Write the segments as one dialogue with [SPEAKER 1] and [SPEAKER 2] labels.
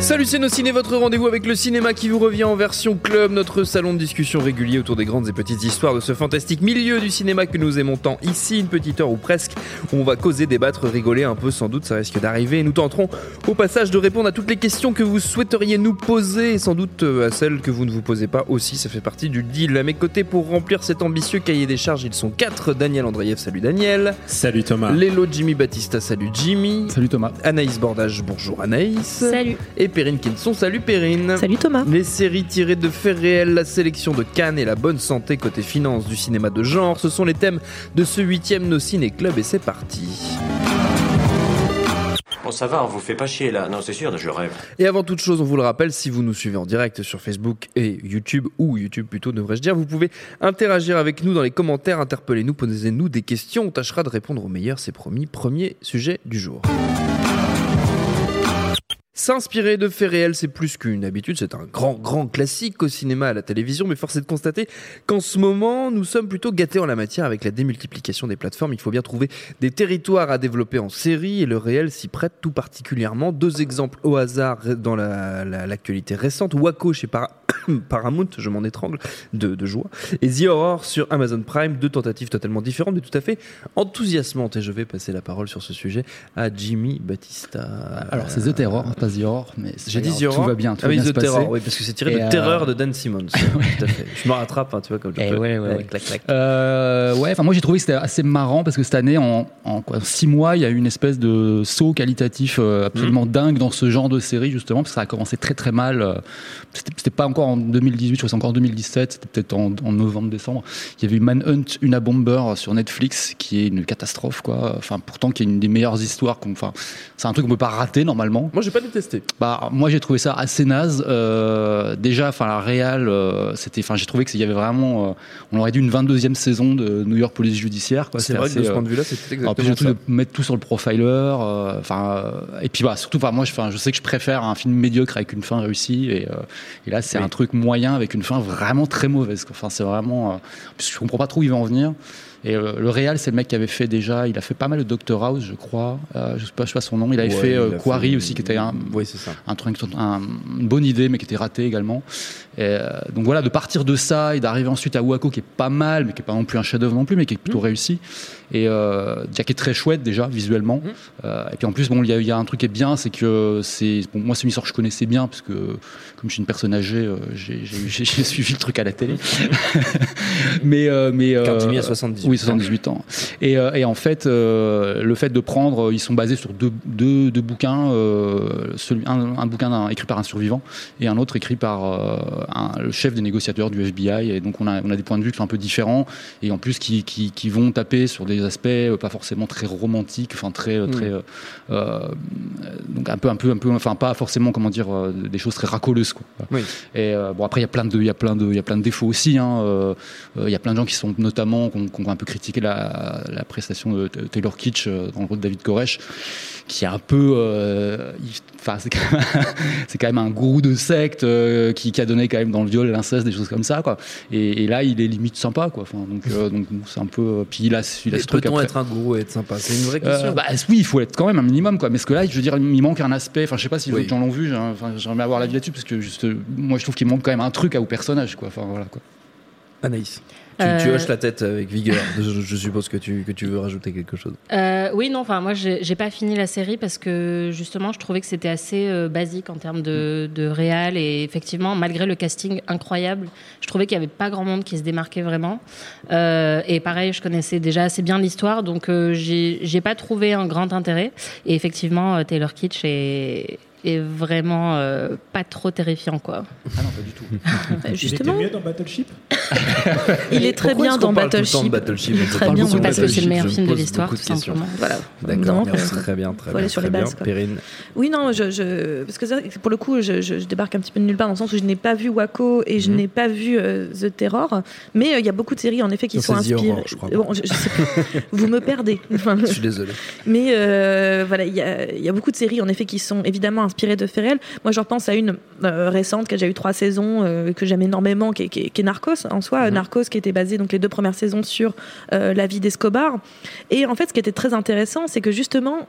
[SPEAKER 1] Salut c'est nos ciné, votre rendez-vous avec le cinéma qui vous revient en version club, notre salon de discussion régulier autour des grandes et petites histoires de ce fantastique milieu du cinéma que nous aimons tant. Ici, une petite heure ou presque, où on va causer, débattre, rigoler un peu sans doute, ça risque d'arriver. Et nous tenterons au passage de répondre à toutes les questions que vous souhaiteriez nous poser, et sans doute euh, à celles que vous ne vous posez pas aussi, ça fait partie du deal. À mes côtés, pour remplir cet ambitieux cahier des charges, ils sont quatre. Daniel Andreev, salut Daniel.
[SPEAKER 2] Salut Thomas.
[SPEAKER 1] Lélo Jimmy Battista, salut Jimmy.
[SPEAKER 2] Salut Thomas.
[SPEAKER 1] Anaïs Bordage, bonjour Anaïs.
[SPEAKER 3] Salut.
[SPEAKER 1] Et Perrine Kinson, salut Perrine.
[SPEAKER 3] Salut Thomas.
[SPEAKER 1] Les séries tirées de faits réels, la sélection de Cannes et la bonne santé côté finance du cinéma de genre, ce sont les thèmes de ce huitième No Ciné Club et c'est parti.
[SPEAKER 4] Bon, ça va, on vous fait pas chier là. Non, c'est sûr, je rêve.
[SPEAKER 1] Et avant toute chose, on vous le rappelle, si vous nous suivez en direct sur Facebook et YouTube, ou YouTube plutôt devrais-je dire, vous pouvez interagir avec nous dans les commentaires, interpellez-nous, posez-nous des questions, on tâchera de répondre au meilleur, c'est promis. Premier sujet du jour. S'inspirer de faits réels, c'est plus qu'une habitude, c'est un grand, grand classique au cinéma, à la télévision, mais force est de constater qu'en ce moment, nous sommes plutôt gâtés en la matière avec la démultiplication des plateformes. Il faut bien trouver des territoires à développer en série et le réel s'y prête tout particulièrement. Deux exemples au hasard dans la- la- l'actualité récente. Waco chez Para- Paramount, je m'en étrangle de, joie, et The Horror sur Amazon Prime, deux tentatives totalement différentes mais tout à fait enthousiasmantes. Et je vais passer la parole sur ce sujet à Jimmy Battista.
[SPEAKER 2] Alors c'est The Terror, Horror, mais
[SPEAKER 1] J'ai
[SPEAKER 2] pas
[SPEAKER 1] dit Horror
[SPEAKER 2] Tout va bien, tout
[SPEAKER 1] ah
[SPEAKER 2] va
[SPEAKER 1] oui,
[SPEAKER 2] bien
[SPEAKER 1] The
[SPEAKER 2] se passer.
[SPEAKER 1] Terror, oui, parce que c'est tiré
[SPEAKER 2] Et,
[SPEAKER 1] de
[SPEAKER 2] euh,
[SPEAKER 1] Terreur de Dan Simmons. Tout à fait. Je me rattrape, hein, tu vois, comme je
[SPEAKER 2] Eh
[SPEAKER 1] peux.
[SPEAKER 2] ouais, ouais, ouais.
[SPEAKER 1] Clac, clac.
[SPEAKER 2] Euh, ouais, enfin moi j'ai trouvé que c'était assez marrant parce que cette année, en, en quoi, six mois, il y a eu une espèce de saut qualitatif euh, absolument
[SPEAKER 1] Mhm.
[SPEAKER 2] dingue dans ce genre de série justement parce que ça a commencé très très mal. euh, C'était pas encore en 2018, je crois que c'est encore en 2017, c'était peut-être en, en novembre-décembre. Il y avait eu Manhunt, une bomber sur Netflix qui est une catastrophe quoi. Enfin pourtant qui est une des meilleures histoires. Enfin c'est un truc qu'on peut pas rater normalement.
[SPEAKER 1] Moi, j'ai pas
[SPEAKER 2] Bah, moi j'ai trouvé ça assez naze. Euh, déjà, enfin la réal, euh, c'était, enfin j'ai trouvé qu'il y avait vraiment, euh, on aurait dû une 22e saison de New York Police Judiciaire.
[SPEAKER 1] C'est vrai que de
[SPEAKER 2] assez,
[SPEAKER 1] ce
[SPEAKER 2] euh,
[SPEAKER 1] point de vue-là, c'était
[SPEAKER 2] en plus,
[SPEAKER 1] exactement ça.
[SPEAKER 2] de mettre tout sur le profiler. euh, Enfin, euh, et puis bah, surtout, enfin moi, je, enfin, je sais que je préfère un film médiocre avec une fin réussie, et, euh, et là, c'est
[SPEAKER 1] Oui.
[SPEAKER 2] un truc moyen avec une fin vraiment très mauvaise. Enfin, c'est vraiment, euh, que je comprends pas trop où il va en venir. Et euh, le réal, c'est le mec qui avait fait déjà, il a fait pas mal de Doctor House, je crois. Euh, je sais pas, je sais pas son nom. Il avait
[SPEAKER 1] Ouais,
[SPEAKER 2] fait euh,
[SPEAKER 1] il a
[SPEAKER 2] Quarry
[SPEAKER 1] fait-
[SPEAKER 2] aussi, qui était un,
[SPEAKER 1] Oui, ça.
[SPEAKER 2] un truc, un- une bonne idée, mais qui était raté également. Et, euh, donc voilà, de partir de ça et d'arriver ensuite à Waco, qui est pas mal, mais qui est pas non plus un chef-d'œuvre non plus, mais qui est plutôt réussi. Et euh, déjà qui est très chouette déjà visuellement. Euh, et puis en plus, bon, il y, y a un truc qui est bien, c'est que c'est bon, moi c'est une histoire que je connaissais bien parce que comme je suis une personne âgée, euh, j'ai suivi le truc à la télé. mais euh, mais euh,
[SPEAKER 1] a 78
[SPEAKER 2] Oui, 78 ans. Et, euh, et en fait, euh, le fait de prendre, ils sont basés sur deux, deux, deux bouquins, euh, celui, un, un bouquin d'un- écrit par un survivant et un autre écrit par euh, un- le chef des négociateurs du FBI. Et donc on a, on a des points de vue qui sont un peu différents et en plus qui, qui, qui vont taper sur des aspects euh, pas forcément très romantiques, enfin très, euh, très euh, euh, donc un peu, un peu, un peu, enfin pas forcément comment dire des choses très racoleuses quoi.
[SPEAKER 1] Oui.
[SPEAKER 2] Et bon après il y a plein de, il y a plein de, il y a plein de défauts aussi. hein. Il y a plein de gens qui sont notamment, qui ont, qui ont un peu critiqué la, la prestation de Taylor Kitsch dans le rôle de David Koresh, qui est un peu, euh, enfin c'est quand, même- c'est quand même un gourou de secte euh, qui, qui a donné quand même dans le viol, et l'inceste, des choses comme ça quoi. Et, et là il est limite sympa quoi. Enfin donc, euh, donc c'est un peu, puis il a, il a ce truc
[SPEAKER 1] Peut-on être un gourou et être sympa? C'est une vraie question.
[SPEAKER 2] bah, oui, il faut être quand même un minimum, quoi. Mais ce que là, je veux dire, il manque un aspect. Enfin, je sais pas si les
[SPEAKER 1] Oui.
[SPEAKER 2] autres gens l'ont vu. Enfin, j'aimerais avoir l'avis là-dessus parce que juste, moi, je trouve qu'il manque quand même un truc à au personnage, quoi. Enfin, voilà, quoi.
[SPEAKER 1] Anaïs. Tu,
[SPEAKER 3] Euh,
[SPEAKER 1] tu hoches la tête avec vigueur. Je, je suppose que tu, que tu veux rajouter quelque chose.
[SPEAKER 3] Euh, oui, non, enfin, moi, j'ai pas fini la série parce que justement, je trouvais que c'était assez euh, basique en termes de, de réal et effectivement, malgré le casting incroyable, je trouvais qu'il y avait pas grand monde qui se démarquait vraiment. Euh, et pareil, je connaissais déjà assez bien l'histoire, donc j'ai j'ai pas trouvé un grand intérêt. Et effectivement, Taylor Kitsch est est vraiment euh, pas trop terrifiant, quoi.
[SPEAKER 2] Ah non, pas du tout.
[SPEAKER 5] Bah,
[SPEAKER 6] Il
[SPEAKER 5] Justement,
[SPEAKER 6] était mieux dans Battleship?
[SPEAKER 5] Il est très
[SPEAKER 1] Pourquoi
[SPEAKER 5] bien dans Battleship.
[SPEAKER 1] Battleship
[SPEAKER 5] Il est
[SPEAKER 1] On
[SPEAKER 5] très bien
[SPEAKER 3] Parce que c'est le
[SPEAKER 1] Battleship,
[SPEAKER 3] meilleur
[SPEAKER 1] je
[SPEAKER 3] film de l'histoire, tout simplement.
[SPEAKER 5] Voilà.
[SPEAKER 1] D'accord,
[SPEAKER 5] faut-
[SPEAKER 1] très bien, très
[SPEAKER 5] faut
[SPEAKER 1] bien.
[SPEAKER 5] aller sur les bases.
[SPEAKER 1] Perrine,
[SPEAKER 5] Oui, non, je, je- parce que pour le coup, je, je- je débarque un petit peu de nulle part dans le sens où je n'ai pas vu Waco et je
[SPEAKER 1] Mhm.
[SPEAKER 5] n'ai pas vu euh, The Terror, mais euh, il y a beaucoup de séries en effet qui
[SPEAKER 1] Non,
[SPEAKER 5] sont inspirées.
[SPEAKER 1] Horror, je crois.
[SPEAKER 5] Bon, je- je sais plus. Vous me perdez. Enfin,
[SPEAKER 1] je suis désolé.
[SPEAKER 5] mais euh, voilà, il y a, il y a beaucoup de séries en effet qui sont évidemment inspirées de réels. Moi, je repense à une euh, récente qui a déjà eu trois saisons euh, que j'aime énormément, qui est, qui est- qui est Narcos en soi.
[SPEAKER 1] Mhm.
[SPEAKER 5] Narcos qui était basé donc les deux premières saisons sur euh, la vie d'Escobar. Et en fait, ce qui était très intéressant, c'est que justement.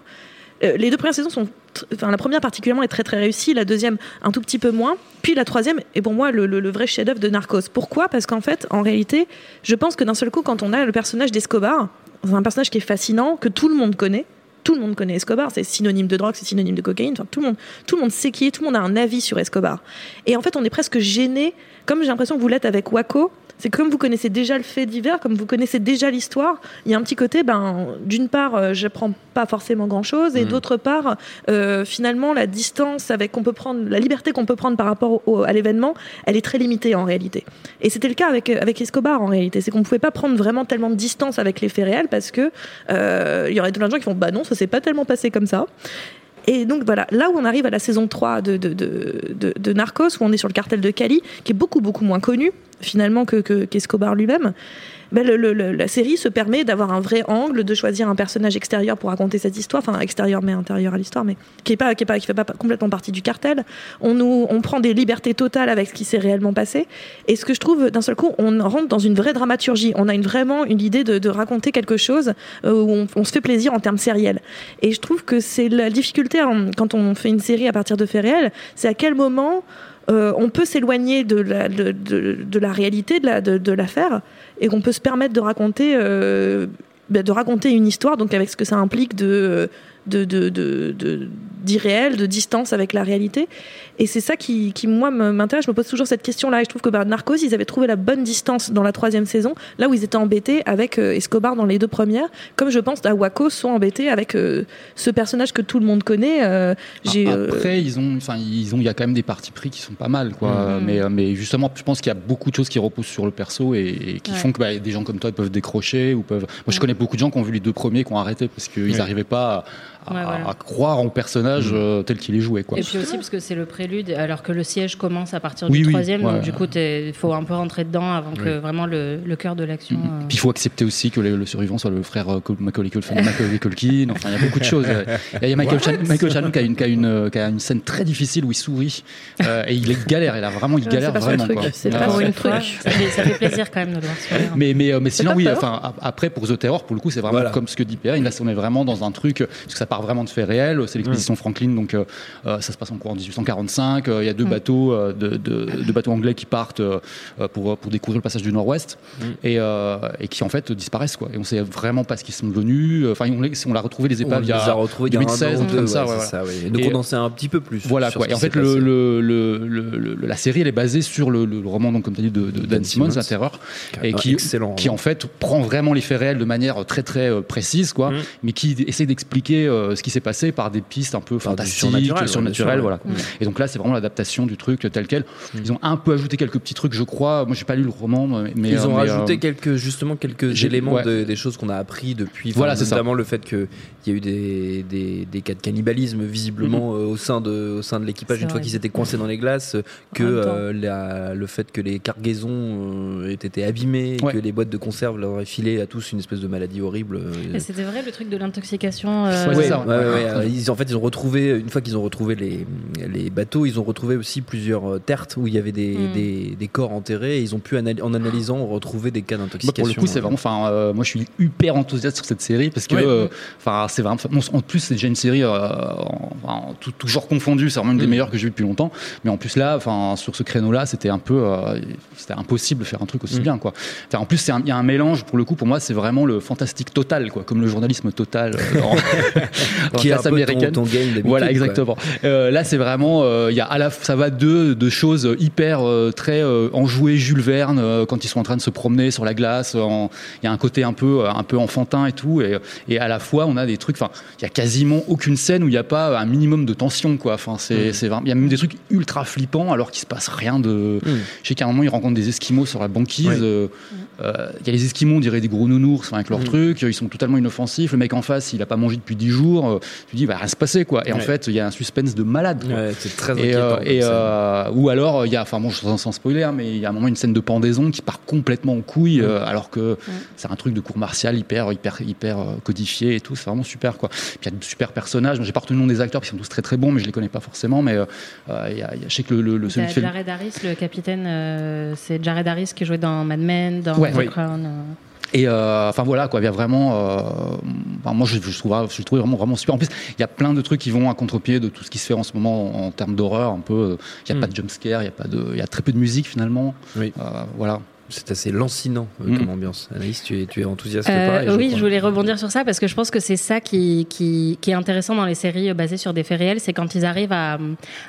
[SPEAKER 5] les deux premières saisons sont, enfin la première particulièrement est très très réussie, la deuxième un tout petit peu moins, puis la troisième est pour moi le, le- le vrai chef-d'œuvre de Narcos. Pourquoi? Parce qu'en fait, en réalité, je pense que d'un seul coup, quand on a le personnage d'Escobar, c'est un personnage qui est fascinant, que tout le monde connaît. Tout le monde connaît Escobar, c'est synonyme de drogue, c'est synonyme de cocaïne. Enfin, tout le monde, tout le monde sait qui est, tout le monde a un avis sur Escobar. Et en fait, on est presque gêné, comme j'ai l'impression que vous l'êtes avec Waco. C'est comme vous connaissez déjà le fait divers, comme vous connaissez déjà l'histoire. Il y a un petit côté, ben, d'une part, euh, j'apprends pas forcément grand chose, et
[SPEAKER 1] Mm.
[SPEAKER 5] d'autre part, euh, finalement, la distance avec qu'on peut prendre, la liberté qu'on peut prendre par rapport au- à l'événement, elle est très limitée en réalité. Et c'était le cas avec, avec Escobar en réalité. C'est qu'on ne pouvait pas prendre vraiment tellement de distance avec les faits réels parce que euh, il y aurait plein de gens qui font bah non, ça s'est pas tellement passé comme ça. Et donc voilà, là où on arrive à la saison 3 de, de, de, de- de Narcos, où on est sur le cartel de Cali, qui est beaucoup beaucoup moins connu finalement que que- qu'Escobar lui-même, ben, la série se permet d'avoir un vrai angle, de choisir un personnage extérieur pour raconter cette histoire, enfin extérieur mais intérieur à l'histoire, mais qui est pas qui est fait pas complètement partie du cartel. On nous on prend des libertés totales avec ce qui s'est réellement passé. Et ce que je trouve d'un seul coup, on rentre dans une vraie dramaturgie. On a une, vraiment une idée de, raconter quelque chose euh, où on, se fait plaisir en termes sériels. Et je trouve que c'est la difficulté en- quand on fait une série à partir de faits réels, c'est à quel moment euh, on peut s'éloigner de la, de, de- de la réalité de la- de, de l'affaire et qu'on peut se permettre de raconter, euh, ben, de raconter une histoire, donc avec ce que ça implique de de, de, de, de- d'irréel, de distance avec la réalité. Et c'est ça qui, qui moi, m'intéresse. Je me pose toujours cette question-là. Et je trouve que bah, Narcos, ils avaient trouvé la bonne distance dans la troisième saison, là où ils étaient embêtés avec euh, Escobar dans les deux premières, comme je pense à Waco sont embêtés avec euh, ce personnage que tout le monde connaît. euh, j'ai, euh,
[SPEAKER 2] Après, ils ont, enfin, ils ont, il y a quand même des partis pris qui sont pas mal, quoi.
[SPEAKER 3] Mhm.
[SPEAKER 2] Mais, mais justement, je pense qu'il y a beaucoup de choses qui reposent sur le perso et, et qui
[SPEAKER 3] Ouais.
[SPEAKER 2] font que bah, des gens comme toi ils peuvent décrocher ou peuvent. Moi, je
[SPEAKER 3] Ouais.
[SPEAKER 2] connais beaucoup de gens qui ont vu les deux premiers qui ont arrêté parce qu'ils
[SPEAKER 1] Ouais.
[SPEAKER 2] n'arrivaient pas à, à-
[SPEAKER 3] Ouais, voilà.
[SPEAKER 2] à croire au personnage euh, tel qu'il est joué, quoi.
[SPEAKER 3] Et puis aussi parce que c'est le prélude, alors que le siège commence à partir
[SPEAKER 2] Oui,
[SPEAKER 3] du
[SPEAKER 2] oui,
[SPEAKER 3] troisième,
[SPEAKER 2] ouais.
[SPEAKER 3] donc du coup il faut un peu rentrer dedans avant que vraiment le, le cœur de l'action.
[SPEAKER 2] Mhm.
[SPEAKER 3] euh,
[SPEAKER 2] Puis il faut accepter aussi que le, le survivant soit le frère euh, Macaulay Culkin. Macaulay Culkin. Enfin, il y a beaucoup de choses. Il y a Michael, Chan- Michael Shannon qui a, une, qui, a une, qui a une scène très difficile où il sourit euh, et il galère. Il a vraiment, il
[SPEAKER 5] Ouais,
[SPEAKER 2] galère vraiment.
[SPEAKER 5] c'est pas
[SPEAKER 3] pour une fois, ça fait, plaisir quand même de le voir sourire.
[SPEAKER 2] Mais, mais, euh, mais sinon, oui, enfin, ap- après, pour The Terror, pour le coup, c'est vraiment
[SPEAKER 1] Voilà.
[SPEAKER 2] comme ce que dit Perrine. Là, on est vraiment dans un truc, parce que ça part vraiment de faits réels. C'est l'expédition Franklin, donc euh, euh, ça se passe en cours en 1845. euh, Il y a deux
[SPEAKER 5] Mm.
[SPEAKER 2] bateaux, de, de- deux bateaux anglais qui partent pour, pour découvrir le passage du Nord-Ouest et, euh, et qui, en fait, disparaissent. Quoi. Et on sait vraiment pas ce qu'ils sont devenus. Enfin, on, on a retrouvé les épaves il y a
[SPEAKER 1] a retrouvés il y a un
[SPEAKER 2] 2016,
[SPEAKER 1] an
[SPEAKER 2] un
[SPEAKER 1] ou
[SPEAKER 2] truc
[SPEAKER 1] deux,
[SPEAKER 2] comme ça.
[SPEAKER 1] Donc on en sait un petit peu plus.
[SPEAKER 2] Voilà quoi. Et en fait, la série, elle est basée sur le, roman, donc comme tu as dit, de, Dan Simmons. La Terreur, et qui,
[SPEAKER 1] excellent
[SPEAKER 2] qui en fait prend vraiment les faits réels de manière très très précise, quoi,
[SPEAKER 1] Mm.
[SPEAKER 2] mais qui essaie d'expliquer euh, ce qui s'est passé par des pistes un peu
[SPEAKER 1] Par
[SPEAKER 2] fantastiques,
[SPEAKER 1] surnaturel, ouais,
[SPEAKER 2] surnaturelles,
[SPEAKER 1] sûr,
[SPEAKER 2] voilà.
[SPEAKER 3] ouais.
[SPEAKER 2] Et donc là, c'est vraiment l'adaptation du truc tel quel. Ils ont un peu ajouté quelques petits trucs, je crois. Moi, j'ai pas lu le roman, mais
[SPEAKER 1] Ils ont
[SPEAKER 2] euh, mais,
[SPEAKER 1] rajouté
[SPEAKER 2] euh,
[SPEAKER 1] quelques justement quelques éléments
[SPEAKER 2] ouais.
[SPEAKER 1] de- des choses qu'on a appris depuis.
[SPEAKER 2] Voilà,
[SPEAKER 1] Enfin,
[SPEAKER 2] c'est ça.
[SPEAKER 1] notamment le fait qu'il y a eu des, des, des cas de cannibalisme visiblement euh, au sein de au sein de l'équipage une fois qu'ils étaient coincés dans les glaces, que euh, la- le fait que les cargaisons euh, aient été abîmées,
[SPEAKER 2] Ouais.
[SPEAKER 1] que les boîtes de conserve leur aient filé à tous une espèce de maladie horrible. euh,
[SPEAKER 3] Et c'était vrai le truc de l'intoxication. euh,
[SPEAKER 2] Ouais, ça,
[SPEAKER 1] ouais,
[SPEAKER 2] ouais.
[SPEAKER 1] ouais, ouais. Ils, en fait, ils ont retrouvé, une fois qu'ils ont retrouvé les, les bateaux, ils ont retrouvé aussi plusieurs euh, tertres où il y avait des,
[SPEAKER 3] Mm.
[SPEAKER 1] des, des corps enterrés et ils ont pu, anal- en analysant, retrouver des cas d'intoxication.
[SPEAKER 2] pour le coup, c'est vraiment. Enfin, euh, moi, je suis hyper enthousiaste sur cette série parce que, euh, enfin, c'est vraiment. bon, en plus, c'est déjà une série, euh, en- en tout, tout genre confondu. C'est vraiment une des
[SPEAKER 1] Mm.
[SPEAKER 2] meilleures que j'ai vues depuis longtemps. Mais en plus là, enfin, sur ce créneau-là, c'était un peu, euh, c'était impossible de faire un truc aussi
[SPEAKER 1] Mm.
[SPEAKER 2] bien, quoi. Enfin, en plus, c'est un- il y a un mélange. Pour le coup, pour moi, c'est vraiment le fantastique total, quoi, comme le journalisme total.
[SPEAKER 1] Qui
[SPEAKER 2] classe
[SPEAKER 1] peu ton-
[SPEAKER 2] américaine.
[SPEAKER 1] ton game
[SPEAKER 2] Voilà, exactement. Euh, là, c'est vraiment, euh, il y a à la, ça va de, de choses hyper euh, très euh, enjouées, Jules Verne, quand ils sont en train de se promener sur la glace. Il y a un côté un peu, un peu enfantin et tout, et, et à la fois, on a des trucs. Enfin, il y a quasiment aucune scène où il n'y a pas un minimum de tension, quoi. Enfin, c'est, vraiment, il y a même des trucs ultra flippants alors qu'il se passe rien de. Je sais qu'à un moment, ils rencontrent des Esquimaux sur la banquise. Euh, euh, Il y a les Esquimaux, on dirait des gros nounours avec leurs
[SPEAKER 1] Mm.
[SPEAKER 2] trucs. Ils sont totalement inoffensifs. Le mec en face, il a pas mangé depuis 10 jours. Euh, Tu dis, il va rien se passer, quoi. Et en fait, il y a un suspense de malade. quoi.
[SPEAKER 1] Ouais, c'est très
[SPEAKER 2] Et, euh,
[SPEAKER 1] inquiétant.
[SPEAKER 2] et,
[SPEAKER 1] comme ça.
[SPEAKER 2] euh, ou alors il y a enfin bon sans, sans spoiler hein, mais il y a un moment une scène de pendaison qui part complètement en couille euh, alors que c'est un truc de cours martial hyper hyper hyper codifié et tout c'est vraiment super quoi puis il y a de super personnages j'ai pas retenu le nom des acteurs qui sont tous très très bons mais je les connais pas forcément mais il y a, il y a- je sais que le, le, le- celui qui fait
[SPEAKER 3] Jared Harris, le capitaine, euh, c'est Jared Harris qui jouait dans Mad Men, dans
[SPEAKER 2] Ouais.
[SPEAKER 3] The
[SPEAKER 2] Oui.
[SPEAKER 3] Crown.
[SPEAKER 2] Et euh, enfin voilà quoi, il y a vraiment. euh, enfin, moi je, je trouve, je le trouve vraiment vraiment super. En plus, il y a plein de trucs qui vont à contre-pied de tout ce qui se fait en ce moment en, en termes d'horreur. Un peu, il n'y a
[SPEAKER 1] Mm.
[SPEAKER 2] pas de jumpscare, il y a pas de, il y a très peu de musique finalement.
[SPEAKER 1] Oui.
[SPEAKER 2] Euh, voilà.
[SPEAKER 1] C'est assez lancinant euh,
[SPEAKER 2] Mm.
[SPEAKER 1] comme ambiance. Anaïs, tu es, tu es enthousiaste
[SPEAKER 3] Euh,
[SPEAKER 1] pareil,
[SPEAKER 3] oui, je voulais rebondir sur ça parce que je pense que c'est ça qui, qui, qui est intéressant dans les séries euh, basées sur des faits réels, c'est quand ils arrivent à,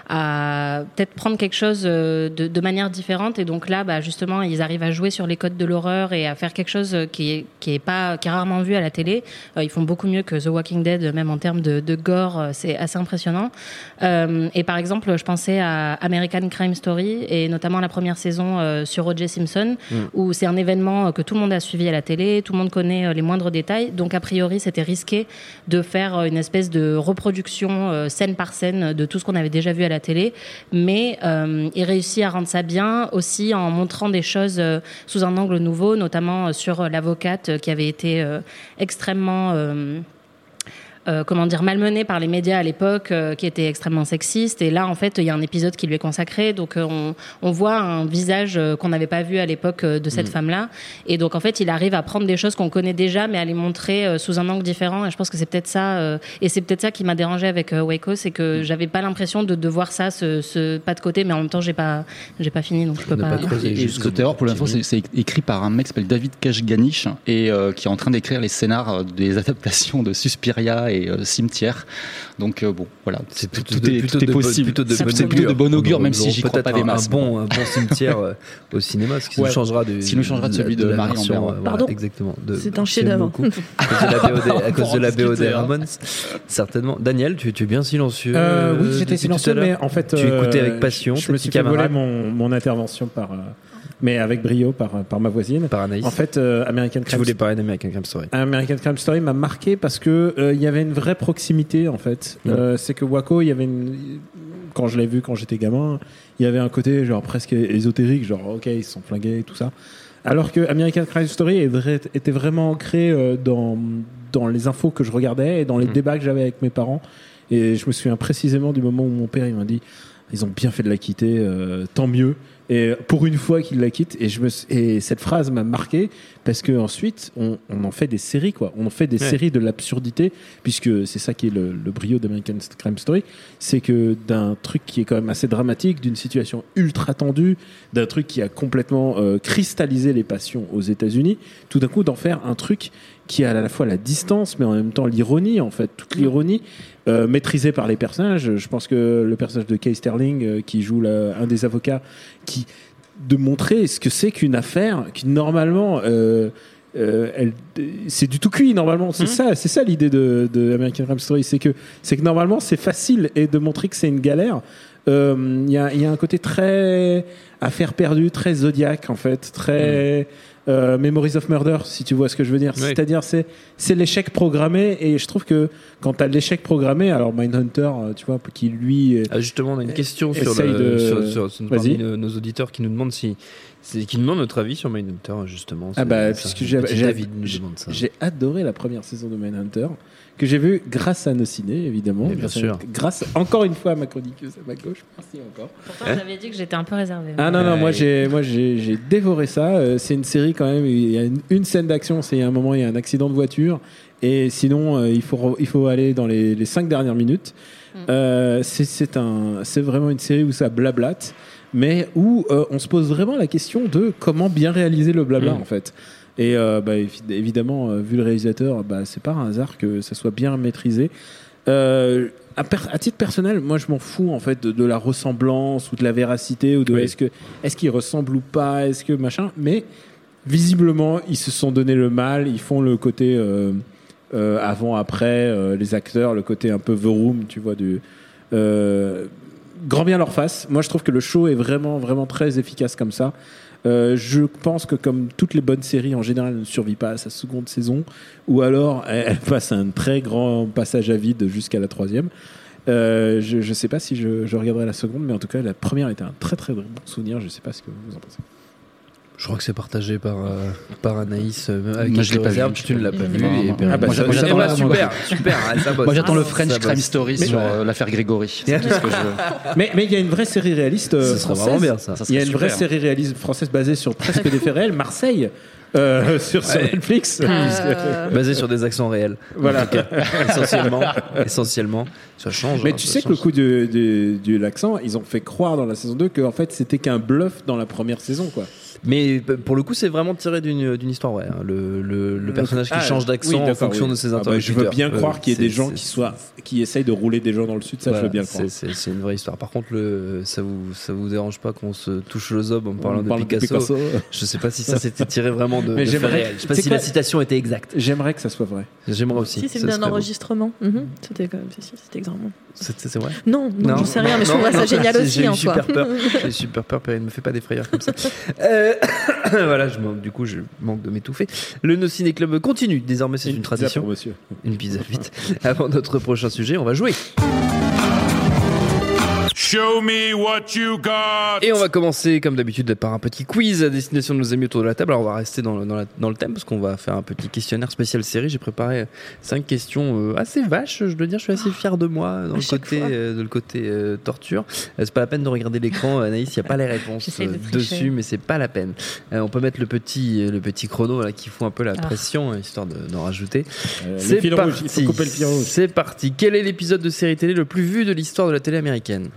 [SPEAKER 3] à peut-être prendre quelque chose euh, de, de manière différente et donc là, bah, justement, ils arrivent à jouer sur les codes de l'horreur et à faire quelque chose qui est, qui est pas qui est rarement vu à la télé. Ils font beaucoup mieux que The Walking Dead, même en termes de, de gore, c'est assez impressionnant. Euh, et par exemple, je pensais à American Crime Story et notamment la première saison sur O.J. Simpson, où c'est un événement euh, que tout le monde a suivi à la télé, tout le monde connaît euh, les moindres détails. Donc a priori, c'était risqué de faire euh, une espèce de reproduction scène par scène de tout ce qu'on avait déjà vu à la télé, mais il réussit à rendre ça bien aussi en montrant des choses sous un angle nouveau, notamment sur l'avocate qui avait été extrêmement euh, comment dire malmenée par les médias à l'époque, euh, qui était extrêmement sexiste. Et là, en fait, il y a un épisode qui lui est consacré. Donc, euh, on, on voit un visage euh, qu'on n'avait pas vu à l'époque euh, de cette femme-là. Et donc, en fait, il arrive à prendre des choses qu'on connaît déjà, mais à les montrer euh, sous un angle différent. Et je pense que c'est peut-être ça. euh, et c'est peut-être ça qui m'a dérangé avec euh, Waco, c'est que j'avais pas l'impression de, de voir ça, ce, ce pas de côté, mais en même temps, j'ai pas, j'ai pas fini, donc je peux pas.
[SPEAKER 1] pas
[SPEAKER 2] Et
[SPEAKER 1] bout,
[SPEAKER 2] pour l'info, c'est écrit par un mec qui s'appelle David Kashganich et euh, qui est en train d'écrire les scénars des adaptations de Suspiria et euh, Cimetière. Donc euh, bon, voilà,
[SPEAKER 1] C'est
[SPEAKER 2] tout,
[SPEAKER 1] plutôt,
[SPEAKER 2] tout
[SPEAKER 1] de,
[SPEAKER 2] est, tout est possible.
[SPEAKER 1] plutôt de
[SPEAKER 2] plutôt de bon augure, même si j'y crois pas des
[SPEAKER 1] un-
[SPEAKER 2] masses.
[SPEAKER 1] Un bon, un bon cimetière euh, au cinéma, ce qui
[SPEAKER 2] Ouais.
[SPEAKER 1] nous changera de,
[SPEAKER 2] Ce nous changera de celui de
[SPEAKER 1] la
[SPEAKER 2] Marie
[SPEAKER 1] euh,
[SPEAKER 5] Pardon
[SPEAKER 1] exactement.
[SPEAKER 5] C'est un chef-d'œuvre.
[SPEAKER 1] beaucoup. À cause de la BO des- à cause de la
[SPEAKER 2] Pour en
[SPEAKER 1] BO des
[SPEAKER 2] discuter, hein.
[SPEAKER 1] Ramones, certainement. Daniel, tu, es bien silencieux.
[SPEAKER 6] Oui, j'étais silencieux, mais en fait.
[SPEAKER 1] Tu écoutais avec passion
[SPEAKER 6] Je me suis fait voler mon intervention par. Mais avec brio par, par ma voisine.
[SPEAKER 1] par Anaïs.
[SPEAKER 6] En fait, euh, American
[SPEAKER 1] tu
[SPEAKER 6] Crime
[SPEAKER 1] voulais parler d'American Crime Story.
[SPEAKER 6] American Crime Story m'a marqué parce que euh, il y avait une vraie proximité en fait. Euh, c'est que Waco, il y avait une... quand je l'ai vu quand j'étais gamin, il y avait un côté genre presque ésotérique, genre ok ils se sont flingués et tout ça. Alors que American Crime Story était vraiment ancré euh, dans dans les infos que je regardais et dans les
[SPEAKER 1] Mhm.
[SPEAKER 6] débats que j'avais avec mes parents. Et je me souviens précisément du moment où mon père il m'a dit ils ont bien fait de la quitter, euh, tant mieux. Et pour une fois qu'il la quitte, et, je me, et cette phrase m'a marqué parce que ensuite on, on en fait des séries quoi. On en fait des
[SPEAKER 1] Ouais.
[SPEAKER 6] séries de l'absurdité puisque c'est ça qui est le, le brio d'American Crime Story, c'est que d'un truc qui est quand même assez dramatique, d'une situation ultra tendue, d'un truc qui a complètement euh, cristallisé les passions aux États-Unis, tout d'un coup d'en faire un truc qui a à la fois la distance mais en même temps l'ironie en fait, toute l'ironie euh, maîtrisée par les personnages. Je pense que le personnage de Kay Sterling euh, qui joue la- un des avocats qui de montrer ce que c'est qu'une affaire qui normalement euh, euh, c'est du tout cuit normalement. C'est ça c'est ça l'idée de, de American Crime Story. C'est que c'est que normalement c'est facile et de montrer que c'est une galère Euh, il y, a, il y a un côté très affaire perdue très zodiaque en fait très euh, Memories of Murder si tu vois ce que je veux dire.
[SPEAKER 1] Oui.
[SPEAKER 6] c'est-à-dire c'est c'est l'échec programmé et je trouve que quand tu as l'échec programmé alors Mindhunter euh, tu vois qui lui
[SPEAKER 1] Ah, justement, on a une question sur, le,
[SPEAKER 6] de-
[SPEAKER 1] sur, sur- sur- nos auditeurs qui nous demandent si, c'est- qui nous demandent notre avis sur Mindhunter justement.
[SPEAKER 6] Ah
[SPEAKER 1] C'est-
[SPEAKER 6] bah, puisque j'ai-
[SPEAKER 1] petit
[SPEAKER 6] j'ai-
[SPEAKER 1] David nous demande ça.
[SPEAKER 6] J'ai adoré la première saison de Mindhunter, que j'ai vue grâce à nos ciné, évidemment.
[SPEAKER 1] Bien
[SPEAKER 6] grâce, à-
[SPEAKER 1] sûr.
[SPEAKER 6] grâce encore une fois à ma chroniqueuse à ma gauche. Merci encore.
[SPEAKER 3] Pourtant, j'avais dit que j'étais un peu réservée.
[SPEAKER 6] Ah non, non, moi j'ai moi j'ai j'ai dévoré ça. Euh, C'est une série quand même, il y a une, une scène d'action, c'est il y a un moment, il y a un accident de voiture. Et sinon, euh, il, faut, il faut aller dans les, les cinq dernières minutes. Euh, c'est- c'est un- c'est vraiment une série où ça blablate, mais où euh, on se pose vraiment la question de comment bien réaliser le blabla
[SPEAKER 1] Mm.
[SPEAKER 6] en fait. Et euh, bah, évi- évidemment, euh, vu le réalisateur, bah, c'est pas un hasard que ça soit bien maîtrisé. Euh, à, titre personnel, moi je m'en fous en fait de, de la ressemblance ou de la véracité ou de
[SPEAKER 2] Oui.
[SPEAKER 6] est-ce que est-ce qu'il ressemble ou pas, est-ce que machin. Mais visiblement, ils se sont donné le mal. Ils font le côté euh, avant après les acteurs, le côté un peu The Room, tu vois du. Euh, grand bien leur face. Moi, je trouve que le show est vraiment, vraiment très efficace comme ça. Euh, je pense que comme toutes les bonnes séries en général ne survit pas à sa seconde saison ou alors elle, elle passe un très grand passage à vide jusqu'à la troisième. Euh, je ne sais pas si je, je regarderai la seconde, mais en tout cas la première était un très très bon souvenir. Je ne sais pas ce que vous en pensez.
[SPEAKER 1] Je crois que c'est partagé par, euh, par Anaïs. euh, avec
[SPEAKER 2] Moi, je l'ai pas vu.
[SPEAKER 1] Tu ne l'as pas vu. Et.
[SPEAKER 6] Ah, bah,
[SPEAKER 2] Moi, j'attends la-
[SPEAKER 1] super, super. ça bosse.
[SPEAKER 2] Moi, j'attends le French Crime. Story
[SPEAKER 6] Mais-
[SPEAKER 2] sur euh, l'affaire Grégory. C'est tout ce que je veux.
[SPEAKER 6] Mais mais il y a une vraie série réaliste euh, française.
[SPEAKER 1] vraiment bien, ça.
[SPEAKER 2] Ça
[SPEAKER 6] Il y a une vraie série réaliste française basée sur presque des faits réels, Marseille, euh, sur. Netflix.
[SPEAKER 5] Euh,
[SPEAKER 1] Basé sur des accents réels.
[SPEAKER 6] Voilà.
[SPEAKER 1] essentiellement. essentiellement. Ça change.
[SPEAKER 6] Mais
[SPEAKER 1] hein,
[SPEAKER 6] tu sais que le coup de, de, de l'accent, ils ont fait croire dans la saison 2 que en fait c'était qu'un bluff dans la première saison quoi.
[SPEAKER 1] Mais p- pour le coup, c'est vraiment tiré d'une d'une histoire vraie. hein. Le, le, le personnage qui
[SPEAKER 6] Ah,
[SPEAKER 1] change
[SPEAKER 6] oui,
[SPEAKER 1] d'accent en fonction
[SPEAKER 6] oui.
[SPEAKER 1] de ses
[SPEAKER 6] Ah bah,
[SPEAKER 1] interlocuteurs.
[SPEAKER 6] je veux bien
[SPEAKER 1] Euh,
[SPEAKER 6] croire qu'il y ait des gens qui soient qui essayent de rouler des gens dans le sud, ça
[SPEAKER 1] Voilà,
[SPEAKER 6] je veux bien le croire.
[SPEAKER 1] c'est- une vraie histoire. Par contre, le, ça vous ça vous dérange pas qu'on se touche le zob en parlant de,
[SPEAKER 6] parle
[SPEAKER 1] Picasso, Je sais pas si ça s'était tiré vraiment de.
[SPEAKER 6] Mais
[SPEAKER 1] de réels. Je sais pas si la citation était exacte.
[SPEAKER 6] J'aimerais que ça soit vrai.
[SPEAKER 1] J'aimerais aussi.
[SPEAKER 5] Si, c'est
[SPEAKER 1] Ça
[SPEAKER 5] bien un
[SPEAKER 1] serait beau.
[SPEAKER 5] enregistrement. Mhm. C'était quand même, si, si, c'était exactement.
[SPEAKER 1] C'est c'est vrai.
[SPEAKER 5] Non, non, j'en sais rien, mais je trouverais ça génial aussi
[SPEAKER 1] J'ai
[SPEAKER 5] soi.
[SPEAKER 1] super peur. J'ai super peur. Perrine, me fait pas des frayeurs comme ça. Voilà, je manque, du coup, je manque de m'étouffer. Le No Ciné Club continue. Désormais, c'est une, tradition.
[SPEAKER 6] pour monsieur.
[SPEAKER 1] Une pizza vite. Avant notre prochain sujet, on va jouer.
[SPEAKER 7] Show me what you got.
[SPEAKER 1] Et on va commencer, comme d'habitude, par un petit quiz à destination de nos amis autour de la table. Alors, on va rester dans le, dans la- dans le thème parce qu'on va faire un petit questionnaire spécial série. J'ai préparé cinq questions euh, assez vaches, je dois dire. Je suis assez fier de moi dans
[SPEAKER 5] À
[SPEAKER 1] le côté, euh, de le côté euh, torture. Euh, c'est pas la peine de regarder l'écran, Anaïs. Il n'y a pas les réponses
[SPEAKER 3] de
[SPEAKER 1] euh, dessus, mais c'est pas la peine. Euh, on peut mettre le petit, le petit chrono là, qui fout un peu la
[SPEAKER 3] Ah.
[SPEAKER 1] pression, histoire de- d'en rajouter.
[SPEAKER 6] Euh,
[SPEAKER 1] C'est parti.
[SPEAKER 6] couper le fil rouge.
[SPEAKER 1] C'est parti. Quel est l'épisode de série télé le plus vu de l'histoire de la télé américaine?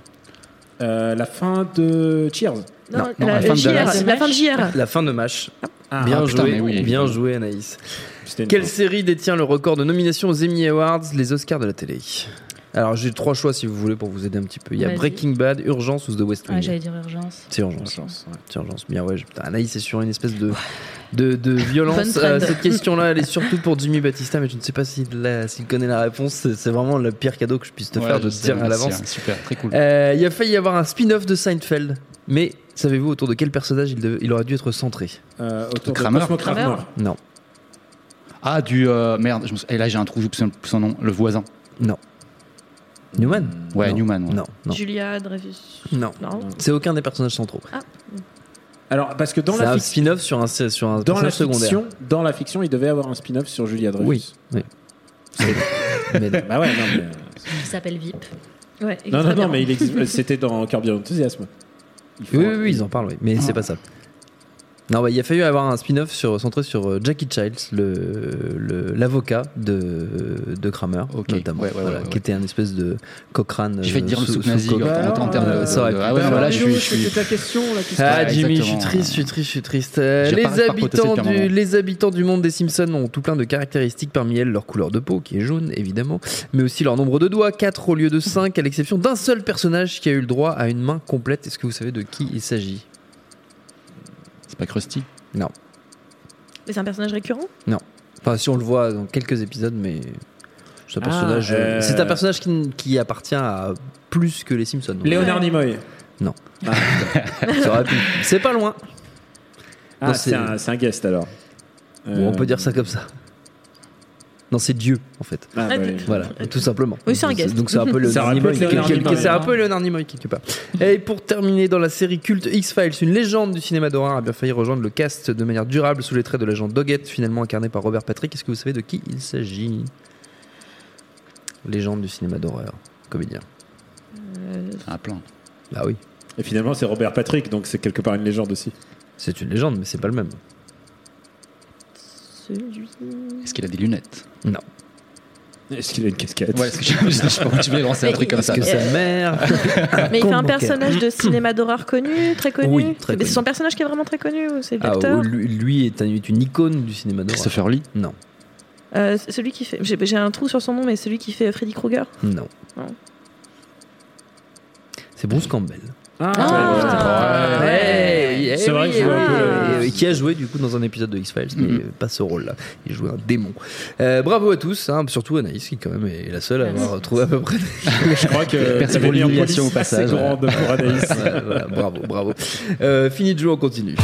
[SPEAKER 6] Euh, la fin de Cheers.
[SPEAKER 5] Non,
[SPEAKER 1] Non,
[SPEAKER 2] non,
[SPEAKER 5] la,
[SPEAKER 2] la fin de Dallas.
[SPEAKER 5] la fin de JR.
[SPEAKER 1] La fin de match.
[SPEAKER 6] Ah,
[SPEAKER 1] bien
[SPEAKER 2] ah, putain,
[SPEAKER 1] joué,
[SPEAKER 2] oui,
[SPEAKER 1] bien joué Anaïs. Quelle série détient le record de nominations aux Emmy Awards, les Oscars de la télé? Alors j'ai trois choix si vous voulez pour vous aider un petit peu. Il y a. Breaking Bad, Urgence ou The West Wing.
[SPEAKER 3] J'allais dire urgence.
[SPEAKER 1] c'est Urgence. C'est Urgence. Bien ouais, je- putain, Anaïs est sur une espèce de de, de violence. Euh, cette question-là, elle est surtout pour Jimmy Batista, mais je ne sais pas s'il s'il connaît la réponse. C'est c'est vraiment le pire cadeau que je puisse te
[SPEAKER 2] Ouais,
[SPEAKER 1] faire
[SPEAKER 2] je
[SPEAKER 1] de te
[SPEAKER 2] sais,
[SPEAKER 1] dire à l'avance.
[SPEAKER 2] hein, Super, très cool.
[SPEAKER 1] Euh, il a failli y avoir un spin-off de Seinfeld, mais savez-vous autour de quel personnage il, dev- il aurait dû être centré?
[SPEAKER 6] Euh, autour de
[SPEAKER 2] Kramer.
[SPEAKER 6] Cosmo
[SPEAKER 5] Kramer.
[SPEAKER 6] Kramer.
[SPEAKER 1] Non,
[SPEAKER 2] Ah, du. euh, merde, je me et là j'ai un trou, j'oublie son, son nom. Le voisin.
[SPEAKER 1] non. Newman
[SPEAKER 2] Ouais,
[SPEAKER 1] Non.
[SPEAKER 2] Newman. ouais.
[SPEAKER 1] Non, non,
[SPEAKER 5] Julia Dreyfus.
[SPEAKER 1] non.
[SPEAKER 5] Non.
[SPEAKER 1] C'est aucun des personnages centraux.
[SPEAKER 6] Alors parce que dans
[SPEAKER 1] C'est
[SPEAKER 6] la
[SPEAKER 1] un
[SPEAKER 6] fiction,
[SPEAKER 1] spin-off sur un, sur un
[SPEAKER 6] dans la
[SPEAKER 1] secondaire.
[SPEAKER 6] fiction, dans la fiction, il devait avoir un spin-off sur Julia Dreyfus.
[SPEAKER 1] Oui, oui. Mais non.
[SPEAKER 6] Bah ouais, non mais
[SPEAKER 3] Qui s'appelle VIP.
[SPEAKER 5] Ouais,
[SPEAKER 6] non, non, non, mais il c'était dans Curb Enthusiasm. Il
[SPEAKER 1] oui, oui, ils en parlent, oui. mais
[SPEAKER 6] Ah.
[SPEAKER 1] c'est pas ça. Non, bah, il a fallu avoir un spin-off sur, centré sur euh, Jackie Childs, le- le- l'avocat de, de Kramer, notamment,
[SPEAKER 2] ouais, ouais,
[SPEAKER 1] voilà,
[SPEAKER 2] ouais, ouais.
[SPEAKER 1] qui était un espèce de Cochrane.
[SPEAKER 2] J'ai fait te dire le
[SPEAKER 1] sous-
[SPEAKER 2] souk
[SPEAKER 1] sous
[SPEAKER 2] nazi en, en termes de.
[SPEAKER 1] ça aurait
[SPEAKER 2] ah ouais,
[SPEAKER 1] faire.
[SPEAKER 2] voilà, je suis. je suis-
[SPEAKER 6] C'était ta question là qui se
[SPEAKER 1] Ah
[SPEAKER 2] Ouais,
[SPEAKER 1] Jimmy, je suis triste, je suis triste, je suis triste. Euh, les, habitants du, les habitants du monde des Simpsons ont tout plein de caractéristiques, parmi elles leur couleur de peau, qui est jaune évidemment, mais aussi leur nombre de doigts, 4 au lieu de 5, à l'exception d'un seul personnage qui a eu le droit à une main complète. Est-ce que vous savez de qui il s'agit?
[SPEAKER 2] Pas Krusty.
[SPEAKER 1] Non.
[SPEAKER 5] Mais c'est un personnage récurrent?
[SPEAKER 1] Enfin, si on le voit dans quelques épisodes, mais c'est un
[SPEAKER 6] Ah,
[SPEAKER 1] personnage, euh,
[SPEAKER 6] euh,
[SPEAKER 1] c'est un personnage qui, qui appartient à plus que les Simpsons.
[SPEAKER 6] Léonard Nimoy.
[SPEAKER 1] Non.
[SPEAKER 6] Ah.
[SPEAKER 1] C'est pas loin.
[SPEAKER 6] Ah,
[SPEAKER 1] Non,
[SPEAKER 6] c'est un, guest alors.
[SPEAKER 1] Bon, on
[SPEAKER 6] Euh,
[SPEAKER 1] peut dire ça comme ça. Non, c'est Dieu en fait.
[SPEAKER 6] ah, bah, oui.
[SPEAKER 1] Voilà, tout simplement.
[SPEAKER 5] Oui, c'est un guest.
[SPEAKER 1] Donc c'est un peu le quelque-
[SPEAKER 6] Nimoy,
[SPEAKER 1] c'est un
[SPEAKER 6] hein.
[SPEAKER 1] peu Leonard Nimoy quelque part. Et pour terminer dans la série culte X-Files, une légende du cinéma d'horreur a bien failli rejoindre le cast de manière durable sous les traits de l'agent Doggett, finalement incarné par Robert Patrick. Est-ce que vous savez de qui il s'agit? Légende du cinéma d'horreur, comédien.
[SPEAKER 5] Euh,
[SPEAKER 2] un plein.
[SPEAKER 1] Bah oui,
[SPEAKER 6] Et finalement, c'est Robert Patrick, donc c'est quelque part une légende aussi.
[SPEAKER 1] c'est une légende, mais c'est pas le même.
[SPEAKER 5] Celui-
[SPEAKER 2] Est-ce qu'il a des lunettes
[SPEAKER 1] Non.
[SPEAKER 6] Est-ce qu'il a une casquette
[SPEAKER 2] Ouais, est-ce que je, je, je, je lancer un truc comme ça.
[SPEAKER 1] Que sa mère.
[SPEAKER 5] Mais il fait un personnage de cinéma d'horreur connu, très connu.
[SPEAKER 1] Oui, très
[SPEAKER 5] Mais
[SPEAKER 1] connu.
[SPEAKER 5] c'est son personnage qui est vraiment très connu ou c'est
[SPEAKER 1] Ah,
[SPEAKER 5] l'acteur
[SPEAKER 1] lui, lui est, un- est une icône du cinéma d'horreur.
[SPEAKER 2] Christopher Lee
[SPEAKER 1] Non,
[SPEAKER 5] Euh, Celui qui fait. J'ai j'ai un trou sur son nom, mais celui qui fait Freddy Krueger.
[SPEAKER 1] non.
[SPEAKER 5] Non.
[SPEAKER 1] C'est Bruce Campbell.
[SPEAKER 5] Ah,
[SPEAKER 1] Ouais,
[SPEAKER 5] ouais.
[SPEAKER 1] eh
[SPEAKER 6] C'est vrai que je vois
[SPEAKER 1] eh
[SPEAKER 6] un peu
[SPEAKER 1] oui,
[SPEAKER 6] le-
[SPEAKER 1] oui, Qui a joué du coup dans un épisode de X-Files, mais
[SPEAKER 2] Mhm.
[SPEAKER 1] pas ce rôle-là. Il jouait un démon. Euh, bravo à tous, hein, surtout Anaïs qui quand même est la seule à avoir trouvé à peu près.
[SPEAKER 6] Je crois que
[SPEAKER 2] Merci
[SPEAKER 6] t'avais
[SPEAKER 2] pour l'humiliation au passage.
[SPEAKER 6] assez grande pour Anaïs.
[SPEAKER 1] Voilà, bravo, bravo. Euh, fini de jouer, on continue.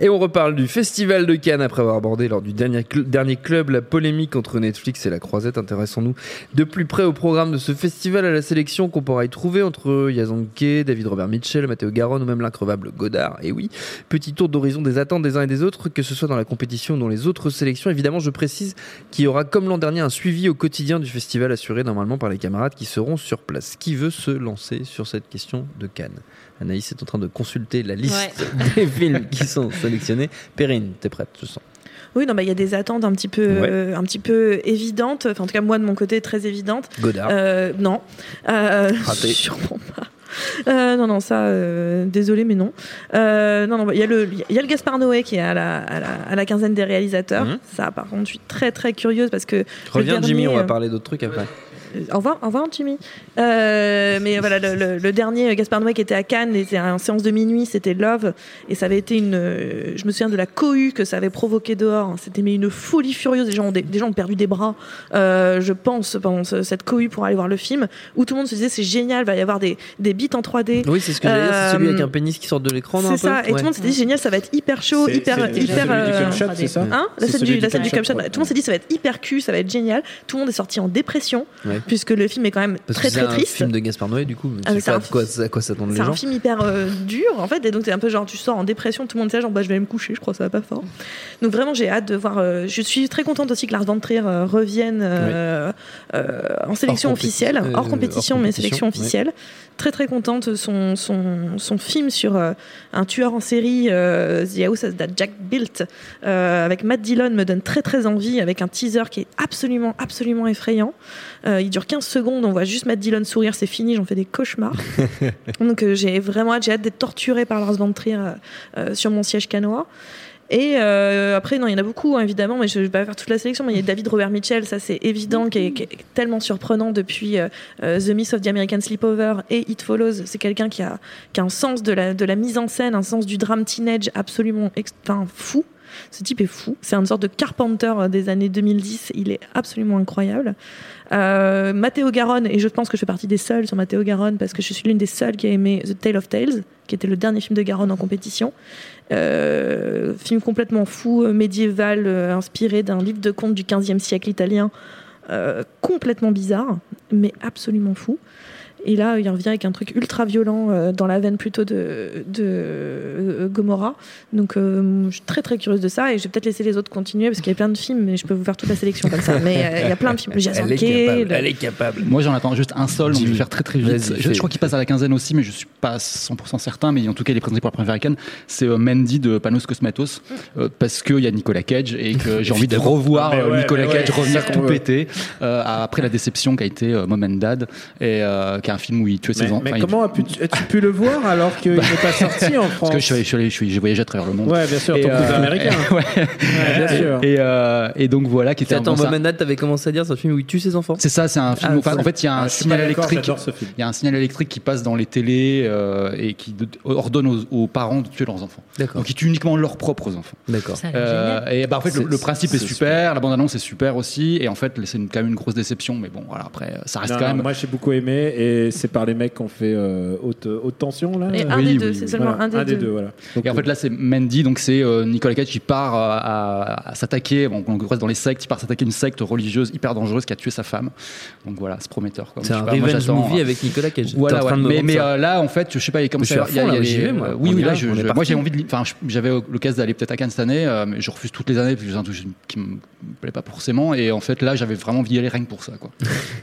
[SPEAKER 1] Et on reparle du Festival de Cannes après avoir abordé lors du dernier, cl- dernier club la polémique entre Netflix et la Croisette. Intéressons-nous de plus près au programme de ce festival, à la sélection qu'on pourra y trouver entre Yazanke, David Robert Mitchell, Matteo Garonne ou même l'increvable Godard. Et oui, petit tour d'horizon des attentes des uns et des autres, que ce soit dans la compétition ou dans les autres sélections. Évidemment, je précise qu'il y aura comme l'an dernier un suivi au quotidien du festival assuré normalement par les camarades qui seront sur place. Qui veut se lancer sur cette question de Cannes? Anaïs est en train de consulter la liste des films qui sont sélectionnés. Perrine, t'es prête, je sens.
[SPEAKER 5] Oui, non, bah, il y a des attentes un petit peu,
[SPEAKER 1] Ouais.
[SPEAKER 5] euh, un petit peu évidentes. Enfin, en tout cas, moi de mon côté, très évidentes.
[SPEAKER 1] Godard.
[SPEAKER 5] Euh, non, euh,
[SPEAKER 1] Raté.
[SPEAKER 5] sûrement pas. Euh, non, non, ça, euh, désolé, mais non. Euh, non, non, bah, il y a le, il y a le Gaspard Noé qui est à la, à la, à la quinzaine des réalisateurs.
[SPEAKER 1] Mhm.
[SPEAKER 5] Ça, par contre, je suis très, très curieuse parce que.
[SPEAKER 1] Reviens, Jimmy, on va parler d'autres trucs après.
[SPEAKER 5] Au revoir, au revoir Jimmy. Euh, mais voilà, le, le- le dernier euh, Gaspard Noé qui était à Cannes, était en séance de minuit, c'était Love, et ça avait été une. euh, Je me souviens de la cohue que ça avait provoqué dehors. C'était mais une folie furieuse. Des gens ont, des, des gens ont perdu des bras, euh, je pense, pendant ce- cette cohue pour aller voir le film, où tout le monde se disait c'est génial, va y avoir des, des beats en 3D.
[SPEAKER 1] Oui, c'est ce que j'allais dire, c'est celui avec un pénis qui sort de l'écran,
[SPEAKER 5] C'est ça,
[SPEAKER 1] peu
[SPEAKER 5] et tout le monde s'est dit génial, ça va être hyper chaud,
[SPEAKER 6] C'est-
[SPEAKER 5] hyper, hyper. euh,
[SPEAKER 6] c'est ça
[SPEAKER 5] Hein la
[SPEAKER 6] C'est
[SPEAKER 5] scène du,
[SPEAKER 6] du.
[SPEAKER 5] Tout le monde s'est dit ça va être hyper cul, ça va être génial. Tout le monde est sorti en dépression
[SPEAKER 1] Ouais.
[SPEAKER 5] Puisque le film est quand même
[SPEAKER 1] Parce
[SPEAKER 5] très
[SPEAKER 1] que c'est
[SPEAKER 5] très
[SPEAKER 1] un
[SPEAKER 5] triste.
[SPEAKER 1] film de Gaspard Noé, du coup.
[SPEAKER 5] Ah, c'est
[SPEAKER 1] de quoi, à quoi s'attendent les
[SPEAKER 5] C'est
[SPEAKER 1] gens.
[SPEAKER 5] un film hyper euh, dur en fait, et donc c'est un peu genre tu sors en dépression, tout le monde sait genre bah je vais aller me coucher, je crois que ça va pas fort. Donc vraiment j'ai hâte de voir. euh, je suis très contente aussi que Lars von Trier euh, revienne en sélection
[SPEAKER 1] Hors
[SPEAKER 5] officielle, hors compétition
[SPEAKER 1] hors
[SPEAKER 5] mais sélection officielle. Très très contente. Son son son film sur un tueur en série, The House That Jack Built, avec Matt Dillon me donne très très envie, avec un teaser qui est absolument absolument effrayant. Il dure 15 secondes, on voit juste Matt Dillon sourire, c'est fini, j'en fais des cauchemars. Donc euh, j'ai vraiment hâte, j'ai hâte d'être torturée par Lars von Trier euh, euh, sur mon siège canois. Et euh, après, non, il y en a beaucoup, hein, évidemment, mais je vais pas faire toute la sélection. Mais il y a David Robert Mitchell, ça c'est évident, qui est, qui est tellement surprenant depuis euh, The Myth of the American Sleepover et It Follows. C'est quelqu'un qui a, qui a un sens de la, de la mise en scène, un sens du drame teenage absolument fou. Ce type est fou. C'est une sorte de Carpenter euh, des années 2010. Il est absolument incroyable. Euh, Matteo Garonne, et je pense que je fais partie des seuls sur Matteo Garonne parce que je suis l'une des seules qui a aimé The Tale of Tales, qui était le dernier film de Garonne en compétition. Euh, film complètement fou, médiéval, inspiré d'un livre de contes du 15e siècle italien, complètement bizarre, mais absolument fou. Et là, il revient avec un truc ultra violent euh, dans la veine plutôt de, de euh, Gomorrah. Donc, euh, je suis très très curieuse de ça et je vais peut-être laisser les autres continuer parce qu'il y a plein de films, mais je peux vous faire toute la sélection comme ça. Mais euh, il y a plein de films. Jason
[SPEAKER 1] Elle est
[SPEAKER 5] Kay,
[SPEAKER 1] capable.
[SPEAKER 5] le-
[SPEAKER 1] Elle est capable.
[SPEAKER 2] Moi j'en attends juste un seul, donc je vais faire très très vite. Je, crois qu'il passe à la quinzaine aussi, mais je suis pas 100% certain. Mais en tout cas, il est présenté pour la première American. C'est euh, Mandy de Panos Cosmatos, euh, parce qu'il y a Nicolas Cage et que j'ai envie de revoir
[SPEAKER 6] mais ouais,
[SPEAKER 2] Nicolas Cage
[SPEAKER 6] ouais,
[SPEAKER 2] revenir tout euh, après la déception qu'a été euh, Mom and Dad, et euh, qui un film où il tuait ses enfants.
[SPEAKER 6] mais comment as-tu pu le voir alors qu'il n'est pas sorti en France
[SPEAKER 2] Parce que je suis allé- je je voyagé à travers le monde.
[SPEAKER 6] Ouais, bien sûr,
[SPEAKER 2] Et,
[SPEAKER 6] ton
[SPEAKER 2] euh,
[SPEAKER 6] cousin américain.
[SPEAKER 2] ouais.
[SPEAKER 6] Ouais, bien sûr.
[SPEAKER 2] Et, euh, et donc voilà, qui était un
[SPEAKER 1] Attends, Mohamed t'avais commencé à dire, c'est un film où il tue ses enfants
[SPEAKER 2] C'est ça, c'est un film.
[SPEAKER 1] Ah,
[SPEAKER 2] enfin,
[SPEAKER 1] ça-
[SPEAKER 2] en fait, il y a un
[SPEAKER 6] Ah, je suis
[SPEAKER 2] signal électrique.
[SPEAKER 6] film.
[SPEAKER 2] Il y a un signal électrique qui passe dans les télés euh, et qui ordonne aux, aux parents de tuer leurs enfants.
[SPEAKER 1] D'accord.
[SPEAKER 2] Donc, ils tuent uniquement leurs propres enfants.
[SPEAKER 1] D'accord.
[SPEAKER 3] Ça a l'air
[SPEAKER 2] Euh,
[SPEAKER 3] génial.
[SPEAKER 2] et bah, en fait, le, principe est, super, la bande-annonce est super aussi, et en fait, c'est quand même une grosse déception, mais bon, voilà, après, ça reste quand même.
[SPEAKER 6] Moi, j'ai beaucoup aimé et c'est par les mecs qui ont fait euh, haute, haute tension là.
[SPEAKER 5] Et un
[SPEAKER 2] Oui,
[SPEAKER 5] des deux,
[SPEAKER 2] oui,
[SPEAKER 5] c'est
[SPEAKER 2] oui.
[SPEAKER 5] seulement
[SPEAKER 6] Voilà,
[SPEAKER 5] un des deux.
[SPEAKER 6] voilà. Donc,
[SPEAKER 2] Et en fait, là, c'est Mandy, donc c'est euh, Nicolas Cage qui part euh, à, à s'attaquer, bon, on le croise dans les sectes, il part s'attaquer une secte religieuse hyper dangereuse qui a tué sa femme. Donc voilà, c'est prometteur. quoi.
[SPEAKER 1] C'est un
[SPEAKER 2] pas,
[SPEAKER 1] revenge movie
[SPEAKER 2] euh,
[SPEAKER 1] avec Nicolas Cage.
[SPEAKER 2] Voilà, ouais. mais, mais euh, là, en fait, je sais pas
[SPEAKER 1] suis
[SPEAKER 2] ça.
[SPEAKER 1] à.
[SPEAKER 2] Oui, oui,
[SPEAKER 1] y
[SPEAKER 2] là, moi j'ai envie de. Enfin, j'avais l'occasion d'aller peut-être à Cannes cette année, euh, mais je refuse toutes les années parce que c'est un truc qui me plaît pas forcément. Et en fait, là, j'avais vraiment envie d'y aller rien que pour ça, quoi.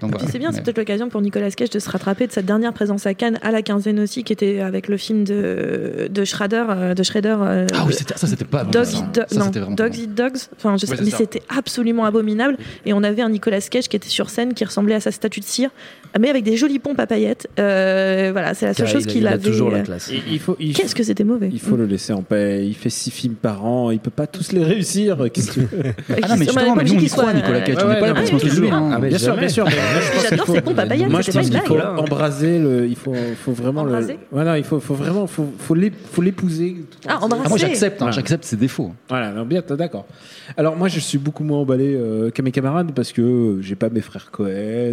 [SPEAKER 2] Donc,
[SPEAKER 5] c'est bien, c'est peut-être l'occasion pour Nicolas Cage de se rattraper frappée de sa dernière présence à Cannes, à la quinzaine aussi, qui était avec le film de, de Schrader. euh, De Schrader euh,
[SPEAKER 2] Ah oui, ça, c'était pas
[SPEAKER 5] Dogs Do-
[SPEAKER 2] Ça,
[SPEAKER 5] non, Dogs Eat Dogs. Enfin, je sais- mais c'était absolument abominable. Et on avait un Nicolas Cage qui était sur scène, qui ressemblait à sa statue de cire, mais avec des jolies pompes à paillettes. Euh, voilà, c'est la seule
[SPEAKER 1] Car
[SPEAKER 5] chose
[SPEAKER 1] il a-
[SPEAKER 5] qu'il
[SPEAKER 1] il a
[SPEAKER 5] avait.
[SPEAKER 1] toujours la
[SPEAKER 5] euh,
[SPEAKER 1] classe.
[SPEAKER 6] Il, il faut, il,
[SPEAKER 5] Qu'est-ce que c'était mauvais.
[SPEAKER 6] il faut le laisser en paix. Il fait six films par an. Il peut pas tous les réussir. Qu'est-ce que tu veux
[SPEAKER 2] Ah non, mais justement, mais nous, on y croit, Nicolas Cage. On n'est pas là pour se moquer de lui. hein.
[SPEAKER 6] Ah, bien sûr, bien sûr. qu'il
[SPEAKER 5] J'adore ces pompes à paillettes,
[SPEAKER 6] Moi, je
[SPEAKER 5] c'est pas
[SPEAKER 6] pense
[SPEAKER 5] une
[SPEAKER 6] qu'il faut embraser le. Il faut, faut vraiment
[SPEAKER 5] Embraser
[SPEAKER 6] le. Voilà, il faut, faut vraiment, faut, faut l'ép- faut l'épouser.
[SPEAKER 5] Ah, embrasser.
[SPEAKER 2] Ah, moi, j'accepte, hein,
[SPEAKER 6] Ouais.
[SPEAKER 2] j'accepte ses défauts.
[SPEAKER 6] Voilà, non, bien, d'accord. Alors moi, je suis beaucoup moins emballé euh, qu'à mes camarades parce que euh, j'ai pas mes frères Cohen,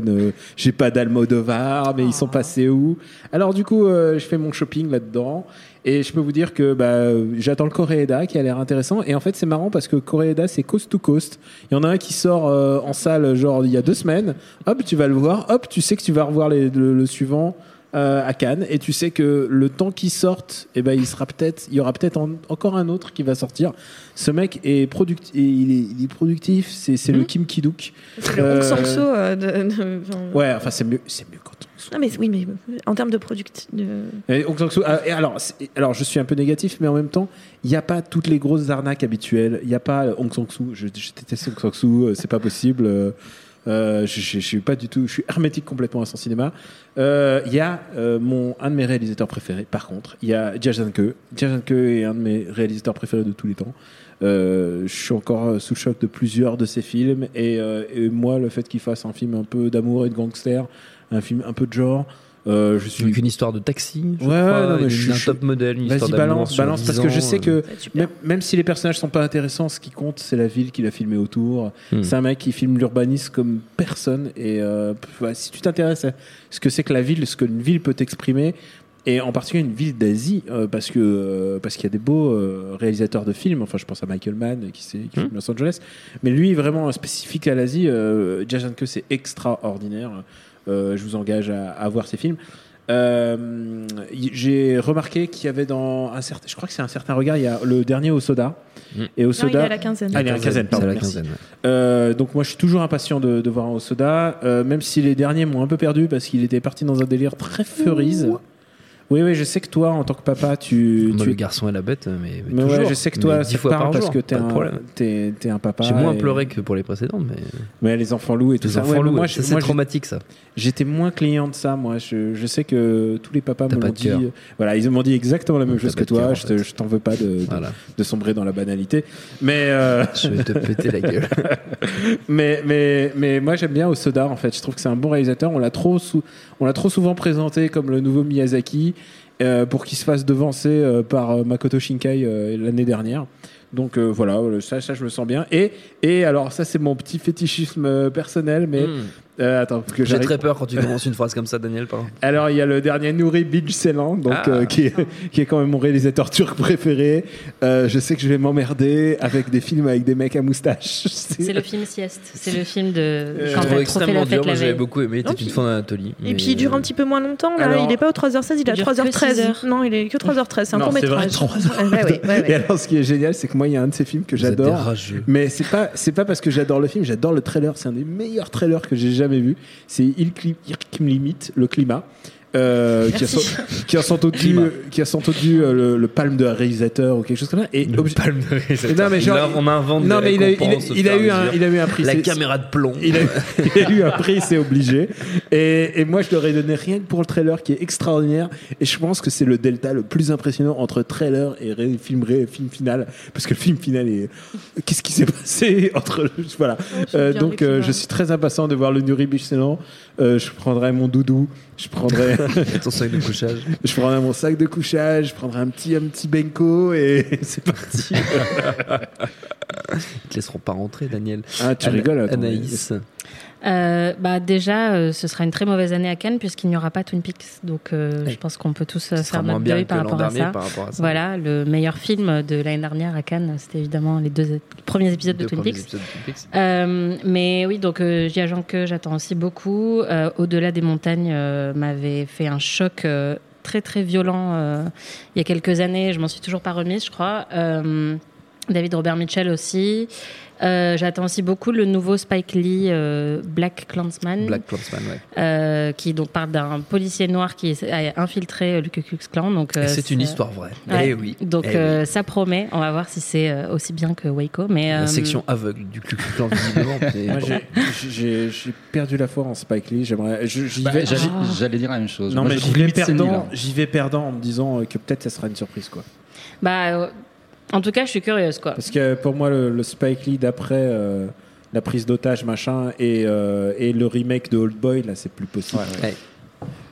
[SPEAKER 6] euh, j'ai pas d'Almodovar, mais ils sont passés où? Alors du coup, euh, je fais mon shopping là-dedans et je peux vous dire que bah, j'attends le Coréeda qui a l'air intéressant et en fait c'est marrant parce que Coréeda c'est coast to coast. Il y en a un qui sort euh, en salle genre il y a deux semaines. Hop, tu vas le voir. Hop, tu sais que tu vas revoir le suivant. Euh, à Cannes et tu sais que le temps qu'il sorte eh ben il sera peut-être il y aura peut-être en- encore un autre qui va sortir ce mec est productif il est, il est productif c'est c'est le Kim Kiduk
[SPEAKER 5] C'est le Hong Sang-soo. euh, de- de- enfin,
[SPEAKER 6] ouais enfin c'est mieux c'est mieux quand on
[SPEAKER 5] Non, mais oui, mais en termes de product. de-
[SPEAKER 6] et Hong Sang-soo, ah, alors, alors, je suis un peu négatif, mais en même temps, il n'y a pas toutes les grosses arnaques habituelles. Il n'y a pas Hong Sang-soo. Je, je déteste Hong Sang-soo. euh, C'est pas possible. Euh, je, suis pas du tout. Je suis hermétique complètement à son cinéma. Euh, Il y a euh, mon un de mes réalisateurs préférés. Par contre, il y a. Jia Zhangke est un de mes réalisateurs préférés de tous les temps. Je suis encore sous le choc de plusieurs de ses films et, et moi le fait qu'il fasse un film un peu d'amour et de gangster, un film un peu de genre, euh, je suis
[SPEAKER 1] Donc une histoire de taxi, je
[SPEAKER 6] Ouais,
[SPEAKER 1] crois,
[SPEAKER 6] non, mais
[SPEAKER 1] une-
[SPEAKER 6] je-
[SPEAKER 1] un
[SPEAKER 6] je-
[SPEAKER 1] top modèle, une histoire
[SPEAKER 6] Vas-y, balance,
[SPEAKER 1] sur
[SPEAKER 6] balance,
[SPEAKER 1] 10
[SPEAKER 6] parce que je sais que
[SPEAKER 1] euh,
[SPEAKER 6] même, même si les personnages sont pas intéressants, ce qui compte, c'est la ville qu'il a filmé autour.
[SPEAKER 1] Hmm.
[SPEAKER 6] C'est un mec qui filme l'urbanisme comme personne. Et euh, si tu t'intéresses à ce que c'est que la ville, ce qu'une ville peut exprimer, et en particulier une ville d'Asie, euh, parce que euh, parce qu'il y a des beaux euh, réalisateurs de films. Enfin, je pense à Michael Mann qui, c'est-
[SPEAKER 1] Hmm.
[SPEAKER 6] qui filme Los Angeles, mais lui vraiment spécifique à l'Asie. Euh, c'est extraordinaire. Euh, je vous engage à, à voir ses films. Euh, j'ai remarqué qu'il y avait dans un certain, je crois que c'est un certain regard, il y a le dernier au soda.
[SPEAKER 1] Mm.
[SPEAKER 6] Et au
[SPEAKER 5] Non,
[SPEAKER 6] soda,
[SPEAKER 5] il est à la quinzaine.
[SPEAKER 6] Ah, il est à la quinzaine, pardon.
[SPEAKER 1] la
[SPEAKER 6] merci.
[SPEAKER 1] quinzaine. ouais.
[SPEAKER 6] Euh, donc moi je suis toujours impatient de, de voir un au soda, euh, même si les derniers m'ont un peu perdu parce qu'il était parti dans un délire très feurise. Oui, oui, je sais que toi, en tant que papa, tu.
[SPEAKER 1] Moi,
[SPEAKER 6] tu
[SPEAKER 1] le garçon et la bête, mais, mais
[SPEAKER 6] mais ouais,
[SPEAKER 1] toujours.
[SPEAKER 6] je sais que toi,
[SPEAKER 1] Mais dix
[SPEAKER 6] te
[SPEAKER 1] fois par
[SPEAKER 6] parce
[SPEAKER 1] jour,
[SPEAKER 6] que t'es un,
[SPEAKER 1] problème.
[SPEAKER 6] t'es, t'es un papa.
[SPEAKER 1] J'ai moins
[SPEAKER 6] et-
[SPEAKER 1] pleuré que pour les précédentes, mais
[SPEAKER 6] Mais les enfants loups et tout
[SPEAKER 1] les
[SPEAKER 6] ça.
[SPEAKER 1] enfants
[SPEAKER 6] Ouais, mais
[SPEAKER 1] loups,
[SPEAKER 6] moi,
[SPEAKER 1] ouais,
[SPEAKER 6] je-
[SPEAKER 1] ça, c'est
[SPEAKER 6] moi,
[SPEAKER 1] traumatique ça.
[SPEAKER 6] J'étais moins client de ça, moi. Je, je sais que tous les papas me l'ont dit.
[SPEAKER 1] cœur.
[SPEAKER 6] Voilà, ils m'ont dit exactement la même chose que toi. Je, t'en veux pas de, sombrer dans la banalité. Mais, euh,
[SPEAKER 1] Je vais te péter la gueule.
[SPEAKER 6] mais, mais, mais moi, j'aime bien Osoda, en fait. Je trouve que c'est un bon réalisateur. On l'a trop, on l'a trop souvent présenté comme le nouveau Miyazaki euh, pour qu'il se fasse devancer euh, par euh, Makoto Shinkai euh, l'année dernière. Donc euh, voilà, euh, ça, ça, je me sens bien. Et, et alors, ça, c'est mon petit fétichisme euh, personnel, mais.
[SPEAKER 1] Hmm.
[SPEAKER 6] Euh, attends, parce que
[SPEAKER 1] J'ai très peur quand tu commences une phrase comme ça, Daniel. Pardon.
[SPEAKER 6] alors, il y a le dernier Nouri Bilge Ceylan, donc,
[SPEAKER 1] Ah.
[SPEAKER 6] euh, qui, est, qui est quand même mon réalisateur turc préféré. Euh, je sais que je vais m'emmerder avec des films avec des mecs à moustache.
[SPEAKER 3] C'est le film Sieste. C'est le film de
[SPEAKER 6] Euh,
[SPEAKER 1] Je extrêmement dur. Moi, j'avais beaucoup aimé. C'était une fin d'Anatolie.
[SPEAKER 5] Et puis il dure un petit peu moins longtemps, là.
[SPEAKER 6] Alors-
[SPEAKER 5] il est pas aux 3h16, il est à
[SPEAKER 3] Il dure que 6
[SPEAKER 5] 3h13.
[SPEAKER 3] heures.
[SPEAKER 5] Non, il est que 3h13. C'est un
[SPEAKER 6] Non,
[SPEAKER 5] court
[SPEAKER 6] c'est vrai,
[SPEAKER 5] métrage.
[SPEAKER 6] 3 heures.
[SPEAKER 5] Ouais, ouais, ouais,
[SPEAKER 6] Et alors, ce qui est génial, c'est que moi, il y a un de ces films que j'adore.
[SPEAKER 1] rageux.
[SPEAKER 6] Mais c'est pas, c'est pas parce que j'adore le film, j'adore le trailer. C'est un des meilleurs trailers que j'ai jamais vu. C'est Il, Cli- Il limite, le climat. Euh, qui, a sans, qui a sans doute dû, qui a sans doute dû euh, le, le palme de réalisateur ou quelque chose comme ça. Et
[SPEAKER 1] Le palme de réalisateur.
[SPEAKER 6] Non, mais genre-
[SPEAKER 1] Il a- on invente
[SPEAKER 6] non,
[SPEAKER 1] des
[SPEAKER 6] mais il a, il il eu un, il a eu un prix.
[SPEAKER 1] La caméra de plomb.
[SPEAKER 6] il a, il a eu un prix, c'est obligé. Et, et moi, je leur ai donné rien que pour le trailer qui est extraordinaire. Et je pense que c'est le delta le plus impressionnant entre trailer et ré- film, ré- film final. Parce que le film final est. Qu'est-ce qui s'est passé entre. le- Voilà. Euh, donc, euh, je suis très impatient de voir le Nuri Bichselan. Euh, je prendrai mon doudou. Je prendrai,
[SPEAKER 1] Ton sac de couchage.
[SPEAKER 6] je prendrai mon sac de couchage. Je prendrai un petit, un petit benko. Et c'est parti.
[SPEAKER 1] Ils te laisseront pas rentrer, Daniel.
[SPEAKER 6] Ah, tu
[SPEAKER 1] Ana-
[SPEAKER 6] rigoles, attends,
[SPEAKER 1] Anaïs.
[SPEAKER 3] Euh, bah déjà, euh, ce sera une très mauvaise année à Cannes puisqu'il n'y aura pas Twin Peaks. Donc, euh, je pense qu'on peut tous faire notre deuil par rapport à ça.
[SPEAKER 1] par rapport à ça.
[SPEAKER 3] Voilà, le meilleur film de l'année dernière à Cannes, c'était évidemment les deux premiers épisodes de
[SPEAKER 1] Deux
[SPEAKER 3] Twin Peaks.
[SPEAKER 1] épisodes de Twin Peaks.
[SPEAKER 3] Mais oui, donc euh, J.A. que j'attends aussi beaucoup. Au-delà des montagnes m'avait fait un choc très très violent il y a quelques années. Je m'en suis toujours pas remise, je crois. David Robert Mitchell aussi. Euh, J'attends aussi beaucoup le nouveau Spike Lee euh, Black Clansman.
[SPEAKER 1] Black Clansman, ouais.
[SPEAKER 3] euh, qui donc parle d'un policier noir qui a infiltré le Ku Klux Klan. Donc
[SPEAKER 1] Et
[SPEAKER 3] euh,
[SPEAKER 1] c'est une histoire vraie.
[SPEAKER 3] Ouais.
[SPEAKER 1] Eh oui.
[SPEAKER 3] Donc
[SPEAKER 1] Eh
[SPEAKER 3] euh,
[SPEAKER 1] oui.
[SPEAKER 3] ça promet. On va voir si c'est aussi bien que Waco. Mais
[SPEAKER 1] La
[SPEAKER 3] euh,
[SPEAKER 1] section aveugle du Ku Klux Klan,
[SPEAKER 6] Moi, j'ai- perdu la foi en Spike Lee. J'aimerais.
[SPEAKER 2] Bah,
[SPEAKER 6] vais.
[SPEAKER 2] J'allais
[SPEAKER 3] Ah.
[SPEAKER 2] j'allais dire la même chose.
[SPEAKER 6] Non,
[SPEAKER 2] Moi,
[SPEAKER 6] mais j'y vais perdant. J'y vais perdant en me disant que peut-être ça sera une surprise, quoi.
[SPEAKER 3] bah, euh, en tout cas, je suis curieuse, quoi.
[SPEAKER 6] Parce que pour moi, le, le Spike Lee d'après euh, la prise d'otage, machin, et, euh, et le remake de Old Boy, là, c'est plus possible.
[SPEAKER 1] Ouais.
[SPEAKER 3] Ouais.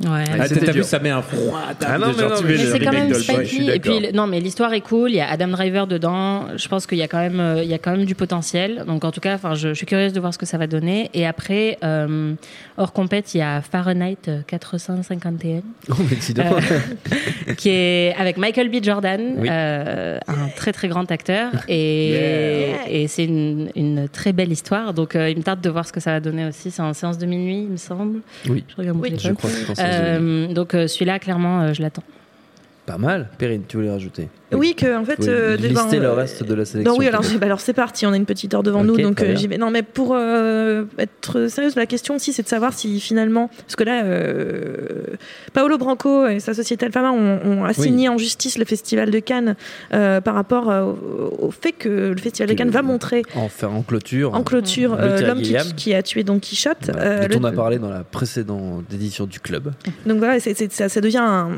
[SPEAKER 6] Ah,
[SPEAKER 1] C'était
[SPEAKER 6] T'as vu, ça met un froid
[SPEAKER 1] Ah non, mais non,
[SPEAKER 3] c'est quand même
[SPEAKER 6] je.
[SPEAKER 3] Et puis, le- non, mais l'histoire est cool. Il y a Adam Driver dedans. Je pense qu'il y a quand même, euh, il y a quand même du potentiel. Donc, en tout cas, enfin, je, je suis curieuse de voir ce que ça va donner. Et après, euh, hors compète, il y a Fahrenheit 451,
[SPEAKER 1] Oh, mais dis donc.
[SPEAKER 3] qui est avec Michael B. Jordan,
[SPEAKER 1] Oui.
[SPEAKER 3] euh, un très très grand acteur. Et,
[SPEAKER 6] Yeah.
[SPEAKER 3] et c'est une, une très belle histoire. Donc, euh, il me tarde de voir ce que ça va donner aussi. C'est en séance de minuit, il me semble.
[SPEAKER 1] Oui.
[SPEAKER 3] Je regarde mon
[SPEAKER 1] Je
[SPEAKER 3] téléphone.
[SPEAKER 1] crois que
[SPEAKER 3] Euh, donc, euh, celui-là, clairement, euh, je l'attends.
[SPEAKER 1] Pas mal. Perrine, tu voulais rajouter
[SPEAKER 5] Oui, que en fait. Euh,
[SPEAKER 1] lister
[SPEAKER 5] ben,
[SPEAKER 1] le
[SPEAKER 5] euh,
[SPEAKER 1] reste de la sélection.
[SPEAKER 5] Non, oui, alors, bah, alors c'est parti, on a une petite heure devant nous, donc euh. Non, mais pour euh, être sérieuse, la question aussi, c'est de savoir si finalement, parce que là, Paolo Branco et sa société Alfama ont, ont assigné en justice le Festival de Cannes par rapport au, fait que le Festival de Cannes va montrer
[SPEAKER 1] En faire en clôture.
[SPEAKER 5] en clôture l'homme qui, a tué Don Quichotte.
[SPEAKER 1] Voilà, dont on a parlé dans la précédente édition du club.
[SPEAKER 5] donc voilà, ça, ça devient un-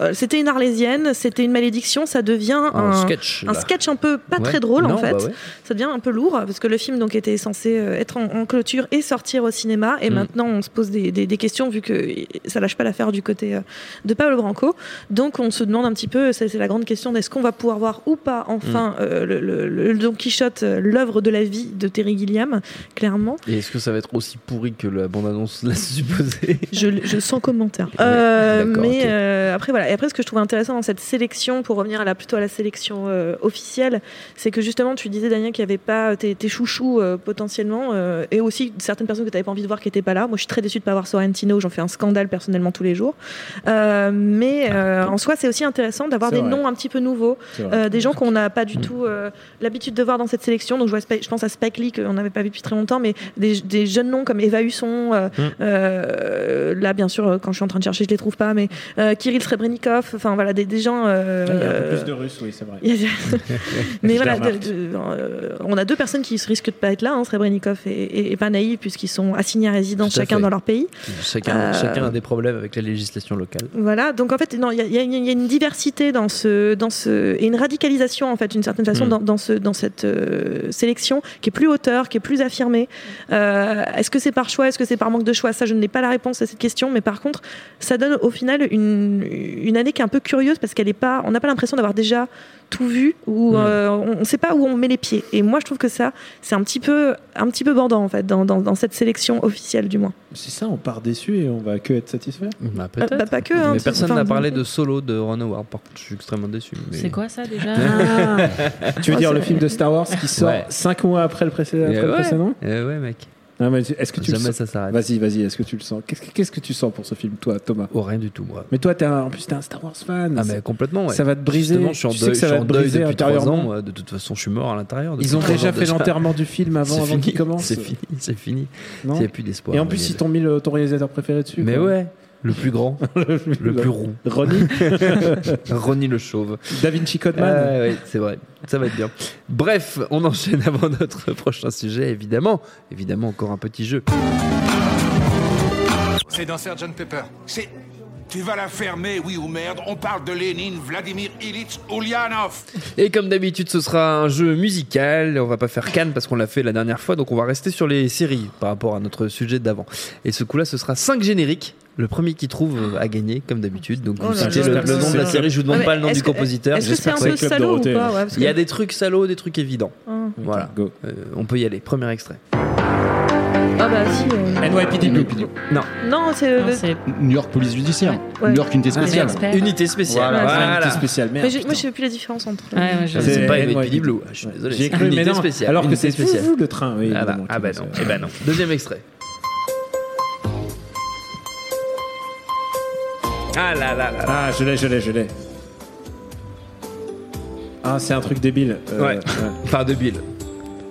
[SPEAKER 5] euh, C'était une arlésienne, c'était une malédiction, ça devient
[SPEAKER 1] Un
[SPEAKER 5] un,
[SPEAKER 1] sketch,
[SPEAKER 5] un
[SPEAKER 1] là.
[SPEAKER 5] sketch un peu pas
[SPEAKER 1] Ouais.
[SPEAKER 5] très drôle
[SPEAKER 1] Non,
[SPEAKER 5] en fait.
[SPEAKER 1] bah ouais.
[SPEAKER 5] Ça devient un peu lourd parce que le film donc était censé euh, être en, en clôture et sortir au cinéma et
[SPEAKER 1] Mm.
[SPEAKER 5] maintenant on se pose des, des- des questions vu que ça lâche pas l'affaire du côté euh, de Paolo Branco. Donc on se demande un petit peu, c'est la grande question, est-ce qu'on va pouvoir voir ou pas enfin
[SPEAKER 1] Mm.
[SPEAKER 5] euh, le, le- le Don Quichotte, l'œuvre de la vie de Terry Gilliam, clairement.
[SPEAKER 1] Et est-ce que ça va être aussi pourri que la bande-annonce laisse supposer
[SPEAKER 5] Je, je sens commentaire.
[SPEAKER 1] Ouais,
[SPEAKER 5] Euh, mais euh, après voilà. Et après ce que je trouve intéressant dans cette sélection, pour revenir à la plutôt à la sélection euh, officielle, c'est que justement tu disais Daniel qu'il n'y avait pas tes, tes chouchous euh, potentiellement, euh, et aussi certaines personnes que tu n'avais pas envie de voir qui n'étaient pas là. Moi je suis très déçue de pas voir Sorrentino. J'en fais un scandale personnellement tous les jours. Mais euh, en soi c'est aussi intéressant d'avoir des
[SPEAKER 6] vrai.
[SPEAKER 5] noms un petit peu nouveaux, des gens qu'on n'a pas du tout euh, l'habitude de voir dans cette sélection. Donc je, vois Spike- je pense à Spike Lee qu'on n'avait pas vu depuis très longtemps, mais des, des jeunes noms comme Eva Husson.
[SPEAKER 1] Mm.
[SPEAKER 5] là, bien sûr, quand je suis en train de chercher, je les trouve pas, mais Kirill Srebrenikov. Enfin voilà, des, des gens. euh,
[SPEAKER 6] Il y a un peu plus de russes, oui, c'est vrai.
[SPEAKER 5] mais voilà, de- de- euh, on a deux personnes qui risquent de pas être là, hein, Srebrenikov et, et, et Panaï, puisqu'ils sont assignés à résidence chacun
[SPEAKER 1] fait.
[SPEAKER 5] dans leur pays.
[SPEAKER 1] chacun,
[SPEAKER 5] Euh,
[SPEAKER 1] chacun a des problèmes avec la législation locale.
[SPEAKER 5] Voilà, donc en fait, non, il y, a- y une- il y a une diversité dans ce, dans ce, et une radicalisation en fait, d'une certaine façon,
[SPEAKER 1] Mm.
[SPEAKER 5] dans, dans ce, dans cette euh, sélection qui est plus hauteur, qui est plus affirmée. Euh, est-ce que c'est par choix, est-ce que c'est par manque de choix? Ça, je n'ai pas la réponse à cette question, mais par contre, ça donne au final une, une année qui est un peu curieuse parce qu'elle est pas, on n'a pas l'impression d'avoir déjà tout vu ou
[SPEAKER 1] Mm.
[SPEAKER 5] euh, on ne sait pas où on met les pieds. Et moi, je trouve que ça, c'est un petit peu, un petit peu bandant en fait, dans, dans, dans cette sélection officielle du moins.
[SPEAKER 6] C'est ça, on part déçu et on va que être satisfait.
[SPEAKER 1] Bah,
[SPEAKER 5] Euh, bah, pas que. hein,
[SPEAKER 1] mais personne n'a parlé de Solo de Ron Howard. Par contre, je suis extrêmement déçu. mais-
[SPEAKER 3] C'est quoi ça déjà
[SPEAKER 6] Tu veux
[SPEAKER 5] Oh,
[SPEAKER 6] dire le film de Star Wars qui sort
[SPEAKER 1] Ouais.
[SPEAKER 6] 5 mois après le précédent,
[SPEAKER 1] Eh
[SPEAKER 6] après le
[SPEAKER 1] ouais.
[SPEAKER 6] précédent
[SPEAKER 1] Eh ouais, mec.
[SPEAKER 6] Est-ce que tu le
[SPEAKER 1] Jamais
[SPEAKER 6] sens
[SPEAKER 1] ça s'arrête.
[SPEAKER 6] Vas-y, vas-y, est-ce que tu le sens Qu'est-ce que- qu'est-ce que tu sens pour ce film, toi, Thomas
[SPEAKER 1] Oh, rien du tout, moi.
[SPEAKER 6] Mais toi, t'es un- en plus, t'es un Star Wars fan.
[SPEAKER 1] Ah, mais complètement, ouais.
[SPEAKER 6] Ça va te briser.
[SPEAKER 1] Justement, je suis en
[SPEAKER 6] Tu sais
[SPEAKER 1] deuil,
[SPEAKER 6] que ça
[SPEAKER 1] je suis
[SPEAKER 6] va
[SPEAKER 1] en
[SPEAKER 6] te
[SPEAKER 1] deuil
[SPEAKER 6] briser
[SPEAKER 1] depuis trois ans. moi. De toute façon, je suis mort à l'intérieur.
[SPEAKER 6] Ils ont déjà fait l'enterrement du film avant, avant qu'il commence.
[SPEAKER 1] C'est fini, c'est fini. Il n'y a plus d'espoir.
[SPEAKER 6] Et en plus, ils t'ont mis le, ton réalisateur préféré dessus.
[SPEAKER 1] Mais ouais, le plus grand, le plus rond.
[SPEAKER 6] Ronnie
[SPEAKER 1] Ronnie le chauve.
[SPEAKER 6] Da Vinci Codeman
[SPEAKER 1] Ah, ouais, c'est vrai, ça va être bien. Bref, on enchaîne avant notre prochain sujet, évidemment. Évidemment, encore un petit jeu.
[SPEAKER 8] C'est dans Sgt Pepper. C'est. Tu vas la fermer, oui ou merde. On parle de Lénine, Vladimir Ilitch, Ulyanov.
[SPEAKER 1] Et comme d'habitude, ce sera un jeu musical. On va pas faire Cannes parce qu'on l'a fait la dernière fois, donc on va rester sur les séries par rapport à notre sujet d'avant. Et ce coup-là, ce sera 5 génériques. Le premier qui trouve a gagné, comme d'habitude. Donc
[SPEAKER 5] Oh
[SPEAKER 1] vous citez le, nom de la série. Je vous demande
[SPEAKER 5] Ouais,
[SPEAKER 1] pas le nom du compositeur.
[SPEAKER 5] Est-ce que c'est un peu salaud ou pas
[SPEAKER 1] Il y a des trucs salauds, des trucs évidents.
[SPEAKER 5] Ah.
[SPEAKER 1] Voilà.
[SPEAKER 6] Go.
[SPEAKER 1] Euh, on peut y aller. Premier extrait.
[SPEAKER 5] Ah bah si. euh,
[SPEAKER 6] NYPD Blue.
[SPEAKER 1] Non.
[SPEAKER 5] Non, c'est.
[SPEAKER 3] Non, c'est
[SPEAKER 2] New York Police Judiciaire.
[SPEAKER 5] Ouais.
[SPEAKER 2] New York Unité
[SPEAKER 3] un
[SPEAKER 2] Spéciale.
[SPEAKER 1] Unité spéciale.
[SPEAKER 6] Voilà,
[SPEAKER 1] Voilà.
[SPEAKER 6] unité spéciale. Merde.
[SPEAKER 5] Mais j'ai- moi, je sais plus la différence entre.
[SPEAKER 3] Ouais, ouais, je-
[SPEAKER 1] C'est pas
[SPEAKER 6] NYPD.
[SPEAKER 1] Blue. Ah, Je suis désolé.
[SPEAKER 6] J'ai mais
[SPEAKER 1] unité
[SPEAKER 6] non.
[SPEAKER 1] spéciale.
[SPEAKER 6] Alors que c'est
[SPEAKER 1] spéciale.
[SPEAKER 6] vous le train. Oui,
[SPEAKER 1] Ah bah, ah bah non. Eh bah non. Deuxième extrait. Ah là là là.
[SPEAKER 6] Ah, je l'ai, je l'ai, je l'ai. Ah, c'est un truc débile. Euh,
[SPEAKER 1] Ouais. Bill.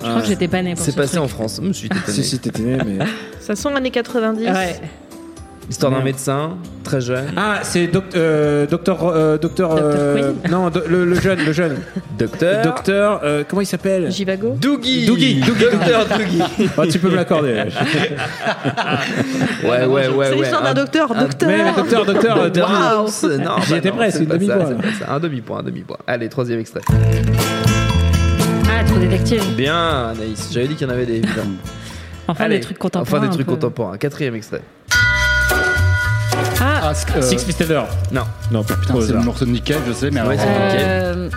[SPEAKER 3] Je crois que j'étais pas née pour
[SPEAKER 1] C'est
[SPEAKER 3] ce
[SPEAKER 1] passé
[SPEAKER 3] truc.
[SPEAKER 1] en France. Je suis
[SPEAKER 6] Si, si, t'étais né, mais.
[SPEAKER 5] Ça sent années 90.
[SPEAKER 3] Ouais.
[SPEAKER 1] Histoire d'un médecin, très jeune.
[SPEAKER 6] Ah, c'est doc- euh, docteur. euh, docteur. euh, non, do- le, le jeune, le jeune.
[SPEAKER 1] Docteur.
[SPEAKER 6] Docteur. euh, comment il s'appelle?
[SPEAKER 5] Jivago.
[SPEAKER 1] Doogie.
[SPEAKER 6] Dougie, Dougie,
[SPEAKER 1] Docteur Doogie.
[SPEAKER 6] Ah, tu peux me l'accorder.
[SPEAKER 1] Ouais, ouais, ouais,
[SPEAKER 5] C'est l'histoire d'un
[SPEAKER 1] Un-
[SPEAKER 5] docteur. Docteur.
[SPEAKER 6] Mais docteur, docteur, euh,
[SPEAKER 1] Docteur. House. Non,
[SPEAKER 6] J'y
[SPEAKER 1] bah
[SPEAKER 6] étais presque,
[SPEAKER 1] c'est
[SPEAKER 6] une
[SPEAKER 1] ça. Un demi-point, un demi-point. Allez, troisième extrait.
[SPEAKER 3] Ah, trop détective.
[SPEAKER 1] Bien, Anaïs. J'avais dit qu'il y en avait des.
[SPEAKER 3] Enfin,
[SPEAKER 1] Allez,
[SPEAKER 3] des trucs contemporains.
[SPEAKER 1] Enfin, des trucs
[SPEAKER 3] peu.
[SPEAKER 1] contemporains. Quatrième extrait.
[SPEAKER 3] Ah,
[SPEAKER 2] Ah, c'est- euh,
[SPEAKER 6] Six Feet Under.
[SPEAKER 1] Non.
[SPEAKER 6] Non,
[SPEAKER 2] putain, c'est le morceau de Nick Cave, je sais, mais alors,
[SPEAKER 1] Ouais, c'est
[SPEAKER 2] euh,
[SPEAKER 1] Nick Cave.
[SPEAKER 3] euh,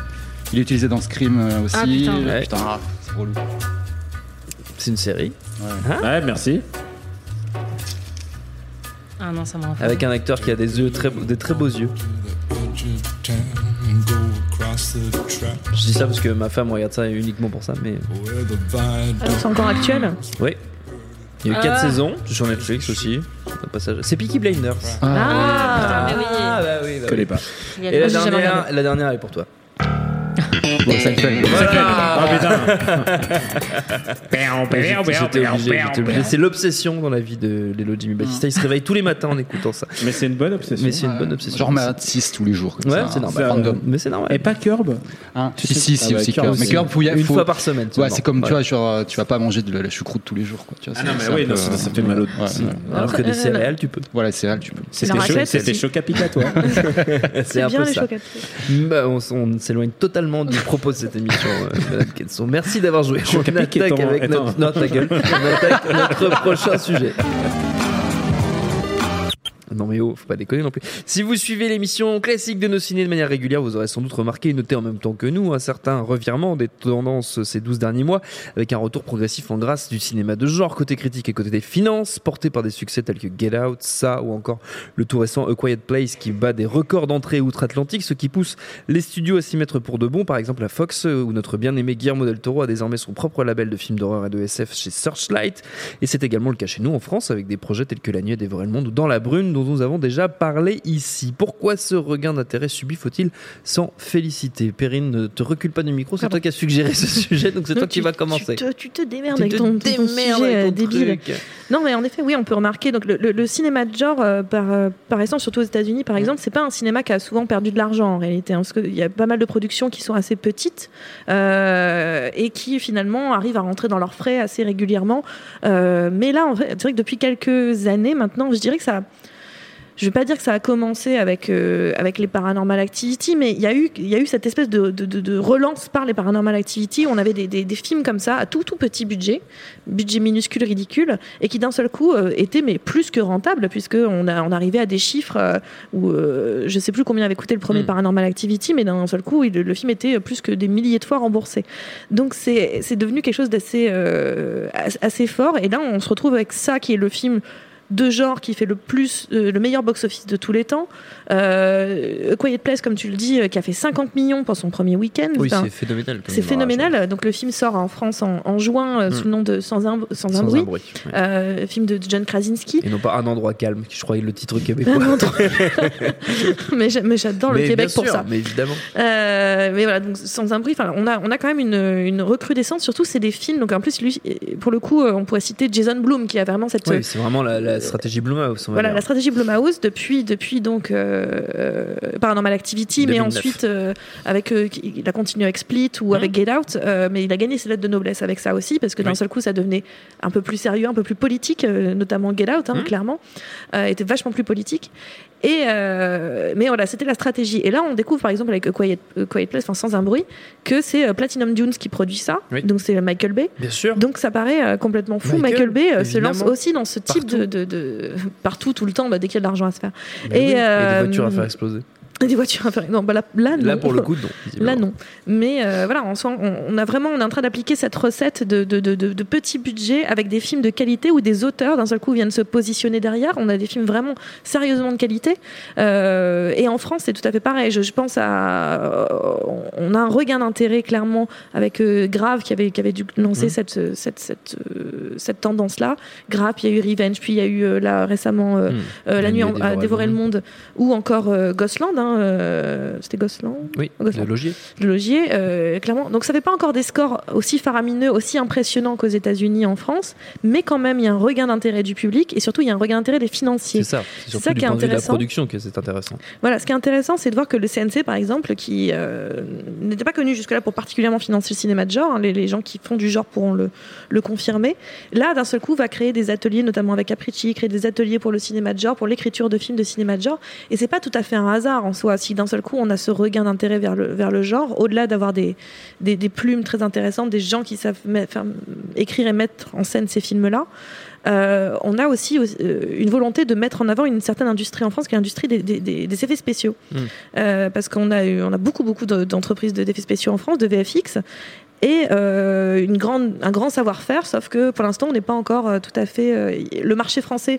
[SPEAKER 2] il est utilisé dans Scream euh, aussi.
[SPEAKER 3] Ah, putain.
[SPEAKER 1] Ouais.
[SPEAKER 2] putain, ah, c'est relou.
[SPEAKER 1] C'est une série
[SPEAKER 6] Ouais, merci.
[SPEAKER 3] Ah non, ça me rend
[SPEAKER 1] avec un acteur qui a des yeux très, beaux- des très beaux yeux. Je dis ça parce que ma femme regarde ça uniquement pour ça, mais
[SPEAKER 5] Ah, C'est encore actuel?
[SPEAKER 1] oui. Il y a eu 4
[SPEAKER 3] Ah.
[SPEAKER 1] saisons sur Netflix aussi. Un passage- C'est Peaky Blinders.
[SPEAKER 3] Ah, mais oui.
[SPEAKER 1] Ah, bah oui. bah
[SPEAKER 6] Je connais
[SPEAKER 1] oui.
[SPEAKER 6] pas.
[SPEAKER 1] Et la dernière, la dernière est pour toi.
[SPEAKER 2] Bon, ça fait.
[SPEAKER 6] Ah putain.
[SPEAKER 1] C'est l'obsession dans la vie de Lelo Jimmy Batista. Il se réveille tous les matins en écoutant ça.
[SPEAKER 6] Mais c'est une bonne obsession.
[SPEAKER 1] Mais c'est une bonne obsession.
[SPEAKER 2] Genre, mais à 6 tous les jours. comme
[SPEAKER 1] Ouais, c'est normal.
[SPEAKER 6] ça,
[SPEAKER 2] Random.
[SPEAKER 1] Mais c'est normal.
[SPEAKER 6] Et pas Curb
[SPEAKER 2] Hein, si, si, si,
[SPEAKER 6] Ah ouais,
[SPEAKER 2] aussi
[SPEAKER 6] Curb
[SPEAKER 2] Curb. Mais. Curb, faut y-
[SPEAKER 1] Une fois par semaine.
[SPEAKER 2] Ouais, c'est comme, tu vois, genre, tu vas pas manger de la choucroute tous les jours, quoi. Tu vois,
[SPEAKER 6] Ah non, mais oui, non, ça, ça fait mal au.
[SPEAKER 1] Alors que des
[SPEAKER 5] Euh,
[SPEAKER 1] céréales, tu peux.
[SPEAKER 2] Voilà, c'est réel, tu peux.
[SPEAKER 6] C'était chaud,
[SPEAKER 5] raclette
[SPEAKER 6] c'était
[SPEAKER 5] aussi.
[SPEAKER 6] chaud capica, toi.
[SPEAKER 1] C'est un
[SPEAKER 5] bien
[SPEAKER 1] peu
[SPEAKER 5] les
[SPEAKER 1] ça.
[SPEAKER 5] chocs.
[SPEAKER 1] Bah, on, s'éloigne totalement du propos de cette émission, euh, Madame Kenson. Merci d'avoir joué. On attaque avec notre prochain sujet. Non mais oh, faut pas déconner non plus. Si vous suivez l'émission classique de nos ciné de manière régulière, vous aurez sans doute remarqué et noté en même temps que nous un certain revirement des tendances ces 12 derniers mois, avec un retour progressif en grâce du cinéma de genre, côté critique et côté des finances, porté par des succès tels que Get Out, Ça ou encore le tout récent A Quiet Place qui bat des records d'entrée outre-Atlantique, ce qui pousse les studios à s'y mettre pour de bon, par exemple la Fox, où notre bien-aimé Guillermo del Toro a désormais son propre label de films d'horreur et de SF chez Searchlight, et c'est également le cas chez nous en France, avec des projets tels que La Nuit a dévoré le monde ou Dans la Brune, nous avons déjà parlé ici. Pourquoi ce regain d'intérêt subi faut-il s'en féliciter? Perrine, ne te recule pas du micro, c'est toi qui as suggéré ce sujet, donc c'est toi qui
[SPEAKER 5] tu-
[SPEAKER 1] vas commencer.
[SPEAKER 5] Tu te, tu te démerdes
[SPEAKER 1] Tu
[SPEAKER 5] avec
[SPEAKER 1] te
[SPEAKER 5] ton,
[SPEAKER 1] démerdes
[SPEAKER 5] sujet
[SPEAKER 1] avec
[SPEAKER 5] euh,
[SPEAKER 1] ton
[SPEAKER 5] débile.
[SPEAKER 1] truc.
[SPEAKER 5] Non, mais en effet, oui, on peut remarquer. Donc, le, le- le cinéma de genre, euh, par, euh, par essence, surtout aux États-Unis, par exemple, c'est pas un cinéma qui a souvent perdu de l'argent en réalité. hein, parce qu'il y a pas mal de productions qui sont assez petites euh, et qui finalement arrivent à rentrer dans leurs frais assez régulièrement. Euh, mais là, en fait, c'est vrai que depuis quelques années maintenant, je dirais que ça. Je vais pas dire que ça a commencé avec, euh, avec les Paranormal Activity, mais il y, a eu- y a eu cette espèce de, de- de- de relance par les Paranormal Activity. On avait des, des- des films comme ça, à tout tout petit budget, budget minuscule, ridicule, et qui d'un seul coup euh, étaient mais plus que rentables, puisqu'on on arrivait à des chiffres euh, où euh, je sais plus combien avait coûté le premier
[SPEAKER 1] Mm.
[SPEAKER 5] Paranormal Activity, mais d'un seul coup, il- le film était plus que des milliers de fois remboursé. Donc c'est devenu quelque chose d'assez euh, as- assez fort, et là on se retrouve avec ça qui est le film de genre qui fait le plus euh, le meilleur box-office de tous les temps. Euh, Quiet Place, comme tu le dis, euh, qui a fait 50 millions pour son premier week-end.
[SPEAKER 1] Oui,
[SPEAKER 5] Enfin,
[SPEAKER 1] c'est phénoménal.
[SPEAKER 5] c'est
[SPEAKER 1] démarrage.
[SPEAKER 5] phénoménal. Donc le film sort en France en, en juin euh, sous
[SPEAKER 1] Mm.
[SPEAKER 5] le nom de Sans un, sans un bruit.
[SPEAKER 1] un bruit. ouais.
[SPEAKER 5] Film de John Krasinski.
[SPEAKER 1] Et non pas un endroit calme, qui je crois est le titre québécois.
[SPEAKER 5] Mais j'a- mais j'adore le Québec pour ça.
[SPEAKER 1] Mais évidemment.
[SPEAKER 5] Mais voilà, donc sans un bruit, on a, on a quand même une, une recrudescence. Surtout, c'est des films. Donc en plus, lui, pour le coup, on pourrait citer Jason Blum qui a vraiment cette
[SPEAKER 1] Oui, c'est vraiment la, la stratégie Blumhouse.
[SPEAKER 5] voilà,
[SPEAKER 1] dire.
[SPEAKER 5] la stratégie Blumhouse depuis, depuis donc euh, euh, Paranormal Activity, mais
[SPEAKER 1] 2009.
[SPEAKER 5] ensuite euh, avec, euh, il a continué avec Split ou avec Get Out, mais il a gagné ses lettres de noblesse avec ça aussi parce que d'un
[SPEAKER 1] Oui.
[SPEAKER 5] seul coup ça devenait un peu plus sérieux, un peu plus politique, notamment Get Out, hein,
[SPEAKER 1] Mhm.
[SPEAKER 5] clairement, était vachement plus politique. Et mais voilà, c'était la stratégie. Et là, on découvre par exemple avec A Quiet, A Quiet Place, enfin sans un bruit, que c'est Platinum Dunes qui produit ça.
[SPEAKER 1] Oui.
[SPEAKER 5] Donc c'est Michael Bay.
[SPEAKER 1] Bien sûr.
[SPEAKER 5] Donc ça paraît complètement fou.
[SPEAKER 1] Michael,
[SPEAKER 5] Michael, Bay se lance aussi dans ce type de, de, de- partout tout le temps bah, dès qu'il y a de l'argent à se faire.
[SPEAKER 1] Mais oui,
[SPEAKER 5] et,
[SPEAKER 1] et
[SPEAKER 5] euh,
[SPEAKER 1] des voitures à faire exploser.
[SPEAKER 5] Des voitures. Non, bah là, là, non.
[SPEAKER 1] Là, pour le coup, non.
[SPEAKER 5] Là non, mais euh, voilà, on, sent- on, on a vraiment, on est en train d'appliquer cette recette de, de, de, petits budgets avec des films de qualité où des auteurs d'un seul coup viennent se positionner derrière. On a des films vraiment sérieusement de qualité. Euh, et en France, c'est tout à fait pareil. Je, je pense à, euh, on a un regain d'intérêt clairement avec euh, Grave qui avait qui avait dû lancer
[SPEAKER 1] Mhm.
[SPEAKER 5] cette cette cette, cette tendance là. Grave, il y a eu Revenge, puis il y a eu là récemment euh, La nuit à dévorer le monde, ou encore Ghostland, hein, Gosselin, euh, c'était Gosselin
[SPEAKER 1] Oui,
[SPEAKER 5] Gosselin.
[SPEAKER 1] le logier.
[SPEAKER 5] Le logier, euh, clairement. Donc ça fait pas encore des scores aussi faramineux, aussi impressionnants qu'aux États-Unis, en France, mais quand même il y a un regain d'intérêt du public et surtout il y a un regain d'intérêt des financiers.
[SPEAKER 1] C'est ça. C'est surtout
[SPEAKER 5] ça
[SPEAKER 1] du
[SPEAKER 5] qui est
[SPEAKER 1] point de la
[SPEAKER 5] intéressant.
[SPEAKER 1] production que c'est intéressant.
[SPEAKER 5] Voilà, ce qui est intéressant, c'est de voir que le CNC, par exemple, qui euh, n'était pas connu jusque-là pour particulièrement financer le cinéma de genre, hein, les, les gens qui font du genre pourront le, le confirmer, là, d'un seul coup, va créer des ateliers, notamment avec Capricci, créer des ateliers pour le cinéma de genre, pour l'écriture de films de cinéma de genre. Et c'est pas tout à fait un hasard en soi, si d'un seul coup, on a ce regain d'intérêt vers le, vers le genre, au-delà d'avoir des, des, des plumes très intéressantes, des gens qui savent faire- écrire et mettre en scène ces films-là. Euh, on a aussi euh, une volonté de mettre en avant une certaine industrie en France, qui est l'industrie des, des- des- des effets spéciaux.
[SPEAKER 1] Mm.
[SPEAKER 5] Euh, parce qu'on a, eu- on a beaucoup, beaucoup de- d'entreprises de- d'effets spéciaux en France, de VFX, et une grande, un grand savoir-faire, sauf que pour l'instant, on n'est pas encore tout à fait. le marché français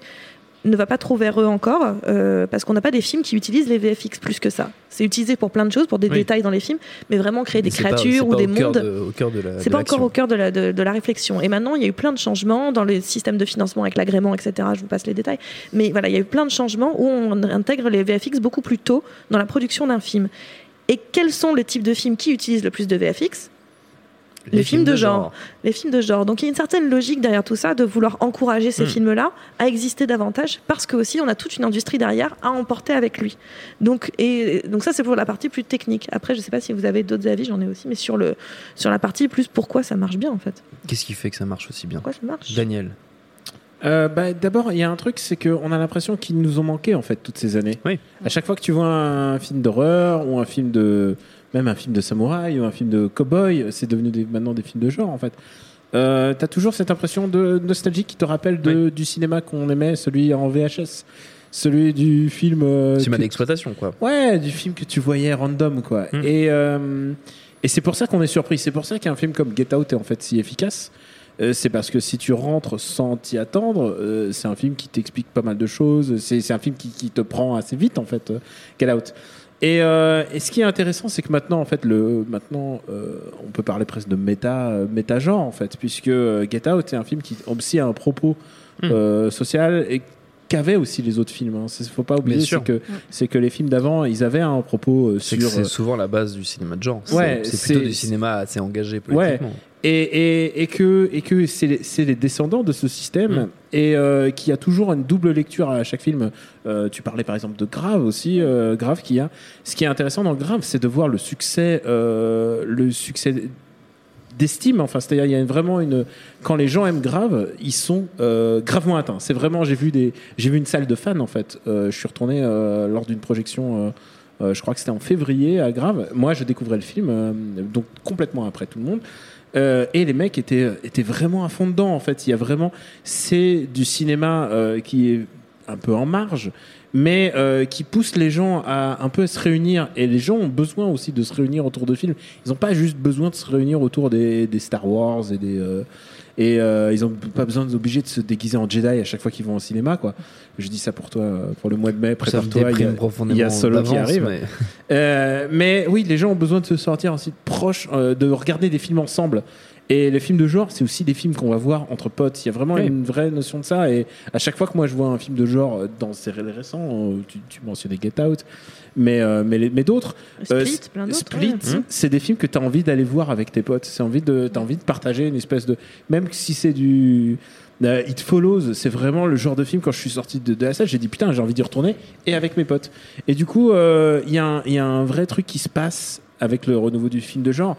[SPEAKER 5] ne va pas trop vers eux encore, euh, parce qu'on n'a pas des films qui utilisent les VFX plus que ça. C'est utilisé pour plein de choses, pour des
[SPEAKER 1] Oui.
[SPEAKER 5] détails dans les films, mais vraiment créer des
[SPEAKER 1] pas-
[SPEAKER 5] créatures ou des mondes.
[SPEAKER 1] de-
[SPEAKER 5] C'est
[SPEAKER 1] de
[SPEAKER 5] pas encore au cœur de la, de, de la réflexion. Et maintenant, il y a eu plein de changements dans les systèmes de financement avec l'agrément, etc. Je vous passe les détails. Mais voilà, il y a eu plein de changements où on intègre les VFX beaucoup plus tôt dans la production d'un film. Et quels sont les types de films qui utilisent le plus de VFX les, films, de, genre. Les films de genre. Donc il y a une certaine logique derrière tout ça de vouloir encourager ces
[SPEAKER 1] Mm.
[SPEAKER 5] films-là à exister davantage parce que aussi on a toute une industrie derrière à emporter avec lui. Donc et donc ça c'est pour la partie plus technique. Après je sais pas si vous avez d'autres avis, j'en ai aussi, mais sur le sur la partie plus pourquoi ça marche bien en fait.
[SPEAKER 1] Qu'est-ce qui fait que ça marche aussi bien?
[SPEAKER 5] Pourquoi ça marche?
[SPEAKER 1] Daniel.
[SPEAKER 6] Euh, bah, D'abord, il y a un truc, c'est qu'on a l'impression qu'ils nous ont manqué en fait toutes ces années.
[SPEAKER 1] Oui.
[SPEAKER 6] À chaque fois que tu vois un film d'horreur ou un film de, même un film de samouraï ou un film de cowboy, c'est devenu des- maintenant des films de genre en fait. Euh, T'as toujours cette impression de nostalgie qui te rappelle de, du cinéma qu'on aimait, celui en VHS, celui du film. euh,
[SPEAKER 1] Cinéma d'exploitation, quoi.
[SPEAKER 6] Ouais, du film que tu voyais random, quoi. Et, euh, et c'est pour ça qu'on est surpris. C'est pour ça qu'un film comme Get Out est en fait si efficace. Euh, c'est parce que si tu rentres sans t'y attendre, euh, c'est un film qui t'explique pas mal de choses. C'est un film qui, qui te prend assez vite, en fait, euh, Get Out. Et, euh, et ce qui est intéressant, c'est que maintenant, en fait, le, maintenant, euh, on peut parler presque de méta, euh, méta genre, en fait, puisque euh, Get Out est un film qui aussi a un propos
[SPEAKER 1] Mm.
[SPEAKER 6] euh, social et qu'avaient aussi les autres films. Il ne faut pas oublier, c'est que, c'est que les films d'avant, ils avaient un propos euh, sur.
[SPEAKER 1] c'est souvent la base du cinéma de genre. C'est-
[SPEAKER 6] Ouais,
[SPEAKER 1] c'est plutôt du cinéma assez engagé
[SPEAKER 6] Ouais. Et, et, et que, et que c'est les, descendants de ce système
[SPEAKER 1] Mm.
[SPEAKER 6] et euh, qui a toujours une double lecture à chaque film. Euh, tu parlais par exemple de Grave aussi, euh, Grave qui a. Ce qui est intéressant dans Grave, c'est de voir le succès, euh, le succès d'estime. Enfin, c'est-à-dire il y a vraiment une. Quand les gens aiment Grave, ils sont euh, gravement atteints. C'est vraiment. J'ai vu des. J'ai vu une salle de fans en fait. Euh, je suis retourné euh, lors d'une projection. je crois que c'était en février à Grave. Moi, je découvrais le film, donc complètement après tout le monde. Euh, et les mecs étaient, étaient vraiment à fond dedans. En fait, il y a vraiment, c'est du cinéma euh, qui est un peu en marge, mais euh, qui pousse les gens à un peu se réunir. Et les gens ont besoin aussi de se réunir autour de films. Ils n'ont pas juste besoin de se réunir autour des, des Star Wars et des euh, et euh, ils n'ont pas besoin d'obliger de se déguiser en Jedi à chaque fois qu'ils vont au cinéma, quoi. Je dis ça pour toi, euh, pour le mois de mai. Prépare-toi. Il y a-
[SPEAKER 1] déprime
[SPEAKER 6] il y a
[SPEAKER 1] profondément
[SPEAKER 6] Solo qui arrive.
[SPEAKER 1] mais-
[SPEAKER 6] Euh, mais oui, les gens ont besoin de se sortir aussi proche, euh, de regarder des films ensemble. Et les films de genre, c'est aussi des films qu'on va voir entre potes. Il y a vraiment
[SPEAKER 1] Oui.
[SPEAKER 6] une vraie notion de ça. Et à chaque fois que moi je vois un film de genre dans ces ré- récents, tu, tu mentionnais Get Out, mais, euh, mais, d'autres.
[SPEAKER 5] Split,
[SPEAKER 6] euh,
[SPEAKER 5] plein d'autres,
[SPEAKER 6] Split,
[SPEAKER 5] ouais.
[SPEAKER 6] C'est des films que tu as envie d'aller voir avec tes potes. C'est envie de, t'as envie de partager une espèce de. Même si c'est du. euh, It Follows, c'est vraiment le genre de film quand je suis sorti de, de la salle, j'ai dit putain, j'ai envie d'y retourner et avec mes potes. Et du coup, euh, il y, a un- il y a un vrai truc qui se passe avec le renouveau du film de genre.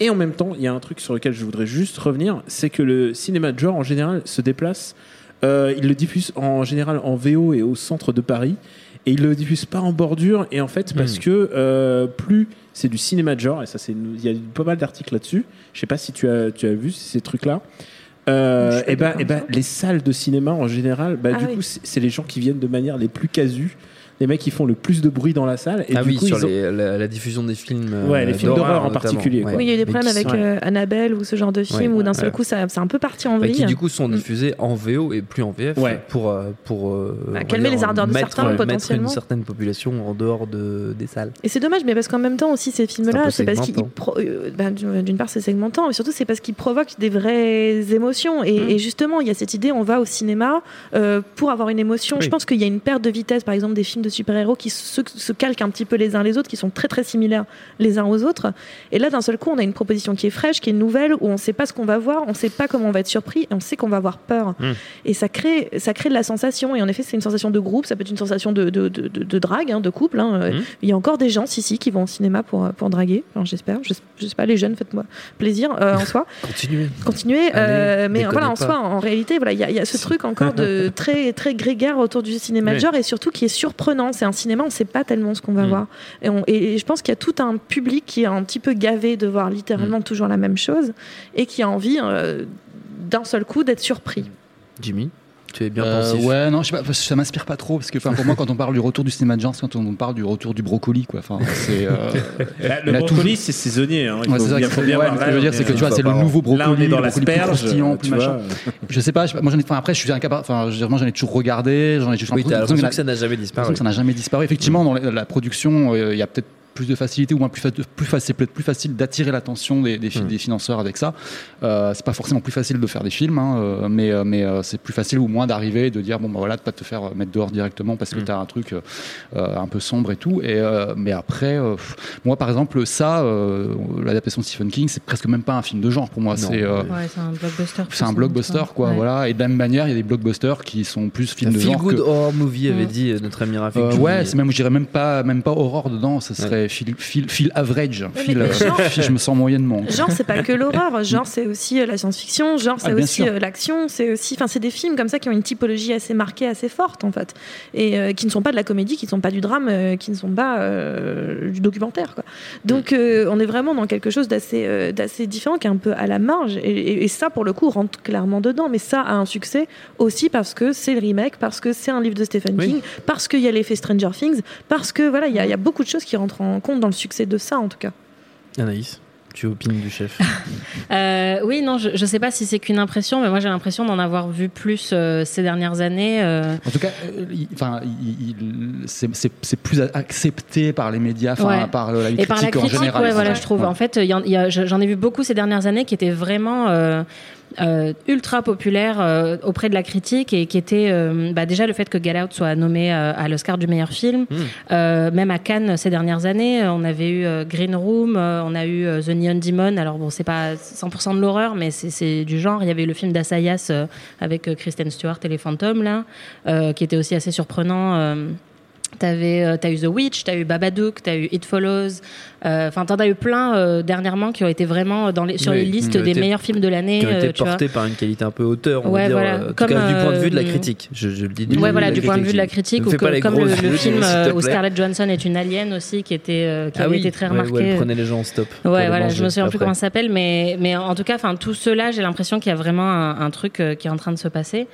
[SPEAKER 6] Et en même temps, il y a un truc sur lequel je voudrais juste revenir, c'est que le cinéma de genre en général se déplace. Euh, il le diffuse en général en VO et au centre de Paris. Et il le diffuse pas en bordure. Et en fait, parce
[SPEAKER 1] Hmm.
[SPEAKER 6] que euh, plus c'est du cinéma de genre, et ça, c'est il y a pas mal d'articles là-dessus. Je sais pas si tu as, tu as vu ces. Euh,
[SPEAKER 5] suis pas
[SPEAKER 6] et ben, et ben, les salles de cinéma en général, bah,
[SPEAKER 5] Ah
[SPEAKER 6] du
[SPEAKER 5] oui.
[SPEAKER 6] coup, c'est c'est les gens qui viennent de manière les plus casus, les mecs qui font le plus de bruit dans la salle. Et
[SPEAKER 1] ah
[SPEAKER 6] du
[SPEAKER 1] oui,
[SPEAKER 6] coup,
[SPEAKER 1] sur
[SPEAKER 6] ils ont-
[SPEAKER 1] les- la, la diffusion des films. euh,
[SPEAKER 6] Ouais, les films d'horreur en particulier, quoi.
[SPEAKER 5] Oui, il y a eu des
[SPEAKER 1] Mais
[SPEAKER 5] problèmes avec
[SPEAKER 1] sont-
[SPEAKER 5] euh, Annabelle ou ce genre de film
[SPEAKER 1] Ouais,
[SPEAKER 5] où d'un seul coup ça, c'est un peu parti en
[SPEAKER 1] Bah,
[SPEAKER 5] vrille.
[SPEAKER 1] qui du coup sont
[SPEAKER 5] Mm.
[SPEAKER 1] diffusés en VO et plus en VF
[SPEAKER 6] Ouais.
[SPEAKER 1] pour euh, pour euh, on va
[SPEAKER 5] calmer
[SPEAKER 1] dire,
[SPEAKER 5] les ardeurs de
[SPEAKER 1] mettre,
[SPEAKER 5] certains,
[SPEAKER 1] mettre
[SPEAKER 5] potentiellement.
[SPEAKER 1] une certaine population en dehors de des salles.
[SPEAKER 5] Et c'est dommage, mais parce qu'en même temps aussi ces films-là, c'est parce qu'ils ben, d'une part c'est segmentant, mais surtout c'est parce qu'ils provoquent des vraies émotions. Et,
[SPEAKER 1] Mm.
[SPEAKER 5] et justement, il y a cette idée, on va au cinéma pour avoir une émotion. Je pense qu'il y a une perte de vitesse, par exemple des films de super-héros qui se, se calquent un petit peu les uns les autres, qui sont très très similaires les uns aux autres. Et là, d'un seul coup, on a une proposition qui est fraîche, qui est nouvelle, où on ne sait pas ce qu'on va voir, on ne sait pas comment on va être surpris, et on sait qu'on va avoir peur.
[SPEAKER 9] Hmm.
[SPEAKER 5] Et ça crée, ça crée de la sensation. Et en effet, c'est une sensation de groupe, ça peut être une sensation de, de, de, drague, hein, de couple. hein. Euh,
[SPEAKER 9] Hmm.
[SPEAKER 5] Il y a encore des gens, si, si, qui vont au cinéma pour, pour draguer. Enfin, J'espère. Je, je sais pas, les jeunes, faites-moi plaisir euh, en soi.
[SPEAKER 1] Continuez.
[SPEAKER 5] Continuer, euh,
[SPEAKER 1] Allez,
[SPEAKER 5] mais voilà, en
[SPEAKER 1] pas.
[SPEAKER 5] soi, en réalité, voilà, il y, a- y a ce truc encore de très très grégaire autour du cinéma de genre et surtout qui est surprenant. C'est un cinéma, on ne sait pas tellement ce qu'on va
[SPEAKER 1] Mm.
[SPEAKER 5] voir. Et, on- et- et je pense qu'il y a tout un public qui est un petit peu gavé de voir
[SPEAKER 1] Mm.
[SPEAKER 5] littéralement toujours la même chose et qui a envie euh, d'un seul coup d'être surpris.
[SPEAKER 1] Jimmy, tu es bien
[SPEAKER 2] Euh,
[SPEAKER 1] pensif.
[SPEAKER 2] ouais, non, je sais pas, ça m'inspire pas trop parce que, enfin, pour moi, quand on parle du retour du cinéma de genre, c'est quand on parle du retour du brocoli, quoi. Enfin, c'est. euh,
[SPEAKER 6] le brocoli,
[SPEAKER 2] toujours-
[SPEAKER 6] c'est saisonnier. Hein.
[SPEAKER 2] Ouais, c'est ça
[SPEAKER 6] bien- faut bien
[SPEAKER 2] ouais, ce que je veux dire,
[SPEAKER 6] on
[SPEAKER 2] c'est
[SPEAKER 6] est
[SPEAKER 2] que tu vois, c'est le nouveau brocoli.
[SPEAKER 6] Là, on est dans
[SPEAKER 2] le brocoli plus
[SPEAKER 6] l'asperge.
[SPEAKER 2] croustillant, plus machin. Je sais pas, moi j'en ai, enfin, après je suis incapable, enfin moi j'en ai toujours regardé, j'en ai j'ai
[SPEAKER 1] Oui,
[SPEAKER 2] l'impression
[SPEAKER 1] que ça n'a jamais disparu.
[SPEAKER 2] ça n'a jamais disparu. Effectivement, dans la, la production, euh, il y a peut-être plus de facilité ou moins plus, fa- plus facile, peut-être plus facile d'attirer l'attention des, des, fi-
[SPEAKER 1] Mm.
[SPEAKER 2] des financeurs avec ça. Euh, c'est pas forcément plus facile de faire des films, hein, euh, mais, euh, mais euh, c'est plus facile ou moins d'arriver et de dire bon bah voilà, de pas te faire mettre dehors directement parce que
[SPEAKER 1] Mm.
[SPEAKER 2] t'as un truc un peu sombre et tout. Et euh, mais après, euh, moi par exemple, ça, euh, l'adaptation de Stephen King, c'est presque même pas un film de genre pour moi. C'est euh,
[SPEAKER 3] Ouais, un blockbuster.
[SPEAKER 2] c'est un blockbuster, quoi.
[SPEAKER 3] ouais.
[SPEAKER 2] Voilà. Et de la même manière, il y a des blockbusters qui sont plus films de
[SPEAKER 1] Feel
[SPEAKER 2] genre.
[SPEAKER 1] good
[SPEAKER 2] que-
[SPEAKER 1] horror movie avait
[SPEAKER 3] Mm.
[SPEAKER 1] dit notre ami Rafik.
[SPEAKER 2] Euh, ouais, c'est même, je dirais même pas, même pas horror dedans. Ça serait feel, feel, feel average. Feel, euh,
[SPEAKER 5] genre-
[SPEAKER 2] feel, je me sens moyennement.
[SPEAKER 5] Genre, c'est pas que l'horreur. Genre, c'est aussi euh, la science-fiction. Genre, c'est
[SPEAKER 2] Ah, bien
[SPEAKER 5] aussi euh, l'action. C'est aussi, enfin, c'est des films comme ça qui ont une typologie assez marquée, assez forte en fait, et euh, qui ne sont pas de la comédie, qui ne sont pas du drame, euh, qui ne sont pas du documentaire. Quoi. Donc, on est vraiment dans quelque chose d'assez, d'assez différent, qui est un peu à la marge. Et, et- et ça, pour le coup, rentre clairement dedans. Mais ça a un succès aussi parce que c'est le remake, parce que c'est un livre de Stephen
[SPEAKER 1] Oui.
[SPEAKER 5] King, parce qu'il y a l'effet Stranger Things, parce que voilà, il y, y a beaucoup de choses qui rentrent en compte dans le succès de ça, en tout cas.
[SPEAKER 1] Anaïs, tu opines du chef.
[SPEAKER 3] Euh, oui, non, je, je sais pas si c'est qu'une impression, mais moi j'ai l'impression d'en avoir vu plus euh, ces dernières années. euh,
[SPEAKER 2] En tout cas, euh, enfin, c'est- c'est c'est plus accepté par les médias,
[SPEAKER 3] Ouais.
[SPEAKER 2] par la
[SPEAKER 3] Et par la
[SPEAKER 2] critique en
[SPEAKER 3] critique,
[SPEAKER 2] général.
[SPEAKER 3] ouais, voilà, je trouve.
[SPEAKER 2] Ouais.
[SPEAKER 3] En fait, j'en ai vu beaucoup ces dernières années qui étaient vraiment euh, ultra populaires euh, auprès de la critique et qui étaient euh, bah, déjà le fait que Get Out soit nommé à l'Oscar du meilleur film. Euh, même à Cannes ces dernières années, on avait eu Green Room, on a eu The Neon Demon. Alors bon, c'est pas 100% de l'horreur, mais c'est- du genre. Il y avait eu le film d'Assayas avec Kristen Stewart et les fantômes là, qui était aussi assez surprenant. Euh, T'avais, euh, t'as eu The Witch, t'as eu Babadook, t'as eu It Follows. euh, Enfin, t'en as eu plein euh, dernièrement qui ont été vraiment dans les, sur
[SPEAKER 1] Oui,
[SPEAKER 3] les listes des
[SPEAKER 1] été-
[SPEAKER 3] meilleurs films de l'année.
[SPEAKER 1] qui ont été
[SPEAKER 3] euh,
[SPEAKER 1] portés par une qualité un peu hauteur, on
[SPEAKER 3] Ouais,
[SPEAKER 1] va dire,
[SPEAKER 3] voilà.
[SPEAKER 1] euh, en tout
[SPEAKER 3] Comme,
[SPEAKER 1] cas du point de vue de la
[SPEAKER 3] euh,
[SPEAKER 1] critique. Je, je le dis.
[SPEAKER 3] Ouais, voilà, du point de vue de la critique, ou que- comme le, le film euh, où. Scarlett Johansson est une alien aussi, qui était euh, qui
[SPEAKER 1] Ah
[SPEAKER 3] avait
[SPEAKER 1] oui,
[SPEAKER 3] été très
[SPEAKER 1] ouais, où
[SPEAKER 3] remarqué.
[SPEAKER 1] elle prenait les gens en stop.
[SPEAKER 3] Ouais, voilà, je me souviens plus comment ça s'appelle, mais, mais en tout cas, enfin, tout cela, j'ai l'impression qu'il y a vraiment un, un truc euh, qui est en train de se passer.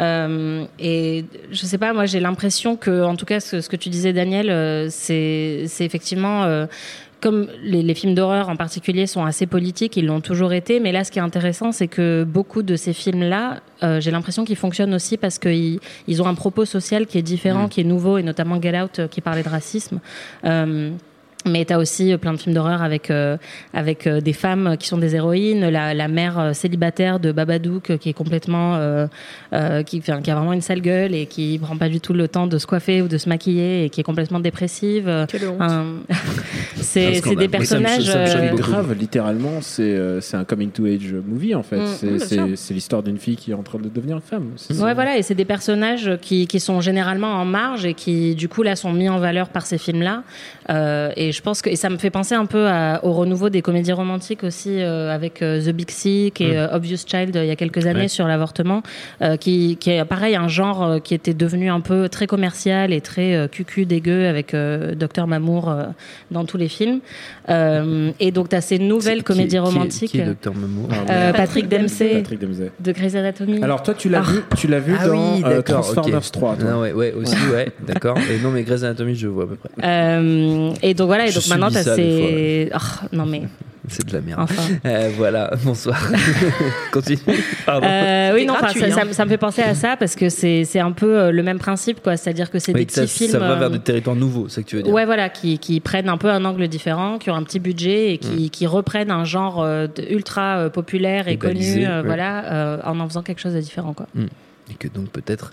[SPEAKER 3] Euh, et je sais pas, moi, j'ai l'impression que, en tout cas, ce, ce que tu disais, Daniel, euh, c'est effectivement. euh, comme les, les films d'horreur en particulier sont assez politiques, ils l'ont toujours été, mais là ce qui est intéressant c'est que beaucoup de ces films-là, euh, j'ai l'impression qu'ils fonctionnent aussi parce qu'ils ils ont un propos social qui est différent,
[SPEAKER 1] Mm.
[SPEAKER 3] qui est nouveau, et notamment Get Out euh, qui parlait de racisme. Euh, mais tu as aussi euh, plein de films d'horreur avec, euh, avec euh, des femmes qui sont des héroïnes, la, la mère euh, célibataire de Babadook euh, qui est complètement. euh, euh, qui, enfin, qui a vraiment une sale gueule et qui prend pas du tout le temps de se coiffer ou de se maquiller et qui est complètement dépressive. Euh,
[SPEAKER 5] Quelle honte.
[SPEAKER 3] un- c'est des
[SPEAKER 6] Mais ça me-
[SPEAKER 3] personnages.
[SPEAKER 6] ça me
[SPEAKER 3] euh,
[SPEAKER 6] grave, littéralement, c'est euh, c'est un coming to age movie en fait.
[SPEAKER 3] Mm,
[SPEAKER 6] C'est- l'histoire d'une fille qui est en train de devenir femme.
[SPEAKER 3] Ouais, voilà, et c'est des personnages qui, qui sont généralement en marge et qui, du coup, là, sont mis en valeur par ces films-là. Euh, et je pense que et ça me fait penser un peu à- au renouveau des comédies romantiques aussi, euh, avec euh, The Big Sick et
[SPEAKER 1] Mm.
[SPEAKER 3] euh, Obvious Child il y a quelques années
[SPEAKER 1] Ouais.
[SPEAKER 3] sur l'avortement, qui, qui est pareil un genre qui était devenu un peu très commercial et très cucu dégueu avec Docteur Mamour dans tous les films. Euh, et donc, tu as ces nouvelles
[SPEAKER 1] Qui-
[SPEAKER 3] comédies
[SPEAKER 1] qui est-
[SPEAKER 3] romantiques.
[SPEAKER 1] Qui est Dr Mamour
[SPEAKER 3] Euh, Patrick Dempsey
[SPEAKER 6] Patrick Dempsey.
[SPEAKER 3] de Grey's Anatomy.
[SPEAKER 6] Alors toi, tu l'as
[SPEAKER 3] Ah.
[SPEAKER 6] vu, tu l'as vu
[SPEAKER 1] Ah
[SPEAKER 6] dans
[SPEAKER 1] oui,
[SPEAKER 6] euh. Transformers
[SPEAKER 1] ok.
[SPEAKER 6] 3. toi.
[SPEAKER 1] Non, ouais, ouais, aussi, ouais, d'accord. Et non, mais Grey's Anatomy, je vois à peu près.
[SPEAKER 3] Euh, et donc voilà, et
[SPEAKER 1] Je
[SPEAKER 3] donc maintenant t'as
[SPEAKER 1] ça
[SPEAKER 3] ces. Oh, non mais.
[SPEAKER 1] C'est de la merde.
[SPEAKER 3] Enfin.
[SPEAKER 1] Euh, voilà, bonsoir. Continue. Pardon.
[SPEAKER 3] Euh, oui, non,
[SPEAKER 5] gratuit,
[SPEAKER 3] ça, ça
[SPEAKER 5] hein.
[SPEAKER 3] me- ça me fait penser à ça parce que c'est c'est un peu euh, le même principe, quoi. C'est-à-dire que c'est
[SPEAKER 1] Oui,
[SPEAKER 3] des
[SPEAKER 1] que ça,
[SPEAKER 3] petits films.
[SPEAKER 1] ça va vers des territoires nouveaux, c'est ce que tu veux dire.
[SPEAKER 3] Ouais, voilà, qui, qui prennent un peu un angle différent, qui ont un petit budget et qui, qui reprennent un genre euh, ultra euh, populaire et,
[SPEAKER 1] Et balisé,
[SPEAKER 3] connu, euh,
[SPEAKER 1] ouais.
[SPEAKER 3] voilà, euh, en en faisant quelque chose de différent, quoi.
[SPEAKER 1] Et que donc peut-être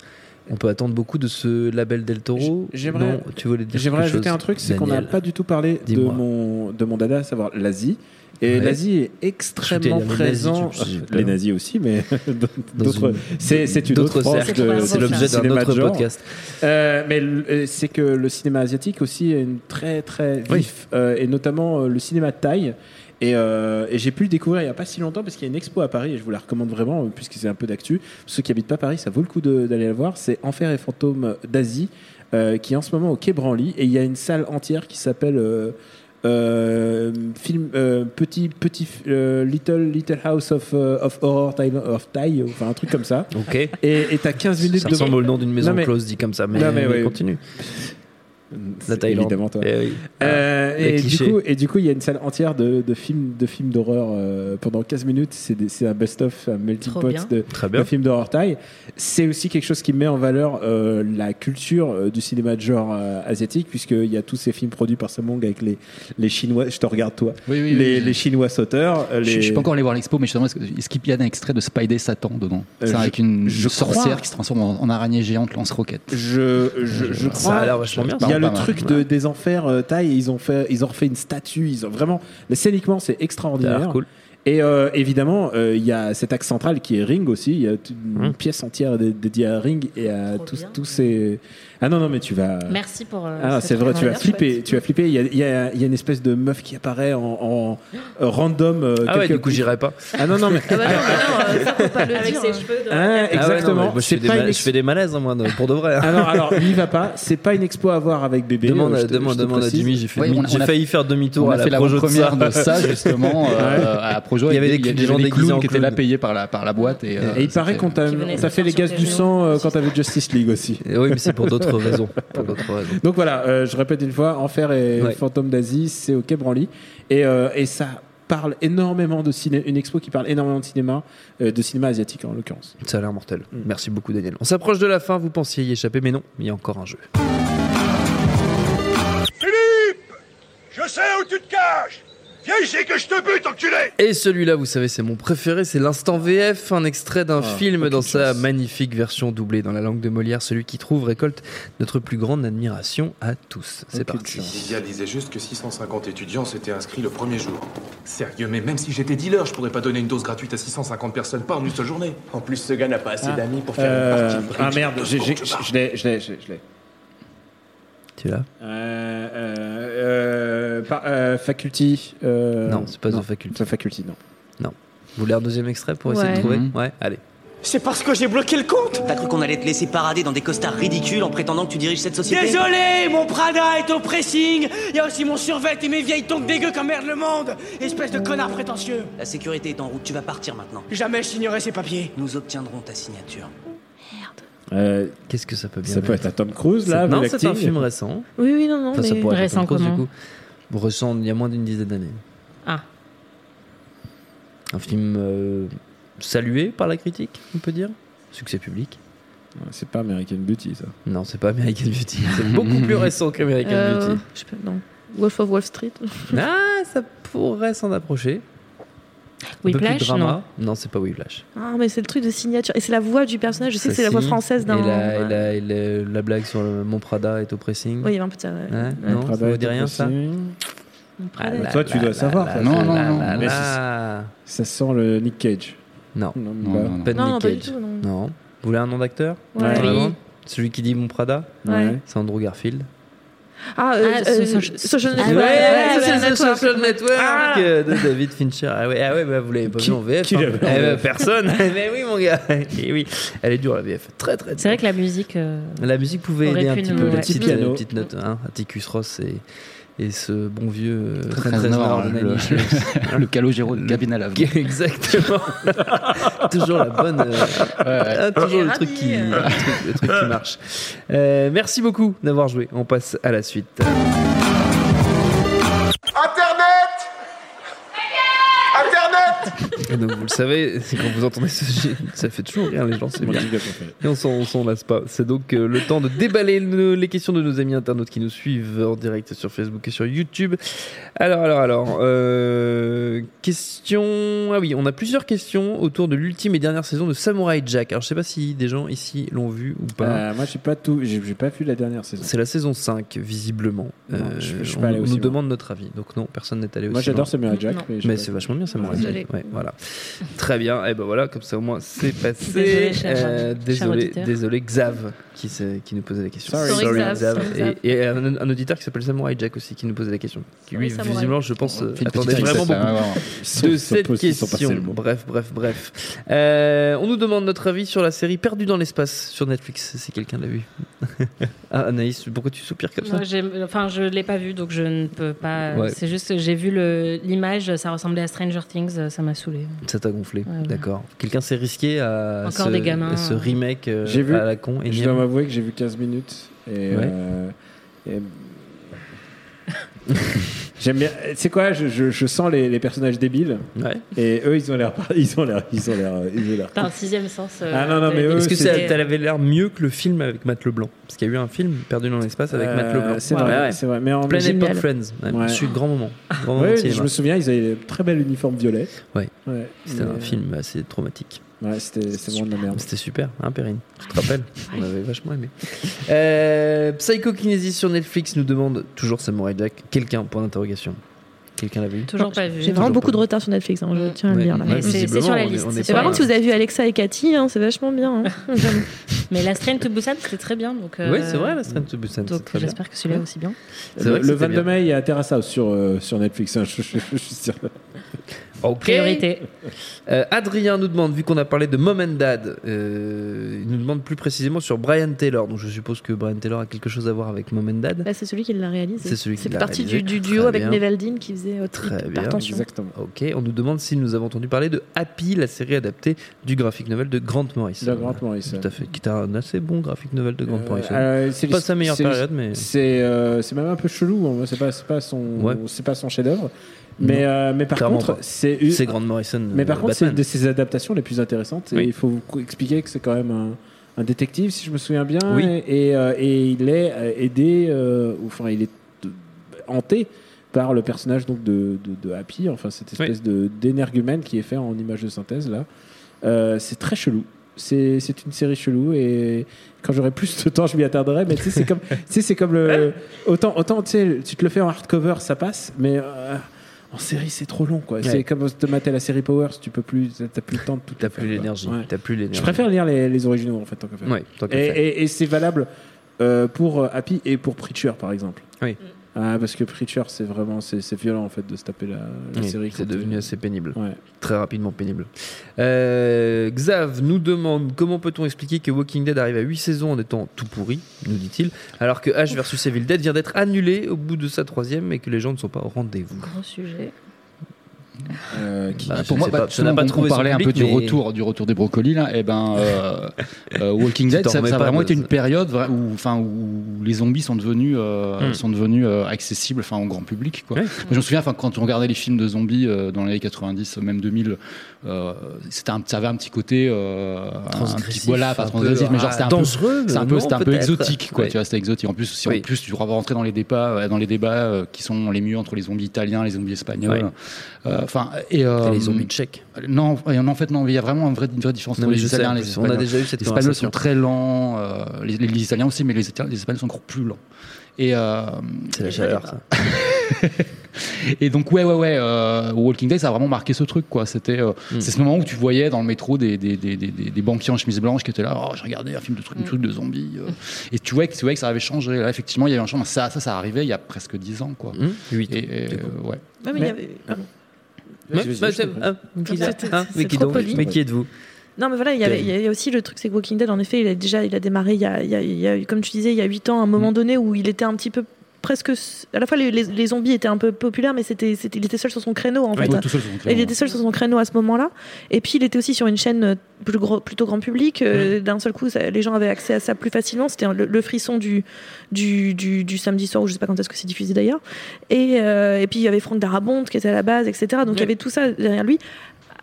[SPEAKER 1] On peut attendre beaucoup de ce label Del Toro.
[SPEAKER 6] J'aimerais-
[SPEAKER 1] Non, tu voulais dire
[SPEAKER 6] J'aimerais ajouter
[SPEAKER 1] chose,
[SPEAKER 6] un truc, c'est qu'on n'a pas du tout parlé de mon, de mon dada, à savoir l'Asie. Et
[SPEAKER 1] Ouais.
[SPEAKER 6] l'Asie est extrêmement
[SPEAKER 1] nazis,
[SPEAKER 6] présent.
[SPEAKER 1] tu-
[SPEAKER 6] les nazis aussi, mais d'autres. C'est une autre branche de-
[SPEAKER 1] C'est l'objet d'un autre
[SPEAKER 6] genre.
[SPEAKER 1] podcast.
[SPEAKER 6] Euh, mais euh, c'est que le cinéma asiatique aussi est une très très vif, euh, et notamment euh, le cinéma thaï. Et, euh, et j'ai pu le découvrir il n'y a pas si longtemps parce qu'il y a une expo à Paris et je vous la recommande vraiment euh, puisque c'est un peu d'actu. Ceux qui habitent pas Paris, ça vaut le coup d'aller la voir. C'est Enfer et fantômes d'Asie euh, qui est en ce moment au Quai Branly et il y a une salle entière qui s'appelle euh, euh, film euh, petit petit euh, little little house of euh, of horror Thai, of Thai enfin un truc comme ça.
[SPEAKER 1] Ok.
[SPEAKER 6] Et t'as 15 minutes
[SPEAKER 1] Ça
[SPEAKER 6] de
[SPEAKER 1] ressemble au nom d'une maison
[SPEAKER 6] Non, mais-
[SPEAKER 1] close dit comme ça, mais,
[SPEAKER 6] Non, mais
[SPEAKER 1] mais
[SPEAKER 6] ouais.
[SPEAKER 1] continue. La Thaïlande.
[SPEAKER 6] Évidemment, toi.
[SPEAKER 1] Eh oui.
[SPEAKER 6] Euh,
[SPEAKER 1] Ah,
[SPEAKER 6] et, du coup, et du coup, il y a une salle entière de, de films de films d'horreur euh, pendant 15 minutes. C'est des- c'est un best-of, un melting
[SPEAKER 3] Trop
[SPEAKER 6] pot
[SPEAKER 3] bien.
[SPEAKER 6] de,
[SPEAKER 1] Très bien.
[SPEAKER 6] de films d'horreur thaï. C'est aussi quelque chose qui met en valeur euh, la culture euh, du cinéma de genre euh, asiatique, puisqu'il y a tous ces films produits par Samong avec les, les Chinois. Je te regarde, toi.
[SPEAKER 2] Oui, oui,
[SPEAKER 6] les,
[SPEAKER 2] oui.
[SPEAKER 6] les Chinois sauteurs. euh,
[SPEAKER 2] Je,
[SPEAKER 6] Les...
[SPEAKER 2] je suis pas encore allé voir l'expo, mais justement, est-ce qu'il y a un extrait de Spidey Satan dedans
[SPEAKER 6] Euh,
[SPEAKER 2] C'est
[SPEAKER 6] je-
[SPEAKER 2] avec une
[SPEAKER 6] je
[SPEAKER 2] sorcière
[SPEAKER 6] crois-
[SPEAKER 2] qui se transforme en, en araignée géante lance-roquette.
[SPEAKER 6] Je, je, je
[SPEAKER 1] Ça
[SPEAKER 6] crois.
[SPEAKER 1] a l'air vachement bien.
[SPEAKER 6] A le
[SPEAKER 2] mal.
[SPEAKER 6] truc de, des enfers euh, thaï. Ils ont fait, ils ont refait une statue. Ils ont vraiment. Mais scéniquement, c'est extraordinaire.
[SPEAKER 1] cool.
[SPEAKER 6] Et euh, évidemment, euh, il y a cet axe central qui est Ring aussi. Il y a une
[SPEAKER 1] Hum.
[SPEAKER 6] pièce entière dé- dédiée à Ring et à tous, tous ces. Ah non non, mais tu vas.
[SPEAKER 3] Merci pour. euh,
[SPEAKER 6] Ah, c'est vrai, tu vas flipper. Tu vas flipper. Il y a, il y a- il y a une espèce de meuf qui apparaît en, en- random. euh,
[SPEAKER 1] Ah ouais, du coup, j'irai pas.
[SPEAKER 6] Ah non non mais.
[SPEAKER 5] Ah bah non, non, euh, ça faut pas le
[SPEAKER 3] Avec
[SPEAKER 5] dire.
[SPEAKER 3] ses
[SPEAKER 5] hein.
[SPEAKER 3] cheveux. de-
[SPEAKER 6] Ah,
[SPEAKER 1] Ah ouais, non,
[SPEAKER 6] exactement.
[SPEAKER 1] moi, je, fais des
[SPEAKER 6] pas
[SPEAKER 1] je fais des malaises, hein, moi, pour de vrai. hein.
[SPEAKER 6] Alors alors, n'y va pas. C'est pas une expo à voir avec bébé.
[SPEAKER 1] demande
[SPEAKER 6] euh,
[SPEAKER 1] à,
[SPEAKER 6] je te-
[SPEAKER 1] demande,
[SPEAKER 6] je te
[SPEAKER 1] demande à. Jimmy, j'ai
[SPEAKER 2] a-
[SPEAKER 1] failli faire demi-tour
[SPEAKER 2] On
[SPEAKER 1] à
[SPEAKER 2] a
[SPEAKER 1] la
[SPEAKER 2] fait la
[SPEAKER 1] Projo de
[SPEAKER 2] première
[SPEAKER 1] ça.
[SPEAKER 2] de ça justement euh, à Projo.
[SPEAKER 1] Il y avait des- gens
[SPEAKER 2] des
[SPEAKER 1] déguisés
[SPEAKER 2] qui étaient là payés par la par la boîte et, euh,
[SPEAKER 6] il paraît qu'on t'a fait les gaz du sang quand t'avais Justice League aussi.
[SPEAKER 1] Oui, mais c'est pour d'autres raisons. Pour d'autres raisons.
[SPEAKER 6] Donc voilà, euh, je répète une fois, Enfer et
[SPEAKER 1] Ouais.
[SPEAKER 6] Fantôme d'Asie, c'est au Quai Branly. Et, euh, et ça parle énormément de cinéma, une expo qui parle énormément de cinéma, euh, de cinéma asiatique en l'occurrence.
[SPEAKER 1] Ça a l'air mortel. Merci beaucoup, Daniel. On s'approche de la fin, vous pensiez y échapper, mais non, il y a encore un jeu.
[SPEAKER 8] Philippe Je sais où tu te caches Viens ici que je te bute, enculé
[SPEAKER 1] Et celui-là, vous savez, c'est mon préféré, c'est l'instant VF, un extrait d'un film dans sa magnifique version doublée dans la langue de Molière. Celui qui trouve récolte notre plus grande admiration à tous. C'est parti.
[SPEAKER 9] Lydia disait juste que 650 étudiants s'étaient inscrits le premier jour. Sérieux, mais même si j'étais dealer, je pourrais pas donner une dose gratuite à 650 personnes pas en une seule journée.
[SPEAKER 4] En plus, ce gars n'a pas assez
[SPEAKER 6] Ah.
[SPEAKER 4] d'amis pour faire
[SPEAKER 6] Euh,
[SPEAKER 4] une partie. de
[SPEAKER 6] ah merde, l'ai, je l'ai, je l'ai, je l'ai.
[SPEAKER 1] Tu l'as
[SPEAKER 6] Euh, euh, euh, par- euh, faculty. euh,
[SPEAKER 1] Non, c'est pas
[SPEAKER 6] non,
[SPEAKER 1] The Faculty.
[SPEAKER 6] The Faculty, non.
[SPEAKER 1] Vous voulez un deuxième extrait pour essayer
[SPEAKER 5] Ouais.
[SPEAKER 1] de trouver
[SPEAKER 2] Mhm.
[SPEAKER 1] Ouais, allez.
[SPEAKER 4] C'est parce que j'ai bloqué le compte T'as cru qu'on allait te laisser parader dans des costards ridicules en prétendant que tu diriges cette société Désolé, mon Prada est au pressing Il y a aussi mon survêt et mes vieilles tongs dégueu comme merde le monde Espèce de connard prétentieux La sécurité est en route, tu vas partir maintenant. Jamais je signerai ces papiers. Nous obtiendrons ta signature.
[SPEAKER 6] Euh,
[SPEAKER 1] Qu'est-ce que ça peut bien
[SPEAKER 6] ça peut être à Tom Cruise, là,
[SPEAKER 1] Non, c'est un film récent.
[SPEAKER 5] Oui, oui, non, non.
[SPEAKER 1] Enfin, ça
[SPEAKER 5] mais-
[SPEAKER 1] pourrait être
[SPEAKER 3] Récent
[SPEAKER 1] Tom Cruise, du coup. Récent, il y a moins d'une dizaine d'années.
[SPEAKER 3] Ah.
[SPEAKER 1] Un film euh, salué par la critique, on peut dire. Succès public.
[SPEAKER 6] C'est pas American Beauty, ça.
[SPEAKER 1] Non, c'est pas American Beauty. C'est beaucoup plus récent qu'American
[SPEAKER 5] Euh,
[SPEAKER 1] Beauty.
[SPEAKER 5] je sais pas, non. Wolf of Wall Street.
[SPEAKER 1] Ah, ça pourrait s'en approcher. Un peu plus
[SPEAKER 3] Whiplash,
[SPEAKER 1] drama.
[SPEAKER 3] non.
[SPEAKER 1] Non, c'est pas Whiplash.
[SPEAKER 5] Ah, mais c'est le truc de signature. Et c'est la voix du personnage. Je sais
[SPEAKER 1] Ça,
[SPEAKER 5] que c'est la voix française d'un.
[SPEAKER 1] Et la, et la- et la- la blague sur le Mon Prada est au pressing.
[SPEAKER 5] Oui, il y avait un peu de ça. ouais.
[SPEAKER 1] Non, ça vous dit rien, ça. Ah là
[SPEAKER 6] Toi, tu dois savoir,
[SPEAKER 1] là
[SPEAKER 6] toi.
[SPEAKER 1] là
[SPEAKER 2] Non, non, non.
[SPEAKER 6] Mais. Ça sent le Nick Cage.
[SPEAKER 1] Non,
[SPEAKER 6] Non,
[SPEAKER 2] Non,
[SPEAKER 6] bah,
[SPEAKER 1] pas de Nick Cage.
[SPEAKER 5] tout, non.
[SPEAKER 1] Non. Vous voulez un nom d'acteur. Celui qui dit Mon Prada? C'est Andrew Garfield.
[SPEAKER 5] Ah, euh,
[SPEAKER 3] Ah,
[SPEAKER 5] euh, Social Network.
[SPEAKER 3] ouais,
[SPEAKER 5] Ouais,
[SPEAKER 3] ouais,
[SPEAKER 5] Social
[SPEAKER 3] ouais,
[SPEAKER 5] Network.
[SPEAKER 1] Social Network
[SPEAKER 5] Ah.
[SPEAKER 1] de David Fincher. Ah ouais, ah ouais bah, vous l'avez pas
[SPEAKER 6] Qui-
[SPEAKER 1] vu en VF.
[SPEAKER 6] qui
[SPEAKER 1] hein. Eh ben,
[SPEAKER 6] VF?
[SPEAKER 1] personne. Mais oui, mon gars. Et oui, elle est dure la VF. Très très dure.
[SPEAKER 3] C'est vrai que la musique. euh,
[SPEAKER 1] La musique pouvait aider un petit
[SPEAKER 3] nous-
[SPEAKER 1] peu,
[SPEAKER 3] ouais.
[SPEAKER 1] les
[SPEAKER 6] Petit
[SPEAKER 1] petites,
[SPEAKER 6] piano.
[SPEAKER 1] euh, petites notes. Hein, Atticus Ross et, et ce bon vieux euh,
[SPEAKER 2] Très,
[SPEAKER 1] très
[SPEAKER 2] très nord, le-
[SPEAKER 1] Nails.
[SPEAKER 2] le calogéro de Gavin à
[SPEAKER 1] Exactement. toujours la bonne. euh, ah, toujours le truc, qui, le truc- le truc qui marche. Euh, merci beaucoup d'avoir joué. On passe à la suite. Et donc, vous le savez, c'est quand vous entendez ce gé- ça fait toujours rire les gens, c'est bien. Et on s'en, on lasse pas. C'est donc euh, le temps de déballer le- les questions de nos amis internautes qui nous suivent en direct sur Facebook et sur YouTube. Alors, alors, alors. euh, question. Ah oui, on a plusieurs questions autour de l'ultime et dernière saison de Samurai Jack. Alors, je sais pas si des gens ici l'ont vu ou pas.
[SPEAKER 6] Euh, moi, j'ai pas tout, j'ai pas vu la dernière saison.
[SPEAKER 1] C'est la saison 5, visiblement.
[SPEAKER 6] Non,
[SPEAKER 1] Euh,
[SPEAKER 6] je- je suis
[SPEAKER 1] on
[SPEAKER 6] pas allé
[SPEAKER 1] nous
[SPEAKER 6] aussi loin.
[SPEAKER 1] demande notre avis. Donc non, personne n'est allé
[SPEAKER 6] Moi,
[SPEAKER 1] aussi
[SPEAKER 6] j'adore
[SPEAKER 1] loin.
[SPEAKER 6] Samurai Jack,
[SPEAKER 3] Non.
[SPEAKER 6] mais
[SPEAKER 1] c'est vachement bien, Samurai
[SPEAKER 3] Désolé.
[SPEAKER 1] Ouais, voilà. Très bien. Et ben voilà, comme ça au moins c'est passé.
[SPEAKER 3] Désolé, cher-
[SPEAKER 1] Euh,
[SPEAKER 3] cher
[SPEAKER 1] désolé, désolé, Xav qui, nous posait la question.
[SPEAKER 6] Sorry.
[SPEAKER 3] Sorry, Xav. Sorry, Xav.
[SPEAKER 1] Et, et un, un auditeur qui s'appelle Samurai Jack aussi qui nous posait la question. Qui lui,
[SPEAKER 3] Samurai.
[SPEAKER 1] visiblement, je pense, euh, attendait vraiment beaucoup de cette question. Bref, bref, bref. Euh, on nous demande notre avis sur la série Perdu dans l'espace sur Netflix, si quelqu'un l'a vu. ah, Anaïs, pourquoi tu soupires comme ça
[SPEAKER 3] Moi, enfin, je l'ai pas vu, donc je ne peux pas.
[SPEAKER 1] Ouais.
[SPEAKER 3] C'est juste, que j'ai vu l'image, ça ressemblait à Stranger Things, ça m'a saoulé.
[SPEAKER 1] Ça t'a gonflé,
[SPEAKER 3] Ouais, ouais.
[SPEAKER 1] d'accord. Quelqu'un s'est risqué à
[SPEAKER 3] Encore
[SPEAKER 1] ce,
[SPEAKER 3] des gamins.
[SPEAKER 1] à ce remake euh,
[SPEAKER 6] J'ai vu.
[SPEAKER 1] à la con.
[SPEAKER 6] Je m'avouer que j'ai vu 15 minutes et,
[SPEAKER 1] Ouais.
[SPEAKER 6] euh, et- j'aime bien. C'est quoi je, je, je sens les, les personnages débiles
[SPEAKER 1] Ouais.
[SPEAKER 6] et eux ils ont l'air ils ont l'air ils ont l'air ils ont l'air.
[SPEAKER 3] T'as un sixième sens. euh,
[SPEAKER 6] Ah non, non, mais eux,
[SPEAKER 1] Est-ce que
[SPEAKER 6] c'est-
[SPEAKER 1] ça t'avait l'air mieux que le film avec Matt Leblanc? Parce qu'il y a eu un film Perdu dans l'espace avec Matt
[SPEAKER 6] Euh,
[SPEAKER 1] Leblanc.
[SPEAKER 6] C'est
[SPEAKER 1] Ouais,
[SPEAKER 6] vrai,
[SPEAKER 1] ouais.
[SPEAKER 6] c'est vrai. Mais en
[SPEAKER 5] Génial.
[SPEAKER 1] époque Friends. Ouais,
[SPEAKER 6] Ouais.
[SPEAKER 1] Je suis grand moment. Grand moment
[SPEAKER 6] je me souviens, ils avaient très bel uniforme violet.
[SPEAKER 1] Ouais.
[SPEAKER 6] Ouais.
[SPEAKER 1] C'était
[SPEAKER 6] Mais-
[SPEAKER 1] un film assez traumatique.
[SPEAKER 6] Ouais, c'était vraiment de la merde.
[SPEAKER 1] C'était super, hein, Perrine Tu te rappelles On avait vachement aimé. Euh, Psycho Kinesis sur Netflix nous demande toujours Samurai Jack. Quelqu'un, point d'interrogation. Quelqu'un l'a vu
[SPEAKER 3] Toujours pas vu.
[SPEAKER 5] J'ai vraiment beaucoup de retard sur Netflix, hein, je tiens à le
[SPEAKER 1] Ouais.
[SPEAKER 5] dire. Là.
[SPEAKER 1] Ouais,
[SPEAKER 3] c'est- c'est sur la liste, c'est
[SPEAKER 5] contre, si vous avez vu Alexa et Cathy, hein, c'est vachement bien. hein.
[SPEAKER 3] Mais la Strain to Busan, c'était très bien. Donc,
[SPEAKER 1] Oui, c'est vrai, la Strain to Busan. c'est
[SPEAKER 3] Donc j'espère que celui-là aussi bien.
[SPEAKER 1] C'est
[SPEAKER 6] Le, le
[SPEAKER 1] c'était
[SPEAKER 6] 22
[SPEAKER 1] bien.
[SPEAKER 6] mai, il y a Terrace House sur, euh, sur Netflix. hein, je, je- je suis sûr.
[SPEAKER 3] Priorité.
[SPEAKER 1] Euh, Adrien nous demande, vu qu'on a parlé de Mom and Dad, euh, il nous demande plus précisément sur Brian Taylor. Donc je suppose que Brian Taylor a quelque chose à voir avec Mom and Dad.
[SPEAKER 5] Là, c'est celui qui l'a réalisé.
[SPEAKER 1] C'est celui qui
[SPEAKER 5] C'est
[SPEAKER 1] l'a
[SPEAKER 5] partie
[SPEAKER 1] réalisé.
[SPEAKER 5] du, du
[SPEAKER 1] Très
[SPEAKER 5] duo avec. Nevaldine qui faisait euh,
[SPEAKER 1] Très bien.
[SPEAKER 5] Attention.
[SPEAKER 6] Exactement.
[SPEAKER 1] Ok, on nous demande si nous avons entendu parler de Happy, la série adaptée du graphic novel de Grant Morrison.
[SPEAKER 6] De Grant Morrison.
[SPEAKER 1] Tout à fait, qui est un assez bon graphic novel de Grant
[SPEAKER 6] Euh,
[SPEAKER 1] Morrison.
[SPEAKER 6] c'est
[SPEAKER 1] pas sa meilleure
[SPEAKER 6] c'est
[SPEAKER 1] période, mais
[SPEAKER 6] C'est euh, c'est même un peu chelou. hein. C'est pas, c'est pas son,
[SPEAKER 1] Ouais.
[SPEAKER 6] c'est pas son chef-d'œuvre. Mais, euh, mais par
[SPEAKER 1] Clairement
[SPEAKER 6] contre,
[SPEAKER 1] pas.
[SPEAKER 6] c'est une-
[SPEAKER 1] c'est Grant Morrison.
[SPEAKER 6] Mais par
[SPEAKER 1] euh,
[SPEAKER 6] contre, c'est une de ses adaptations les plus intéressantes. Et il faut vous expliquer que c'est quand même un, un détective, si je me souviens bien.
[SPEAKER 1] Oui.
[SPEAKER 6] Et, et, euh, et il est aidé, euh, ou, enfin, il est hanté par le personnage donc de, de, de Happy, enfin cette espèce de d'énergumène qui est fait en image de synthèse là. Euh, c'est très chelou. C'est c'est une série chelou et quand j'aurai plus de temps, je m'y attarderai. Mais tu sais, c'est comme, c'est comme le autant autant tu sais, tu te le fais en hardcover, ça passe, mais euh, en série, c'est trop long, quoi.
[SPEAKER 1] Ouais.
[SPEAKER 6] C'est comme te mater la série Powers, tu peux plus, t'as plus le temps de tout.
[SPEAKER 1] T'as plus l'énergie.
[SPEAKER 6] Ouais.
[SPEAKER 1] T'as plus l'énergie.
[SPEAKER 6] Je préfère lire les, les originaux, en fait, tant que faire.
[SPEAKER 1] Ouais, tant
[SPEAKER 6] et,
[SPEAKER 1] faire.
[SPEAKER 6] et- et c'est valable euh, pour euh, Happy et pour Preacher, par exemple.
[SPEAKER 1] Oui.
[SPEAKER 6] Ah, parce que Preacher, c'est vraiment, c'est c'est violent, en fait, de se taper la, la
[SPEAKER 1] Oui,
[SPEAKER 6] série.
[SPEAKER 1] c'est devenu assez pénible.
[SPEAKER 6] Ouais.
[SPEAKER 1] Très rapidement pénible. Euh, Xav nous demande comment peut-on expliquer que Walking Dead arrive à 8 saisons en étant tout pourri, nous dit-il, alors que H versus Evil Dead vient d'être annulé au bout de sa troisième et que les gens ne sont pas au rendez-vous.
[SPEAKER 3] Gros sujet.
[SPEAKER 6] Euh, qui-
[SPEAKER 1] Bah,
[SPEAKER 2] pour moi, bah,
[SPEAKER 1] pas, ça n'a
[SPEAKER 2] justement,
[SPEAKER 1] pas
[SPEAKER 2] on-
[SPEAKER 1] trouvé
[SPEAKER 2] on
[SPEAKER 1] son
[SPEAKER 2] parlait un peu du retour, du retour des brocolis là. Et ben, euh, euh, Walking Dead, ça, ça a vraiment
[SPEAKER 1] de-
[SPEAKER 2] été une période où, enfin, où les zombies sont devenus,
[SPEAKER 1] Hmm.
[SPEAKER 2] sont devenus accessibles, enfin, au grand public. Quoi. Moi, je me souviens, enfin, quand on regardait les films de zombies dans les années 90, même 2000, euh, un, ça avait un petit côté, euh, un petit,
[SPEAKER 1] Transgressif,
[SPEAKER 2] voilà, pas transgressif,
[SPEAKER 1] peu,
[SPEAKER 2] mais genre c'était un peu,
[SPEAKER 1] dangereux,
[SPEAKER 2] un peu,
[SPEAKER 1] non,
[SPEAKER 2] un peu exotique, quoi.
[SPEAKER 1] Ouais.
[SPEAKER 2] Tu vois, c'était exotique. En plus, si
[SPEAKER 1] Oui.
[SPEAKER 2] en plus tu rentrer dans les débats, euh, dans les débats euh, qui sont les mieux entre les zombies italiens, les zombies espagnols,
[SPEAKER 1] Ouais.
[SPEAKER 2] euh, enfin, et,
[SPEAKER 1] Et les zombies tchèques.
[SPEAKER 2] non, en fait, non, il y a vraiment une vraie, une vraie différence
[SPEAKER 1] Non,
[SPEAKER 2] entre les
[SPEAKER 1] sais,
[SPEAKER 2] Italiens
[SPEAKER 1] en
[SPEAKER 2] et les
[SPEAKER 1] plus, on a
[SPEAKER 2] Espagnols.
[SPEAKER 1] déjà eu cette
[SPEAKER 2] Les Espagnols sont très lents, les, les Italiens aussi, mais les, les Espagnols sont encore plus lents. Et, euh,
[SPEAKER 1] C'est la chaleur, ça.
[SPEAKER 2] et donc, ouais, ouais, ouais, euh, Walking Dead, ça a vraiment marqué ce truc, quoi. C'était, euh,
[SPEAKER 1] Mm.
[SPEAKER 2] c'est ce moment où tu voyais dans le métro des, des, des, des, des- des banquiers en chemise blanche qui étaient là, oh, j'ai regardé un film de truc, un truc de zombies. euh. Et tu voyais, que, tu voyais que ça avait changé. Là, effectivement, il y avait un changement. Ça, ça, ça arrivait il y a presque 10 ans, quoi.
[SPEAKER 1] Hum, huit,
[SPEAKER 2] Et, et, euh, ouais.
[SPEAKER 5] Mais il y
[SPEAKER 6] Mais-
[SPEAKER 1] mais. Mais qui êtes-vous?
[SPEAKER 5] Non, mais voilà, il y, avait- il y a aussi le truc, c'est que Walking Dead, en effet, il a déjà, il a démarré il y a, il y comme tu disais, il y a 8 ans, à un moment donné où il était un petit peu presque, à la fois les, les- les zombies étaient un peu populaires, mais c'était, il était seul sur son créneau en fait.
[SPEAKER 2] Ouais, tout seul sur son créneau,
[SPEAKER 5] Il était seul sur son créneau à ce moment-là. Et puis il était aussi sur une chaîne euh, plus gros- plutôt grand public. Euh, D'un seul coup, ça- les gens avaient accès à ça plus facilement. C'était le, le frisson du, du, du, du samedi soir, ou je sais pas quand est-ce que c'est diffusé d'ailleurs. Et, euh, et puis il y avait Franck Darabont qui était à la base, etc. Donc il y avait tout ça derrière lui.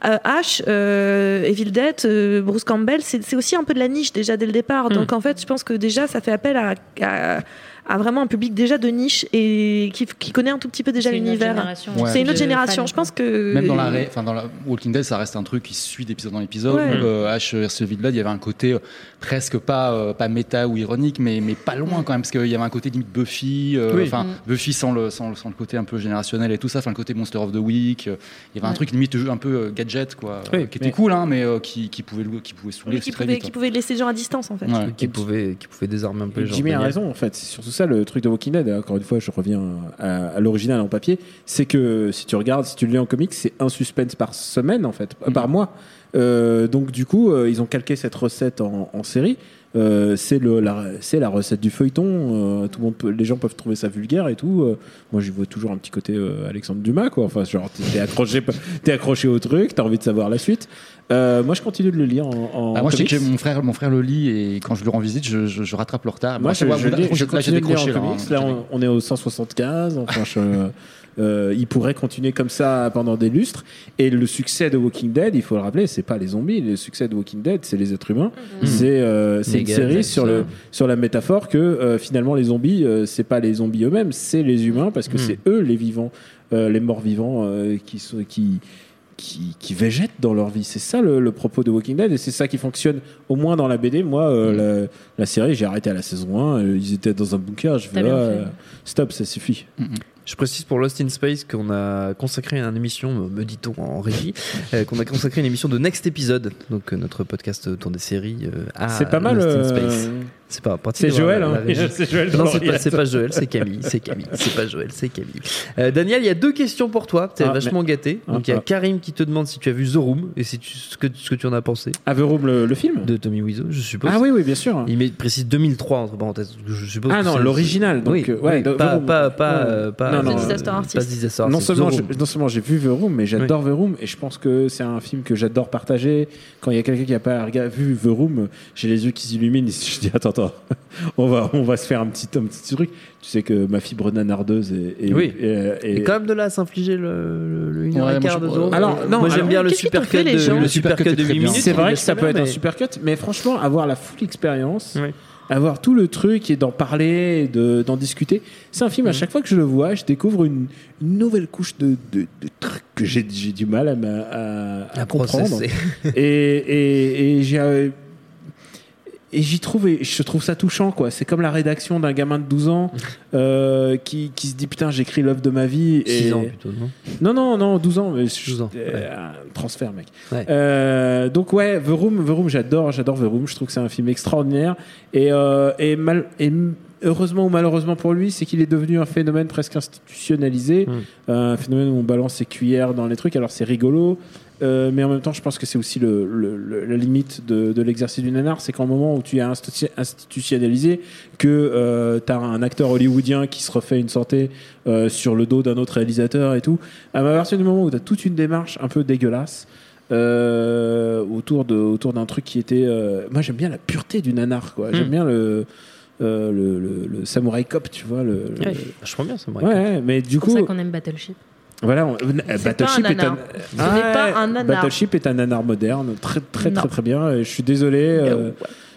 [SPEAKER 5] Euh, Ash, euh, Evil Dead, euh, Bruce Campbell, c'est aussi un peu de la niche déjà dès le départ.
[SPEAKER 3] Mm.
[SPEAKER 5] Donc en fait, je pense que déjà ça fait appel à, à- à vraiment un public déjà de niche et qui, qui connaît un tout petit peu déjà
[SPEAKER 3] C'est une autre
[SPEAKER 5] l'univers.
[SPEAKER 3] génération
[SPEAKER 2] Ouais.
[SPEAKER 5] C'est une autre génération.
[SPEAKER 3] fans,
[SPEAKER 5] Je pense que
[SPEAKER 2] Même dans la, ré- enfin, dans la Walking Dead, ça reste un truc qui se suit d'épisode en épisode.
[SPEAKER 5] Ouais.
[SPEAKER 2] Euh, Dead, il y avait un côté euh, presque pas euh, pas méta ou ironique, mais mais pas loin quand même, parce qu'il y avait un côté limite Buffy, euh,
[SPEAKER 1] Oui.
[SPEAKER 2] enfin
[SPEAKER 3] Mm.
[SPEAKER 2] Buffy sans le, sans le sans le côté un peu générationnel et tout ça, enfin le côté Monster of the Week. euh, Il y avait un
[SPEAKER 3] Ouais.
[SPEAKER 2] truc limite un peu euh, gadget quoi,
[SPEAKER 6] Oui,
[SPEAKER 2] euh, qui était
[SPEAKER 6] mais-
[SPEAKER 2] cool, hein, mais euh, qui qui pouvait qui pouvait saouler
[SPEAKER 5] qui pouvait,
[SPEAKER 2] vite.
[SPEAKER 5] qui pouvait laisser les gens à distance en fait.
[SPEAKER 2] Ouais.
[SPEAKER 1] Qui pouvait, qui pouvait désarmer un peu les gens.
[SPEAKER 6] Jimmy a raison en fait, c'est surtout ça le truc de Walking Dead. Encore une fois, je reviens à, à l'original en papier. C'est que si tu regardes, si tu le lis en comics, c'est un suspense par semaine en fait, euh, par mois. Euh, donc du coup, euh, ils ont calqué cette recette en, en série. Euh, c'est le la, c'est la recette du feuilleton. Euh, tout le monde peut- les gens peuvent trouver ça vulgaire et tout. Euh, moi, j'y vois toujours un petit côté euh, Alexandre Dumas quoi. Enfin, genre t'es accroché, t'es accroché au truc, t'as envie de savoir la suite. Euh, moi, je continue de le lire en. en
[SPEAKER 2] Ah, moi, je sais que mon frère, mon frère le lit et quand je le rends visite, je, je, je rattrape le retard.
[SPEAKER 6] Moi, je,
[SPEAKER 2] ça va,
[SPEAKER 6] je,
[SPEAKER 2] d'un-
[SPEAKER 6] lis-
[SPEAKER 2] là,
[SPEAKER 6] je
[SPEAKER 2] j'ai décroché, là, hein.
[SPEAKER 6] Là, on, on est au 175. Enfin, je- euh, il pourrait continuer comme ça pendant des lustres. Et le succès de Walking Dead, il faut le rappeler, c'est pas les zombies. Le succès de Walking Dead, c'est les êtres humains.
[SPEAKER 3] Mhm.
[SPEAKER 6] C'est euh, c'est une série sur
[SPEAKER 1] ça.
[SPEAKER 6] le sur la métaphore que euh, finalement les zombies, euh, c'est pas les zombies eux-mêmes, c'est les humains parce que
[SPEAKER 1] Mhm.
[SPEAKER 6] c'est eux les vivants, euh, les morts vivants euh, qui sont qui qui, qui végètent dans leur vie. C'est ça le, le propos de Walking Dead et c'est ça qui fonctionne au moins dans la BD. Moi, euh, la, la série, j'ai arrêté à la saison 1. euh, ils étaient dans un bunker. Je fais euh, stop, ça suffit.
[SPEAKER 1] Je précise pour Lost in Space qu'on a consacré une émission, me- dit-on en régie, euh, qu'on a consacré une émission de Next Episode, donc euh, notre podcast autour des séries. euh, à
[SPEAKER 6] c'est pas mal.
[SPEAKER 1] Lost in Space. C'est pas pratique
[SPEAKER 6] C'est Joël, hein. C'est Joël
[SPEAKER 1] Non, c'est pas,
[SPEAKER 6] l'oreillette.
[SPEAKER 1] c'est pas Joël, c'est Camille. C'est Camille. C'est pas Joël, c'est Camille. Euh, Daniel, il y a deux questions pour toi. T'es
[SPEAKER 6] Ah,
[SPEAKER 1] vachement gâté.
[SPEAKER 6] Ah,
[SPEAKER 1] Donc il y a
[SPEAKER 6] ah.
[SPEAKER 1] Karim qui te demande si tu as vu The Room et si tu, ce, que, ce que tu en as pensé.
[SPEAKER 6] Ah, The Room, le, le film
[SPEAKER 1] De Tommy Wiseau, je suppose.
[SPEAKER 6] Ah oui, oui, bien sûr.
[SPEAKER 1] Il met, précise 2003 entre parenthèses. Je suppose
[SPEAKER 6] Ah non, l'original. Donc,
[SPEAKER 1] Oui,
[SPEAKER 6] euh, ouais,
[SPEAKER 1] oui,
[SPEAKER 6] The
[SPEAKER 1] pas, pas, pas, euh, pas,
[SPEAKER 6] Non, non,
[SPEAKER 5] Disaster Artist.
[SPEAKER 6] Non seulement, non seulement j'ai vu The Room, mais j'adore The Room et je pense que c'est un film que j'adore partager. Quand il y a quelqu'un qui n'a pas vu The Room, j'ai les yeux qui s'illuminent. et Je dis attends, attends, on va, on va se faire un petit, un petit truc. Tu sais que ma fibre nanardeuse est. est-
[SPEAKER 1] Oui.
[SPEAKER 6] est- est-
[SPEAKER 1] Et quand même de là à s'infliger le, le, le une heure
[SPEAKER 2] Ouais,
[SPEAKER 1] et quart de Room.
[SPEAKER 6] Alors, non,
[SPEAKER 1] moi j'aime bien le super cut de, le super cut de
[SPEAKER 2] est très
[SPEAKER 1] 8
[SPEAKER 2] bien.
[SPEAKER 1] minutes.
[SPEAKER 6] C'est vrai que ça peut être un super cut, mais franchement, avoir la full expérience,
[SPEAKER 1] Oui.
[SPEAKER 6] avoir tout le truc et d'en parler, de- d'en discuter, c'est un film, à
[SPEAKER 1] Mm.
[SPEAKER 6] chaque fois que je le vois, je découvre une, une nouvelle couche de, de, de trucs que j'ai du mal à, m'a- à, à
[SPEAKER 1] À
[SPEAKER 6] comprendre.
[SPEAKER 1] processer.
[SPEAKER 6] et et, et j'ai. Et j'y trouve, et je trouve ça touchant, quoi. C'est comme la rédaction d'un gamin de 12 ans euh, qui, qui se dit Putain, j'écris l'œuvre de ma vie.
[SPEAKER 1] 6
[SPEAKER 6] et...
[SPEAKER 1] ans plutôt, non?
[SPEAKER 6] Non, non, non, 12 ans. Mais
[SPEAKER 1] 12 ans,
[SPEAKER 6] euh,
[SPEAKER 1] ouais.
[SPEAKER 6] transfert, mec.
[SPEAKER 1] Ouais.
[SPEAKER 6] Euh, donc, ouais, The Room, j'adore, j'adore The Room. Je trouve que c'est un film extraordinaire. Et, euh, et, mal, et m- heureusement ou malheureusement pour lui, c'est qu'il est devenu un phénomène presque institutionnalisé.
[SPEAKER 1] Mm.
[SPEAKER 6] Euh, un phénomène où on balance ses cuillères dans les trucs. Alors, c'est rigolo. Euh, mais en même temps, je pense que c'est aussi le, le- le- la limite de, de l'exercice du nanar, c'est qu'en moment où tu es institu- institutionnalisé, que tu as un acteur hollywoodien qui se refait une santé euh, sur le dos d'un autre réalisateur et tout, à partir du moment où tu as toute une démarche un peu dégueulasse, euh, autour de autour d'un truc qui était euh, moi j'aime bien la pureté du nanar quoi j'aime
[SPEAKER 1] Mm.
[SPEAKER 6] bien le, euh, le, le- le samouraï cop tu vois le, le-
[SPEAKER 3] Ouais.
[SPEAKER 1] Vachement bien, me
[SPEAKER 6] ouais, ouais, mais du
[SPEAKER 3] C'est pour
[SPEAKER 6] coup
[SPEAKER 3] ça qu'on aime Battleship.
[SPEAKER 6] Voilà, on- euh, Battleship
[SPEAKER 5] pas un
[SPEAKER 6] est un,
[SPEAKER 5] pas.
[SPEAKER 6] Battleship est un nanar moderne, très très
[SPEAKER 5] Non.
[SPEAKER 6] très très bien. Et je suis désolé, euh,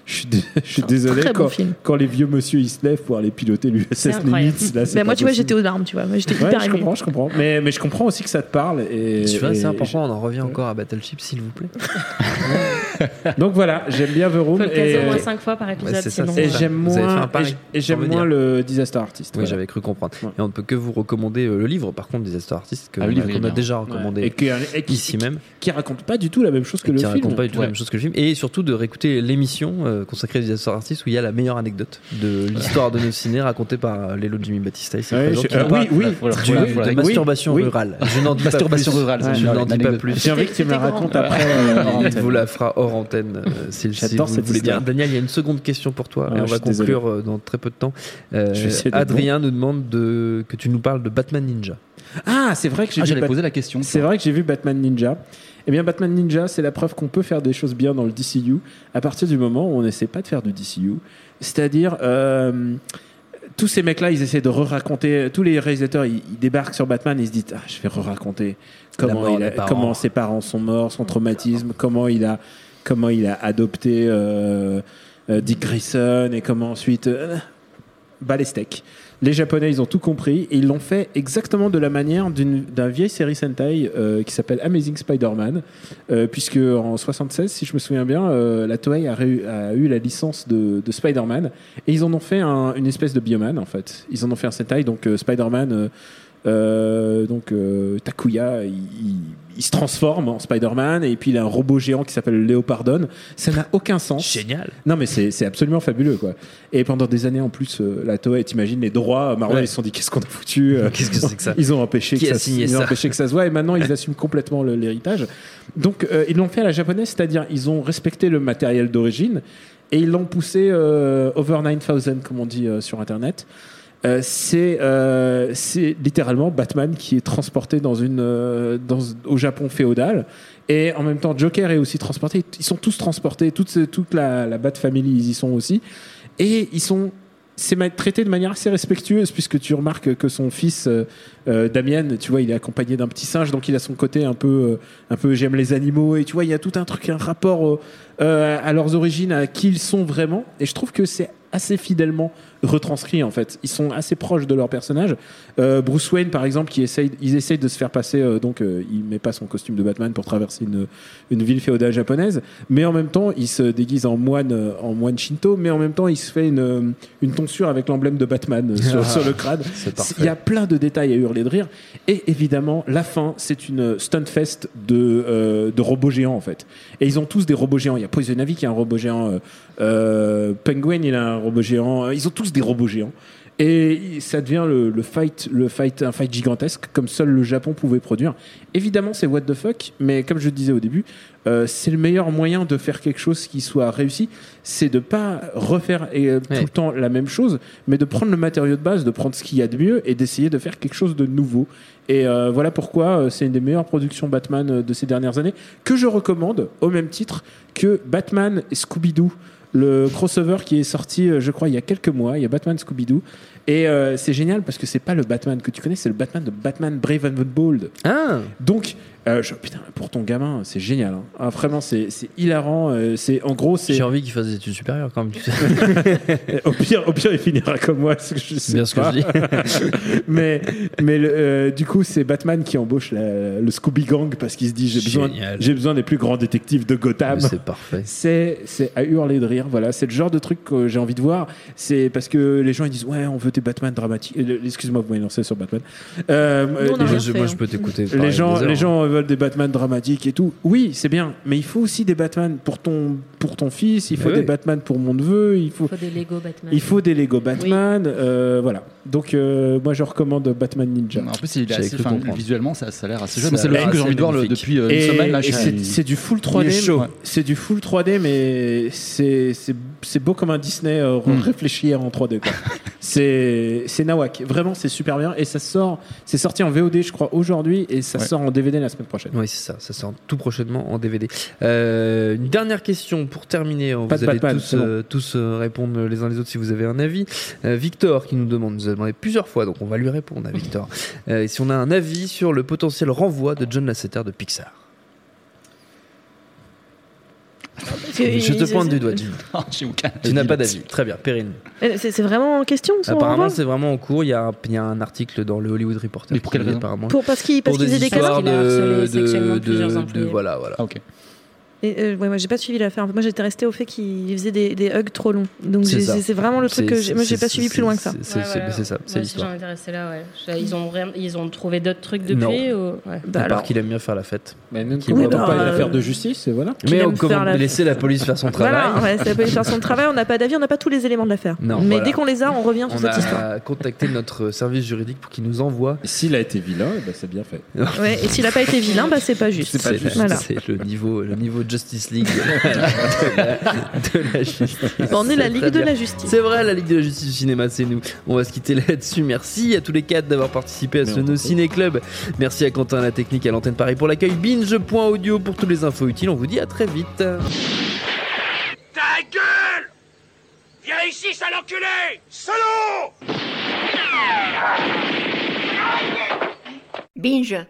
[SPEAKER 6] je suis, dé- je suis désolé
[SPEAKER 5] Très bon
[SPEAKER 6] quand,
[SPEAKER 5] film.
[SPEAKER 6] quand les vieux monsieur ils se lèvent pour aller piloter l'USS. Nimitz. Là,
[SPEAKER 5] Ben, moi, tu vois, j'étais aux larmes, tu vois. J'étais
[SPEAKER 6] Ouais,
[SPEAKER 5] hyper
[SPEAKER 6] je comprends, je comprends. Mais, mais je comprends aussi que ça te parle. Et,
[SPEAKER 1] Tu vois, c'est important, on en revient encore à Battleship, s'il vous plaît.
[SPEAKER 6] Donc voilà, j'aime bien The Room.
[SPEAKER 3] Faut le caser
[SPEAKER 6] Et,
[SPEAKER 3] au moins 5 fois par épisode,
[SPEAKER 1] c'est ça,
[SPEAKER 3] sinon.
[SPEAKER 1] c'est
[SPEAKER 6] et j'aime moins, et j'aime le Disaster Artist.
[SPEAKER 1] Oui,
[SPEAKER 6] voilà.
[SPEAKER 1] j'avais cru comprendre.
[SPEAKER 6] Ouais.
[SPEAKER 1] Et on ne peut que vous recommander euh, le livre, par contre, Disaster Artist, que
[SPEAKER 2] Ah,
[SPEAKER 1] qu'on
[SPEAKER 2] livre,
[SPEAKER 1] a, déjà
[SPEAKER 6] Ouais.
[SPEAKER 1] recommandé
[SPEAKER 6] Et qui, et qui-
[SPEAKER 1] ici même.
[SPEAKER 6] qui raconte pas du tout la même chose que
[SPEAKER 1] et
[SPEAKER 6] le
[SPEAKER 1] qui
[SPEAKER 6] film.
[SPEAKER 1] raconte pas du tout la même chose que le film. Et surtout de réécouter l'émission euh, consacrée à Disaster Artist où il y a la meilleure anecdote de l'histoire de nos ciné racontée par euh, Lélo Jimmy qui
[SPEAKER 6] euh,
[SPEAKER 1] parle
[SPEAKER 6] oui, oui.
[SPEAKER 1] De masturbation rurale. Je n'en dis pas plus. je n'en dis pas plus.
[SPEAKER 6] J'ai envie que tu me la racontes après. euh, antenne.
[SPEAKER 1] vous la fera hors antenne euh, si, si
[SPEAKER 6] J'adore
[SPEAKER 1] vous
[SPEAKER 6] cette
[SPEAKER 1] voulez bien. Daniel, il y a une seconde question pour toi
[SPEAKER 6] Ah,
[SPEAKER 1] et on
[SPEAKER 6] je
[SPEAKER 1] va
[SPEAKER 6] désolé.
[SPEAKER 1] conclure euh, dans très peu de temps. Euh, Adrien nous demande de, que tu nous parles de Batman Ninja.
[SPEAKER 6] Ah, c'est vrai que j'ai
[SPEAKER 2] Ah, poser la question.
[SPEAKER 6] C'est vrai que j'ai vu Batman Ninja. Eh bien, Batman Ninja, c'est la preuve qu'on peut faire des choses bien dans le DCU à partir du moment où on n'essaie pas de faire du DCU. C'est-à-dire, euh, tous ces mecs-là, ils essaient de re-raconter. Tous les réalisateurs, ils, ils débarquent sur Batman, ils se disent ah, je vais re-raconter il a- comment ses parents sont morts, son traumatisme, comment il a, comment il a adopté euh, euh, Dick Grayson et comment ensuite. euh, bas les steaks. Les Japonais, ils ont tout compris et ils l'ont fait exactement de la manière d'une d'un vieille série Sentai qui s'appelle Amazing Spider-Man, puisque en 76, si je me souviens bien, la Toei a, eu la licence de, de Spider-Man et ils en ont fait un- une espèce de bioman en fait. Ils en ont fait un Sentai, donc Spider-Man. Euh, donc euh, Takuya, il, il- il se transforme en Spider-Man et puis il a un robot géant qui s'appelle Léopardon. Ça n'a aucun sens.
[SPEAKER 1] Génial.
[SPEAKER 6] Non mais c'est absolument fabuleux quoi. Et pendant des années en plus, euh, la Toei, t'imagines les droits, Marvel
[SPEAKER 1] Ouais.
[SPEAKER 6] ils se sont dit qu'est-ce qu'on a foutu euh,
[SPEAKER 1] Qu'est-ce que c'est que ça
[SPEAKER 6] Ils ont empêché
[SPEAKER 1] Qui
[SPEAKER 6] que
[SPEAKER 1] a
[SPEAKER 6] ça,
[SPEAKER 1] signé
[SPEAKER 6] ils ont
[SPEAKER 1] ça
[SPEAKER 6] empêché que ça se voit et maintenant ils assument complètement l'héritage. Donc euh, ils l'ont fait à la japonaise, c'est-à-dire ils ont respecté le matériel d'origine et ils l'ont poussé over 9000 comme on dit sur internet. Euh, c'est euh, c'est littéralement Batman qui est transporté dans une euh, au Japon féodal. Et en même temps Joker est aussi transporté. Ils sont tous transportés. Toute, toute la, la Bat Family ils y sont aussi. Et ils sont c'est traité de manière assez respectueuse puisque tu remarques que son fils euh, Damien tu vois il est accompagné d'un petit singe donc il a son côté un peu un peu j'aime les animaux et tu vois il y a tout un truc un rapport à leurs origines à qui ils sont vraiment. Et je trouve que c'est assez fidèlement retranscrit en fait. Ils sont assez proches de leur personnage. Euh, Bruce Wayne par exemple qui essaye ils essayent de se faire passer euh, donc euh, il met pas son costume de Batman pour traverser une une ville féodale japonaise mais en même temps il se déguise en moine euh, en moine shinto mais en même temps il se fait une une tonsure avec l'emblème de Batman sur,
[SPEAKER 1] Ah,
[SPEAKER 6] sur le crâne. il y a plein de détails à hurler de rire. Et évidemment la fin c'est une stunt fest de de robots géants en fait. Et ils ont tous des robots géants. Il y a Poison Ivy qui a un robot géant Penguin il a un robot géant. Ils ont tous des robots géants. Et ça devient le, le fight, le fight, un fight gigantesque comme seul le Japon pouvait produire. Évidemment, c'est what the fuck, mais comme je le disais au début, euh, c'est le meilleur moyen de faire quelque chose qui soit réussi, c'est de pas refaire euh, tout le temps la même chose, mais de prendre le matériau de base, de prendre ce qu'il y a de mieux et d'essayer de faire quelque chose de nouveau. Et euh, voilà pourquoi euh, c'est une des meilleures productions Batman euh, de ces dernières années que je recommande au même titre que Batman et Scooby-Doo le crossover qui est sorti, euh, je crois, il y a quelques mois. Il y a Batman Scooby-Doo. Et euh, c'est génial parce que c'est pas le Batman que tu connais, c'est le Batman de Batman Brave and the Bold.
[SPEAKER 1] Ah
[SPEAKER 6] Donc, euh, je- putain, pour ton gamin, c'est génial. hein. Ah, vraiment, c'est c'est hilarant. euh, c'est en gros, c'est
[SPEAKER 1] J'ai envie qu'il fasse des études supérieures quand même. tu sais.
[SPEAKER 6] au pire, au pire, il finira comme moi. ce que je sais
[SPEAKER 1] Bien ce que
[SPEAKER 6] pas.
[SPEAKER 1] je dis.
[SPEAKER 6] mais mais le, euh, du coup, c'est Batman qui embauche la- le Scooby Gang parce qu'il se dit j'ai besoin,
[SPEAKER 1] Génial.
[SPEAKER 6] j'ai besoin des plus grands détectives de Gotham.
[SPEAKER 1] Mais c'est parfait.
[SPEAKER 6] C'est c'est à hurler de rire. Voilà, c'est le genre de truc que j'ai envie de voir. C'est parce que les gens ils disent ouais, on veut des Batman dramatiques. Euh, Excuse-moi, vous m'avez lancé sur Batman. Euh,
[SPEAKER 1] Nous, on a
[SPEAKER 6] les
[SPEAKER 1] rien
[SPEAKER 6] gens-
[SPEAKER 1] fait, Moi, je hein. peux t'écouter
[SPEAKER 6] Les
[SPEAKER 1] pareil,
[SPEAKER 6] gens,
[SPEAKER 1] des heures.
[SPEAKER 6] les gens des Batman dramatiques et tout. Oui, c'est bien, mais il faut aussi des Batman pour ton pour ton fils. Il faut des. Batman pour mon neveu. Il faut
[SPEAKER 3] Il faut des Lego Batman.
[SPEAKER 6] il faut des Lego Batman, euh, voilà. Donc euh, moi je recommande Batman Ninja.
[SPEAKER 2] En plus, il est assez, enfin, visuellement, ça, ça a l'air assez jeune. C'est le film que j'ai envie de voir le- depuis euh, une
[SPEAKER 6] Et-
[SPEAKER 2] semaine. Là,
[SPEAKER 6] et
[SPEAKER 2] je
[SPEAKER 6] c'est du full
[SPEAKER 2] Il
[SPEAKER 6] 3D.
[SPEAKER 2] est chaud.
[SPEAKER 6] mais- C'est du full 3D, mais c'est c'est c'est beau comme un Disney euh,
[SPEAKER 2] Mm.
[SPEAKER 6] réfléchi en 3D. quoi. c'est c'est nawak. Vraiment, c'est super bien. Et ça sort. C'est sorti en VOD, je crois, aujourd'hui, et ça
[SPEAKER 1] Ouais.
[SPEAKER 6] sort en DVD la semaine prochaine.
[SPEAKER 1] Oui, c'est ça. Ça sort tout prochainement en DVD. Euh, une dernière question pour terminer.
[SPEAKER 6] Pas
[SPEAKER 1] vous
[SPEAKER 6] de
[SPEAKER 1] allez
[SPEAKER 6] Batman,
[SPEAKER 1] tous, euh, tous euh, répondre les uns les autres si vous avez un avis. Euh, Victor qui nous demande, nous a demandé plusieurs fois, donc on va lui répondre à Victor. Euh, si on a un avis sur le potentiel renvoi de John Lasseter de Pixar. Je te pointe du doigt, Jim. Tu n'as pas d'avis. Très bien, Perrine.
[SPEAKER 5] C'est vraiment en question son
[SPEAKER 1] Apparemment, c'est vraiment en cours. Il y, a un, il y a un article dans le Hollywood Reporter. Mais pour
[SPEAKER 2] quelle raison
[SPEAKER 1] apparemment.
[SPEAKER 5] Pour- parce qu'il- parce
[SPEAKER 1] Pour
[SPEAKER 5] qu'il
[SPEAKER 1] des
[SPEAKER 5] a
[SPEAKER 1] de, de,
[SPEAKER 5] sexuellement
[SPEAKER 1] de-
[SPEAKER 5] plusieurs
[SPEAKER 1] de- voilà, voilà.
[SPEAKER 5] Et, euh, ouais, moi j'ai pas suivi l'affaire. Moi j'étais restée au fait qu'il faisait des, des hugs trop longs. Donc
[SPEAKER 1] C'est
[SPEAKER 5] vraiment le truc que j'ai- moi j'ai pas suivi plus loin que ça.
[SPEAKER 1] c'est-
[SPEAKER 3] Ouais, ouais,
[SPEAKER 1] ça, c'est l'histoire.
[SPEAKER 3] Là, ouais. Ils ont, ils ont trouvé d'autres trucs depuis
[SPEAKER 1] Non.
[SPEAKER 3] ou- ouais.
[SPEAKER 5] Bah
[SPEAKER 1] part qu'il aime bien faire la fête.
[SPEAKER 6] Mais
[SPEAKER 1] Qui
[SPEAKER 6] comment
[SPEAKER 1] voit
[SPEAKER 6] pas
[SPEAKER 1] pas,
[SPEAKER 6] une affaire de justice, et voilà.
[SPEAKER 1] Mais on comment laisser la police faire son travail.
[SPEAKER 5] Voilà, la police faire son travail. On n'a pas d'avis, on n'a pas tous les éléments de l'affaire. Mais dès qu'on les a, on revient sur
[SPEAKER 1] On
[SPEAKER 5] cette histoire.
[SPEAKER 1] a contacté notre service juridique pour qu'il nous envoie.
[SPEAKER 6] S'il a été vilain, eh ben, c'est bien fait.
[SPEAKER 5] Et s'il a pas été vilain, bah c'est pas juste.
[SPEAKER 1] C'est le niveau, le niveau Justice League de la, de la justice.
[SPEAKER 5] On est la
[SPEAKER 1] C'est
[SPEAKER 5] Ligue de la Justice.
[SPEAKER 1] C'est vrai, la Ligue de la Justice du cinéma, c'est nous. On va se quitter là-dessus. Merci à tous les quatre d'avoir participé à ce No Ciné Club. Merci à Quentin à la technique à l'antenne Paris pour l'accueil. Binge.audio pour toutes les infos utiles. On vous dit à très vite.
[SPEAKER 10] Ta gueule Viens ici, sale enculé Salaud Binge.